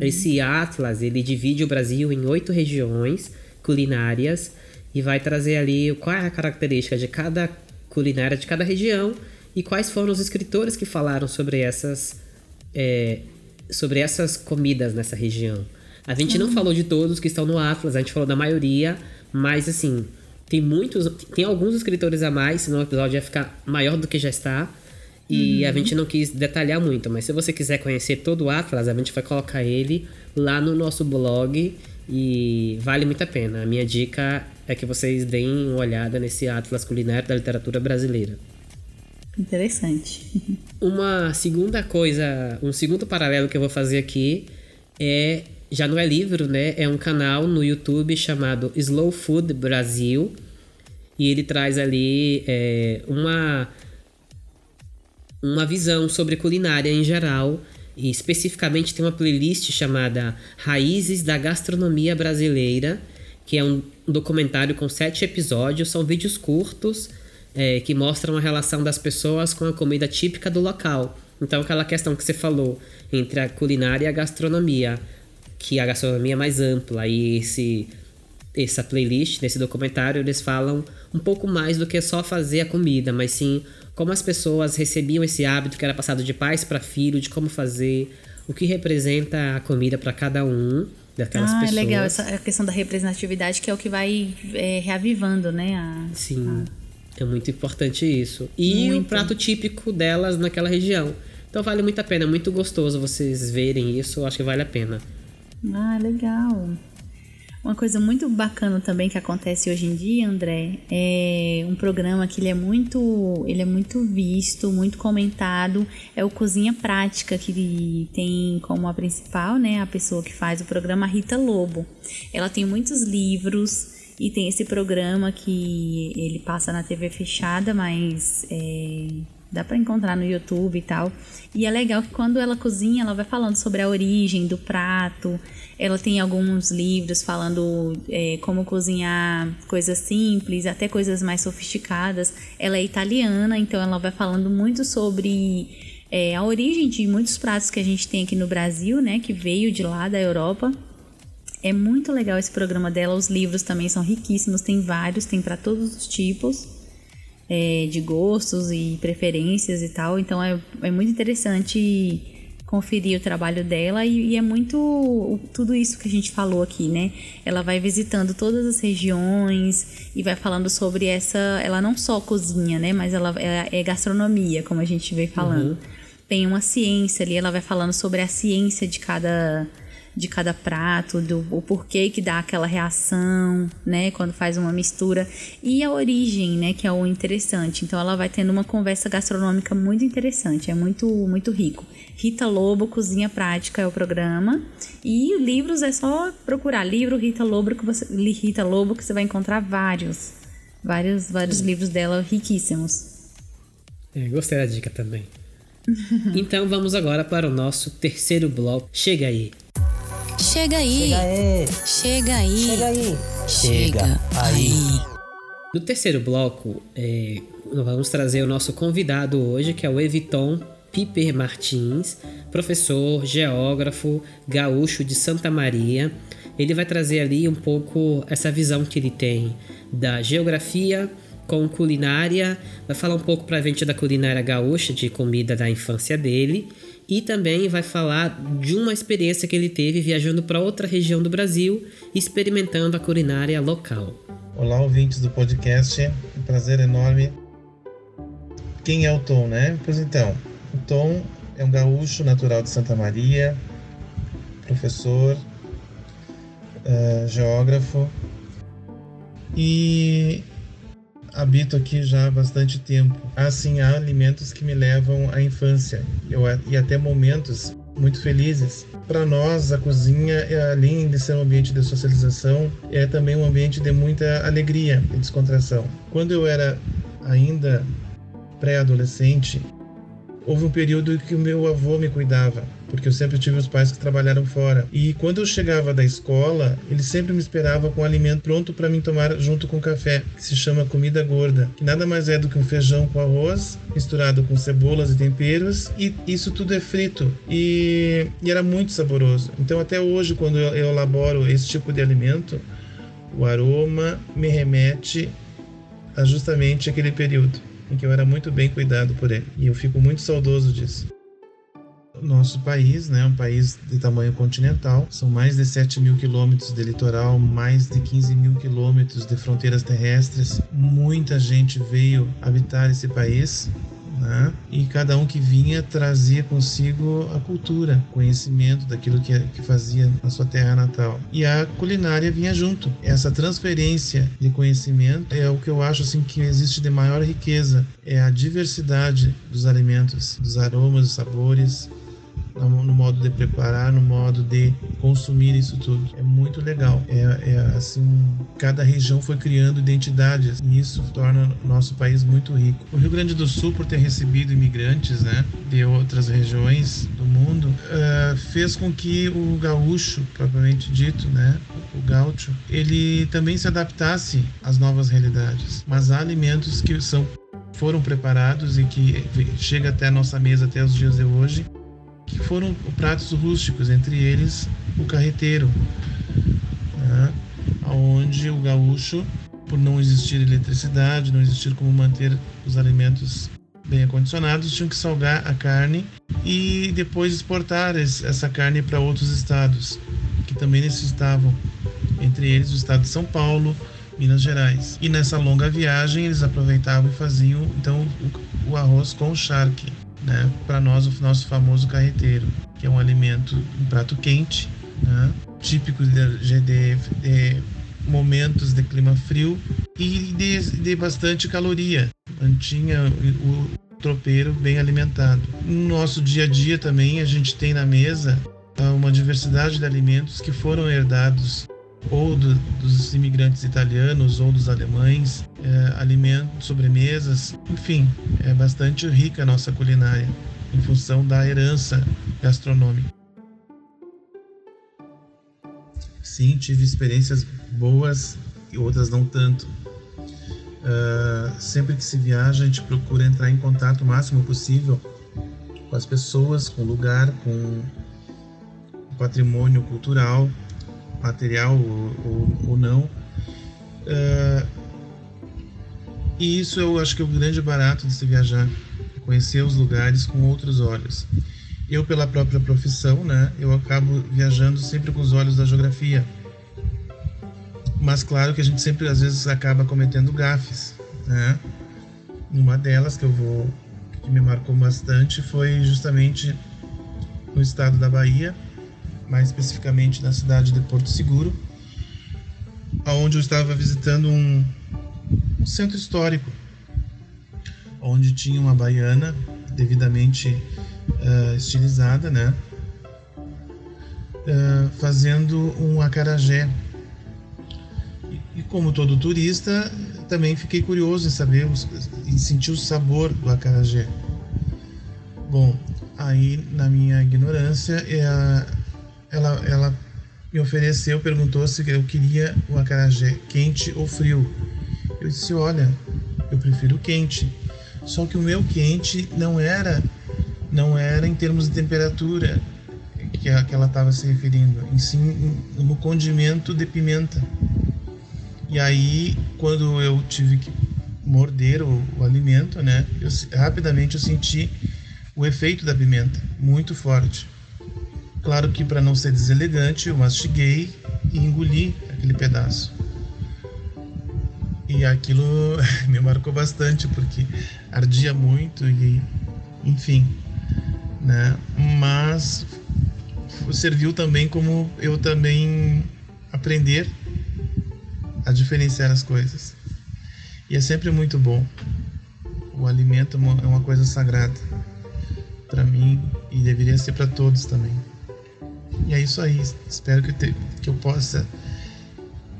Esse atlas ele divide o Brasil em oito regiões culinárias e vai trazer ali qual é a característica de cada culinária de cada região e quais foram os escritores que falaram sobre essas é, sobre essas comidas nessa região. A gente não falou de todos que estão no atlas, a gente falou da maioria, mas assim tem muitos, tem alguns escritores a mais, senão o episódio ia ficar maior do que já está. E a gente não quis detalhar muito, mas se você quiser conhecer todo o Atlas, a gente vai colocar ele lá no nosso blog e vale muito a pena. A minha dica é que vocês deem uma olhada nesse Atlas Culinário da Literatura Brasileira. Interessante. Uma segunda coisa, um segundo paralelo que eu vou fazer aqui é já não é livro, né? É um canal no YouTube chamado Slow Food Brasil e ele traz ali é, uma uma visão sobre culinária em geral e especificamente tem uma playlist chamada Raízes da Gastronomia Brasileira, que é um, um documentário com sete episódios, são vídeos curtos é, que mostram a relação das pessoas com a comida típica do local. Então, aquela questão que você falou entre a culinária e a gastronomia, que a gastronomia é mais ampla e esse essa playlist, nesse documentário, eles falam um pouco mais do que só fazer a comida, mas sim como as pessoas recebiam esse hábito que era passado de pais para filho, de como fazer, o que representa a comida para cada um daquelas ah, pessoas. é legal essa a questão da representatividade que é o que vai é, reavivando, né? A, Sim, a... é muito importante isso. E Muito. o prato típico delas naquela região. Então vale muito a pena, é muito gostoso vocês verem isso, eu acho que vale a pena. Ah, legal. Uma coisa muito bacana também que acontece hoje em dia, André, é um programa que ele é muito, ele é muito visto, muito comentado, é o Cozinha Prática, que tem como a principal, né, a pessoa que faz o programa, Rita Lobo. Ela tem muitos livros e tem esse programa que ele passa na TV fechada, mas é, dá para encontrar no YouTube e tal. E é legal que quando ela cozinha, ela vai falando sobre a origem do prato. Ela tem alguns livros falando é, como cozinhar coisas simples, até coisas mais sofisticadas. Ela é italiana, então ela vai falando muito sobre é, a origem de muitos pratos que a gente tem aqui no Brasil, né? Que veio de lá da Europa. É muito legal esse programa dela. Os livros também são riquíssimos, tem vários, tem para todos os tipos é, de gostos e preferências e tal. Então é, é muito interessante conferir o trabalho dela e, e é muito tudo isso que a gente falou aqui, né? Ela vai visitando todas as regiões e vai falando sobre essa. Ela não só cozinha, né? Mas ela é, é gastronomia, como a gente veio falando. Tem uma ciência ali, ela vai falando sobre a ciência de cada de cada prato, do o porquê que dá aquela reação, né, quando faz uma mistura e a origem, né, que é o interessante. Então ela vai tendo uma conversa gastronômica muito interessante, é muito muito rico. Rita Lobo Cozinha Prática é o programa e livros é só procurar livro Rita Lobo que você Rita Lobo que você vai encontrar vários, vários vários livros dela riquíssimos. É, gostei da dica também. então vamos agora para o nosso terceiro bloco. Chega aí. Chega aí. Chega aí. Chega aí. Chega aí. No terceiro bloco, é, nós vamos trazer o nosso convidado hoje, que é o Eviton Piper Martins, professor, geógrafo, gaúcho de Santa Maria. Ele vai trazer ali um pouco essa visão que ele tem da geografia com culinária, vai falar um pouco pra gente da culinária gaúcha, de comida da infância dele, e também vai falar de uma experiência que ele teve viajando para outra região do Brasil, experimentando a culinária local. Olá, ouvintes do podcast. Um prazer enorme. Quem é o Tom, né? Pois então, o Tom é um gaúcho natural de Santa Maria, professor, eh, geógrafo e habito aqui já há bastante tempo. Assim, há alimentos que me levam à infância eu, e até momentos muito felizes. Para nós, a cozinha, é, além de ser um ambiente de socialização, é também um ambiente de muita alegria e descontração. Quando eu era ainda pré-adolescente, houve um período que o meu avô me cuidava, porque eu sempre tive os pais que trabalharam fora. E quando eu chegava da escola, ele sempre me esperava com o alimento pronto para mim tomar junto com café, que se chama comida gorda, que nada mais é do que um feijão com arroz misturado com cebolas e temperos, e isso tudo é frito e, e era muito saboroso. Então até hoje quando eu, eu elaboro esse tipo de alimento, o aroma me remete a justamente aquele período em que eu era muito bem cuidado por ele. E eu fico muito saudoso disso. Nosso país né, um país de tamanho continental, são mais de 7 mil quilômetros de litoral, mais de 15 mil quilômetros de fronteiras terrestres. Muita gente veio habitar esse país né? E cada um que vinha trazia consigo a cultura, conhecimento daquilo que, que fazia na sua terra natal. E a culinária vinha junto. Essa transferência de conhecimento é o que eu acho assim que existe de maior riqueza, é a diversidade dos alimentos, dos aromas, dos sabores, no, modo de preparar, no modo de consumir isso tudo. É muito legal. É, é assim, cada região foi criando identidades e isso torna o nosso país muito rico. O Rio Grande do Sul, por ter recebido imigrantes, né, de outras regiões do mundo, uh, fez com que o gaúcho, propriamente dito, né, o gaúcho, ele também se adaptasse às novas realidades. Mas há alimentos que são foram preparados e que chega até a nossa mesa até os dias de hoje, que foram pratos rústicos, entre eles o carreteiro, né? onde o gaúcho, por não existir eletricidade, não existir como manter os alimentos bem acondicionados, tinham que salgar a carne e depois exportar essa carne para outros estados que também necessitavam, entre eles o estado de São Paulo, Minas Gerais. E nessa longa viagem eles aproveitavam e faziam então o, o arroz com charque, né? Para nós o nosso famoso carreteiro, que é um alimento, um prato quente, né? típico de, de, de momentos de clima frio e de, de bastante caloria. Mantinha o tropeiro bem alimentado. No nosso dia a dia também a gente tem na mesa ah, uma diversidade de alimentos que foram herdados ou do, dos imigrantes italianos ou dos alemães, é, alimentos, sobremesas, enfim, é bastante rica a nossa culinária em função da herança gastronômica. Sim, tive experiências boas e outras não tanto. Uh, sempre que se viaja, a gente procura entrar em contato o máximo possível com as pessoas, com o lugar, com o patrimônio cultural, material ou, ou, ou não. Uh, e isso eu acho que é o grande barato de se viajar, conhecer os lugares com outros olhos. Eu, pela própria profissão, né, eu acabo viajando sempre com os olhos da geografia. Mas claro que a gente sempre, às vezes, acaba cometendo gafes, né? Uma delas que eu vou, que me marcou bastante, foi justamente no estado da Bahia, mais especificamente na cidade de Porto Seguro, aonde eu estava visitando um, um centro histórico, onde tinha uma baiana devidamente uh, estilizada, né? Uh, fazendo um acarajé. E, e, como todo turista, também fiquei curioso em saber e sentir o sabor do acarajé. Bom, aí na minha ignorância, é ela, ela me ofereceu, perguntou se eu queria o acarajé quente ou frio. Eu disse: olha, eu prefiro quente. Só que o meu quente não era não era em termos de temperatura que, ela estava se referindo, em sim no condimento de pimenta. E aí, quando eu tive que morder o, o alimento, né, eu, rapidamente eu senti o efeito da pimenta, muito forte. Claro que para não ser deselegante, eu mastiguei e engoli aquele pedaço. E aquilo me marcou bastante porque ardia muito e enfim, né? Mas serviu também como eu também aprender a diferenciar as coisas. E é sempre muito bom. O alimento é uma coisa sagrada para mim e deveria ser para todos também. E é isso aí. Espero que, te, que eu possa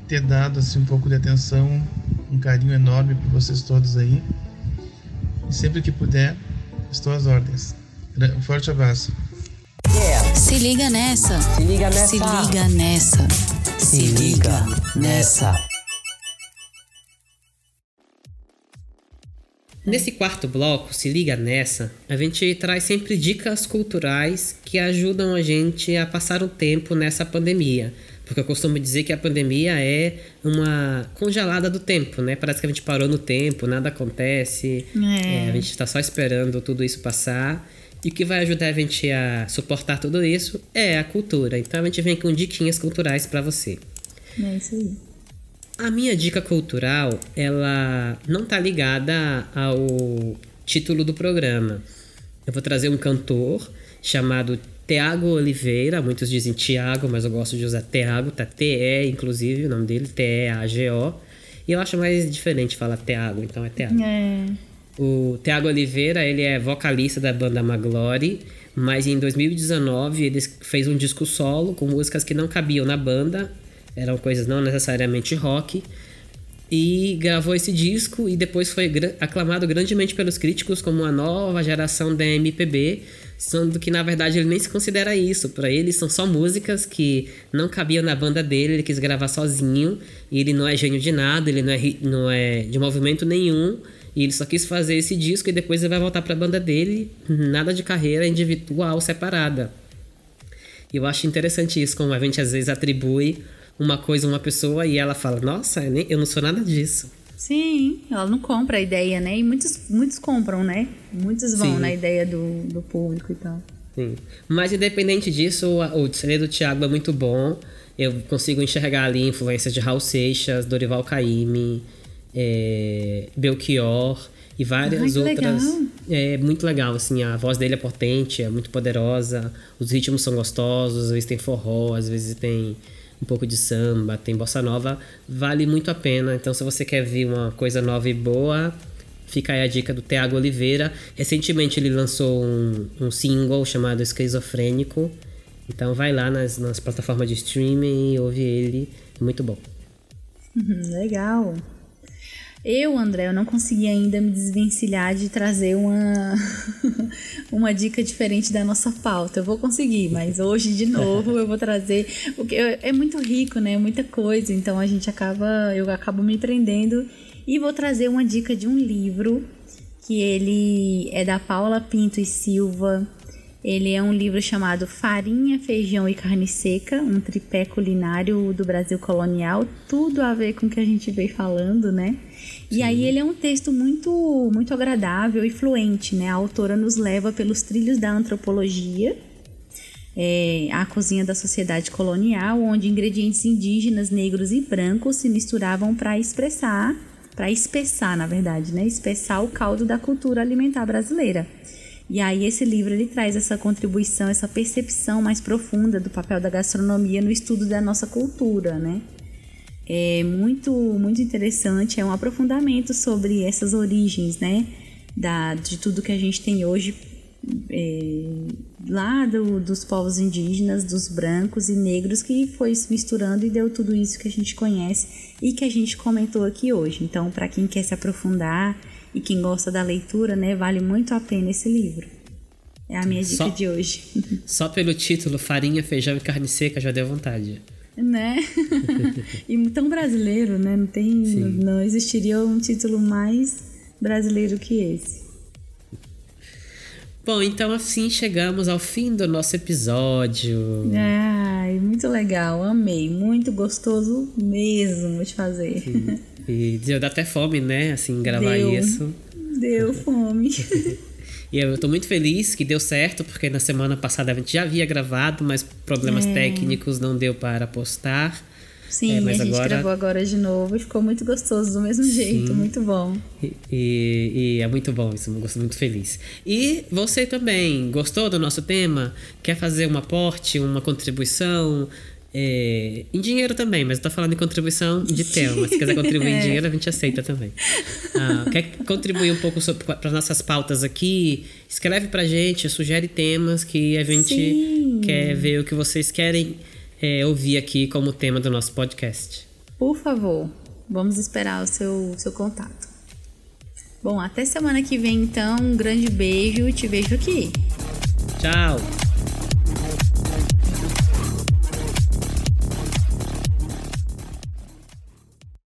ter dado assim um pouco de atenção, um carinho enorme para vocês todos aí. E sempre que puder, estou às ordens. Um forte abraço. Yeah. Se liga nessa. Se liga nessa. Se liga nessa. Se liga nessa. Nesse quarto bloco, se liga nessa, a gente traz sempre dicas culturais que ajudam a gente a passar o tempo nessa pandemia. Porque eu costumo dizer que a pandemia é uma congelada do tempo, né? Parece que a gente parou no tempo, nada acontece, É. é, a gente está só esperando tudo isso passar. E o que vai ajudar a gente a suportar tudo isso é a cultura. Então a gente vem com diquinhas culturais para você. É isso aí. A minha dica cultural, ela não tá ligada ao título do programa. Eu vou trazer um cantor chamado Tiago Oliveira, muitos dizem Tiago, mas eu gosto de usar Tiago, tá T-E, inclusive, o nome dele, T-E-A-G-O. E eu acho mais diferente falar Tiago, então é Tiago. É. O Tiago Oliveira, ele é vocalista da banda Maglore, mas em 2019 ele fez um disco solo com músicas que não cabiam na banda, eram coisas não necessariamente rock, e gravou esse disco e depois foi aclamado grandemente pelos críticos como uma nova geração da MPB, Sendo que, na verdade, ele nem se considera isso. Para ele, são só músicas que não cabiam na banda dele, ele quis gravar sozinho. E ele não é gênio de nada, ele não é, não é de movimento nenhum. E ele só quis fazer esse disco e depois ele vai voltar para a banda dele, nada de carreira individual separada. E eu acho interessante isso, como a gente às vezes atribui uma coisa uma pessoa e ela fala: Nossa, eu não sou nada disso. Sim, ela não compra a ideia, né? E muitos, muitos compram, né? Muitos vão Sim. na ideia do, do público e tal. Sim. Mas independente disso, o, o CD do Thiago é muito bom. Eu consigo enxergar ali influências de Raul Seixas, Dorival Caymmi, é, Belchior e várias outras. Legal. É muito legal, assim, a voz dele é potente, é muito poderosa, os ritmos são gostosos, às vezes tem forró, às vezes tem um pouco de samba, tem bossa nova, vale muito a pena. Então, se você quer ver uma coisa nova e boa, fica aí a dica do Thiago Oliveira. Recentemente ele lançou um, um single chamado Esquizofrênico. Então vai lá nas, nas plataformas de streaming e ouve ele, é muito bom. Legal. Eu, André, eu não consegui ainda me desvencilhar de trazer uma, uma dica diferente da nossa pauta. Eu vou conseguir, mas hoje, de novo, eu vou trazer. Porque é muito rico, né? Muita coisa, então a gente acaba. Eu acabo me prendendo. E vou trazer uma dica de um livro que ele é da Paula Pinto e Silva. Ele é um livro chamado Farinha, Feijão e Carne Seca, um tripé culinário do Brasil colonial, tudo a ver com o que a gente veio falando, né? E aí ele é um texto muito, muito agradável e fluente, né? A autora nos leva pelos trilhos da antropologia, é, a cozinha da sociedade colonial, onde ingredientes indígenas, negros e brancos se misturavam para expressar, para espessar, na verdade, né? Espessar o caldo da cultura alimentar brasileira. E aí esse livro ele traz essa contribuição, essa percepção mais profunda do papel da gastronomia no estudo da nossa cultura, né? É muito, muito interessante, é um aprofundamento sobre essas origens, né? Da, de tudo que a gente tem hoje é, lá do, dos povos indígenas, dos brancos e negros, que foi se misturando e deu tudo isso que a gente conhece e que a gente comentou aqui hoje. Então, para quem quer se aprofundar e quem gosta da leitura, né, vale muito a pena esse livro. É a minha dica só, de hoje. Só pelo título Farinha, Feijão e Carne Seca já deu vontade né? e tão brasileiro, né? Não tem, não existiria um título mais brasileiro que esse. Bom, então assim chegamos ao fim do nosso episódio. Ai, muito legal, amei, muito gostoso mesmo de fazer. Sim. E deu até fome, né? Assim, gravar deu, isso. Deu fome. E eu tô muito feliz que deu certo, porque na semana passada a gente já havia gravado, mas problemas é. técnicos não deu para postar. Sim, é, mas a gente agora... gravou agora de novo e ficou muito gostoso do mesmo jeito, Sim. muito bom. E, e, e, é muito bom isso, eu muito feliz. E você também gostou do nosso tema? Quer fazer um aporte, uma contribuição? É, em dinheiro também, mas eu tô falando em contribuição de tema. Se quiser contribuir é. em dinheiro, a gente aceita também. Ah, quer contribuir um pouco para nossas pautas aqui? Escreve pra gente, sugere temas que a gente Sim. quer ver o que vocês querem é, ouvir aqui como tema do nosso podcast. Por favor, vamos esperar o seu, seu contato. Bom, até semana que vem então. Um grande beijo e te vejo aqui. Tchau!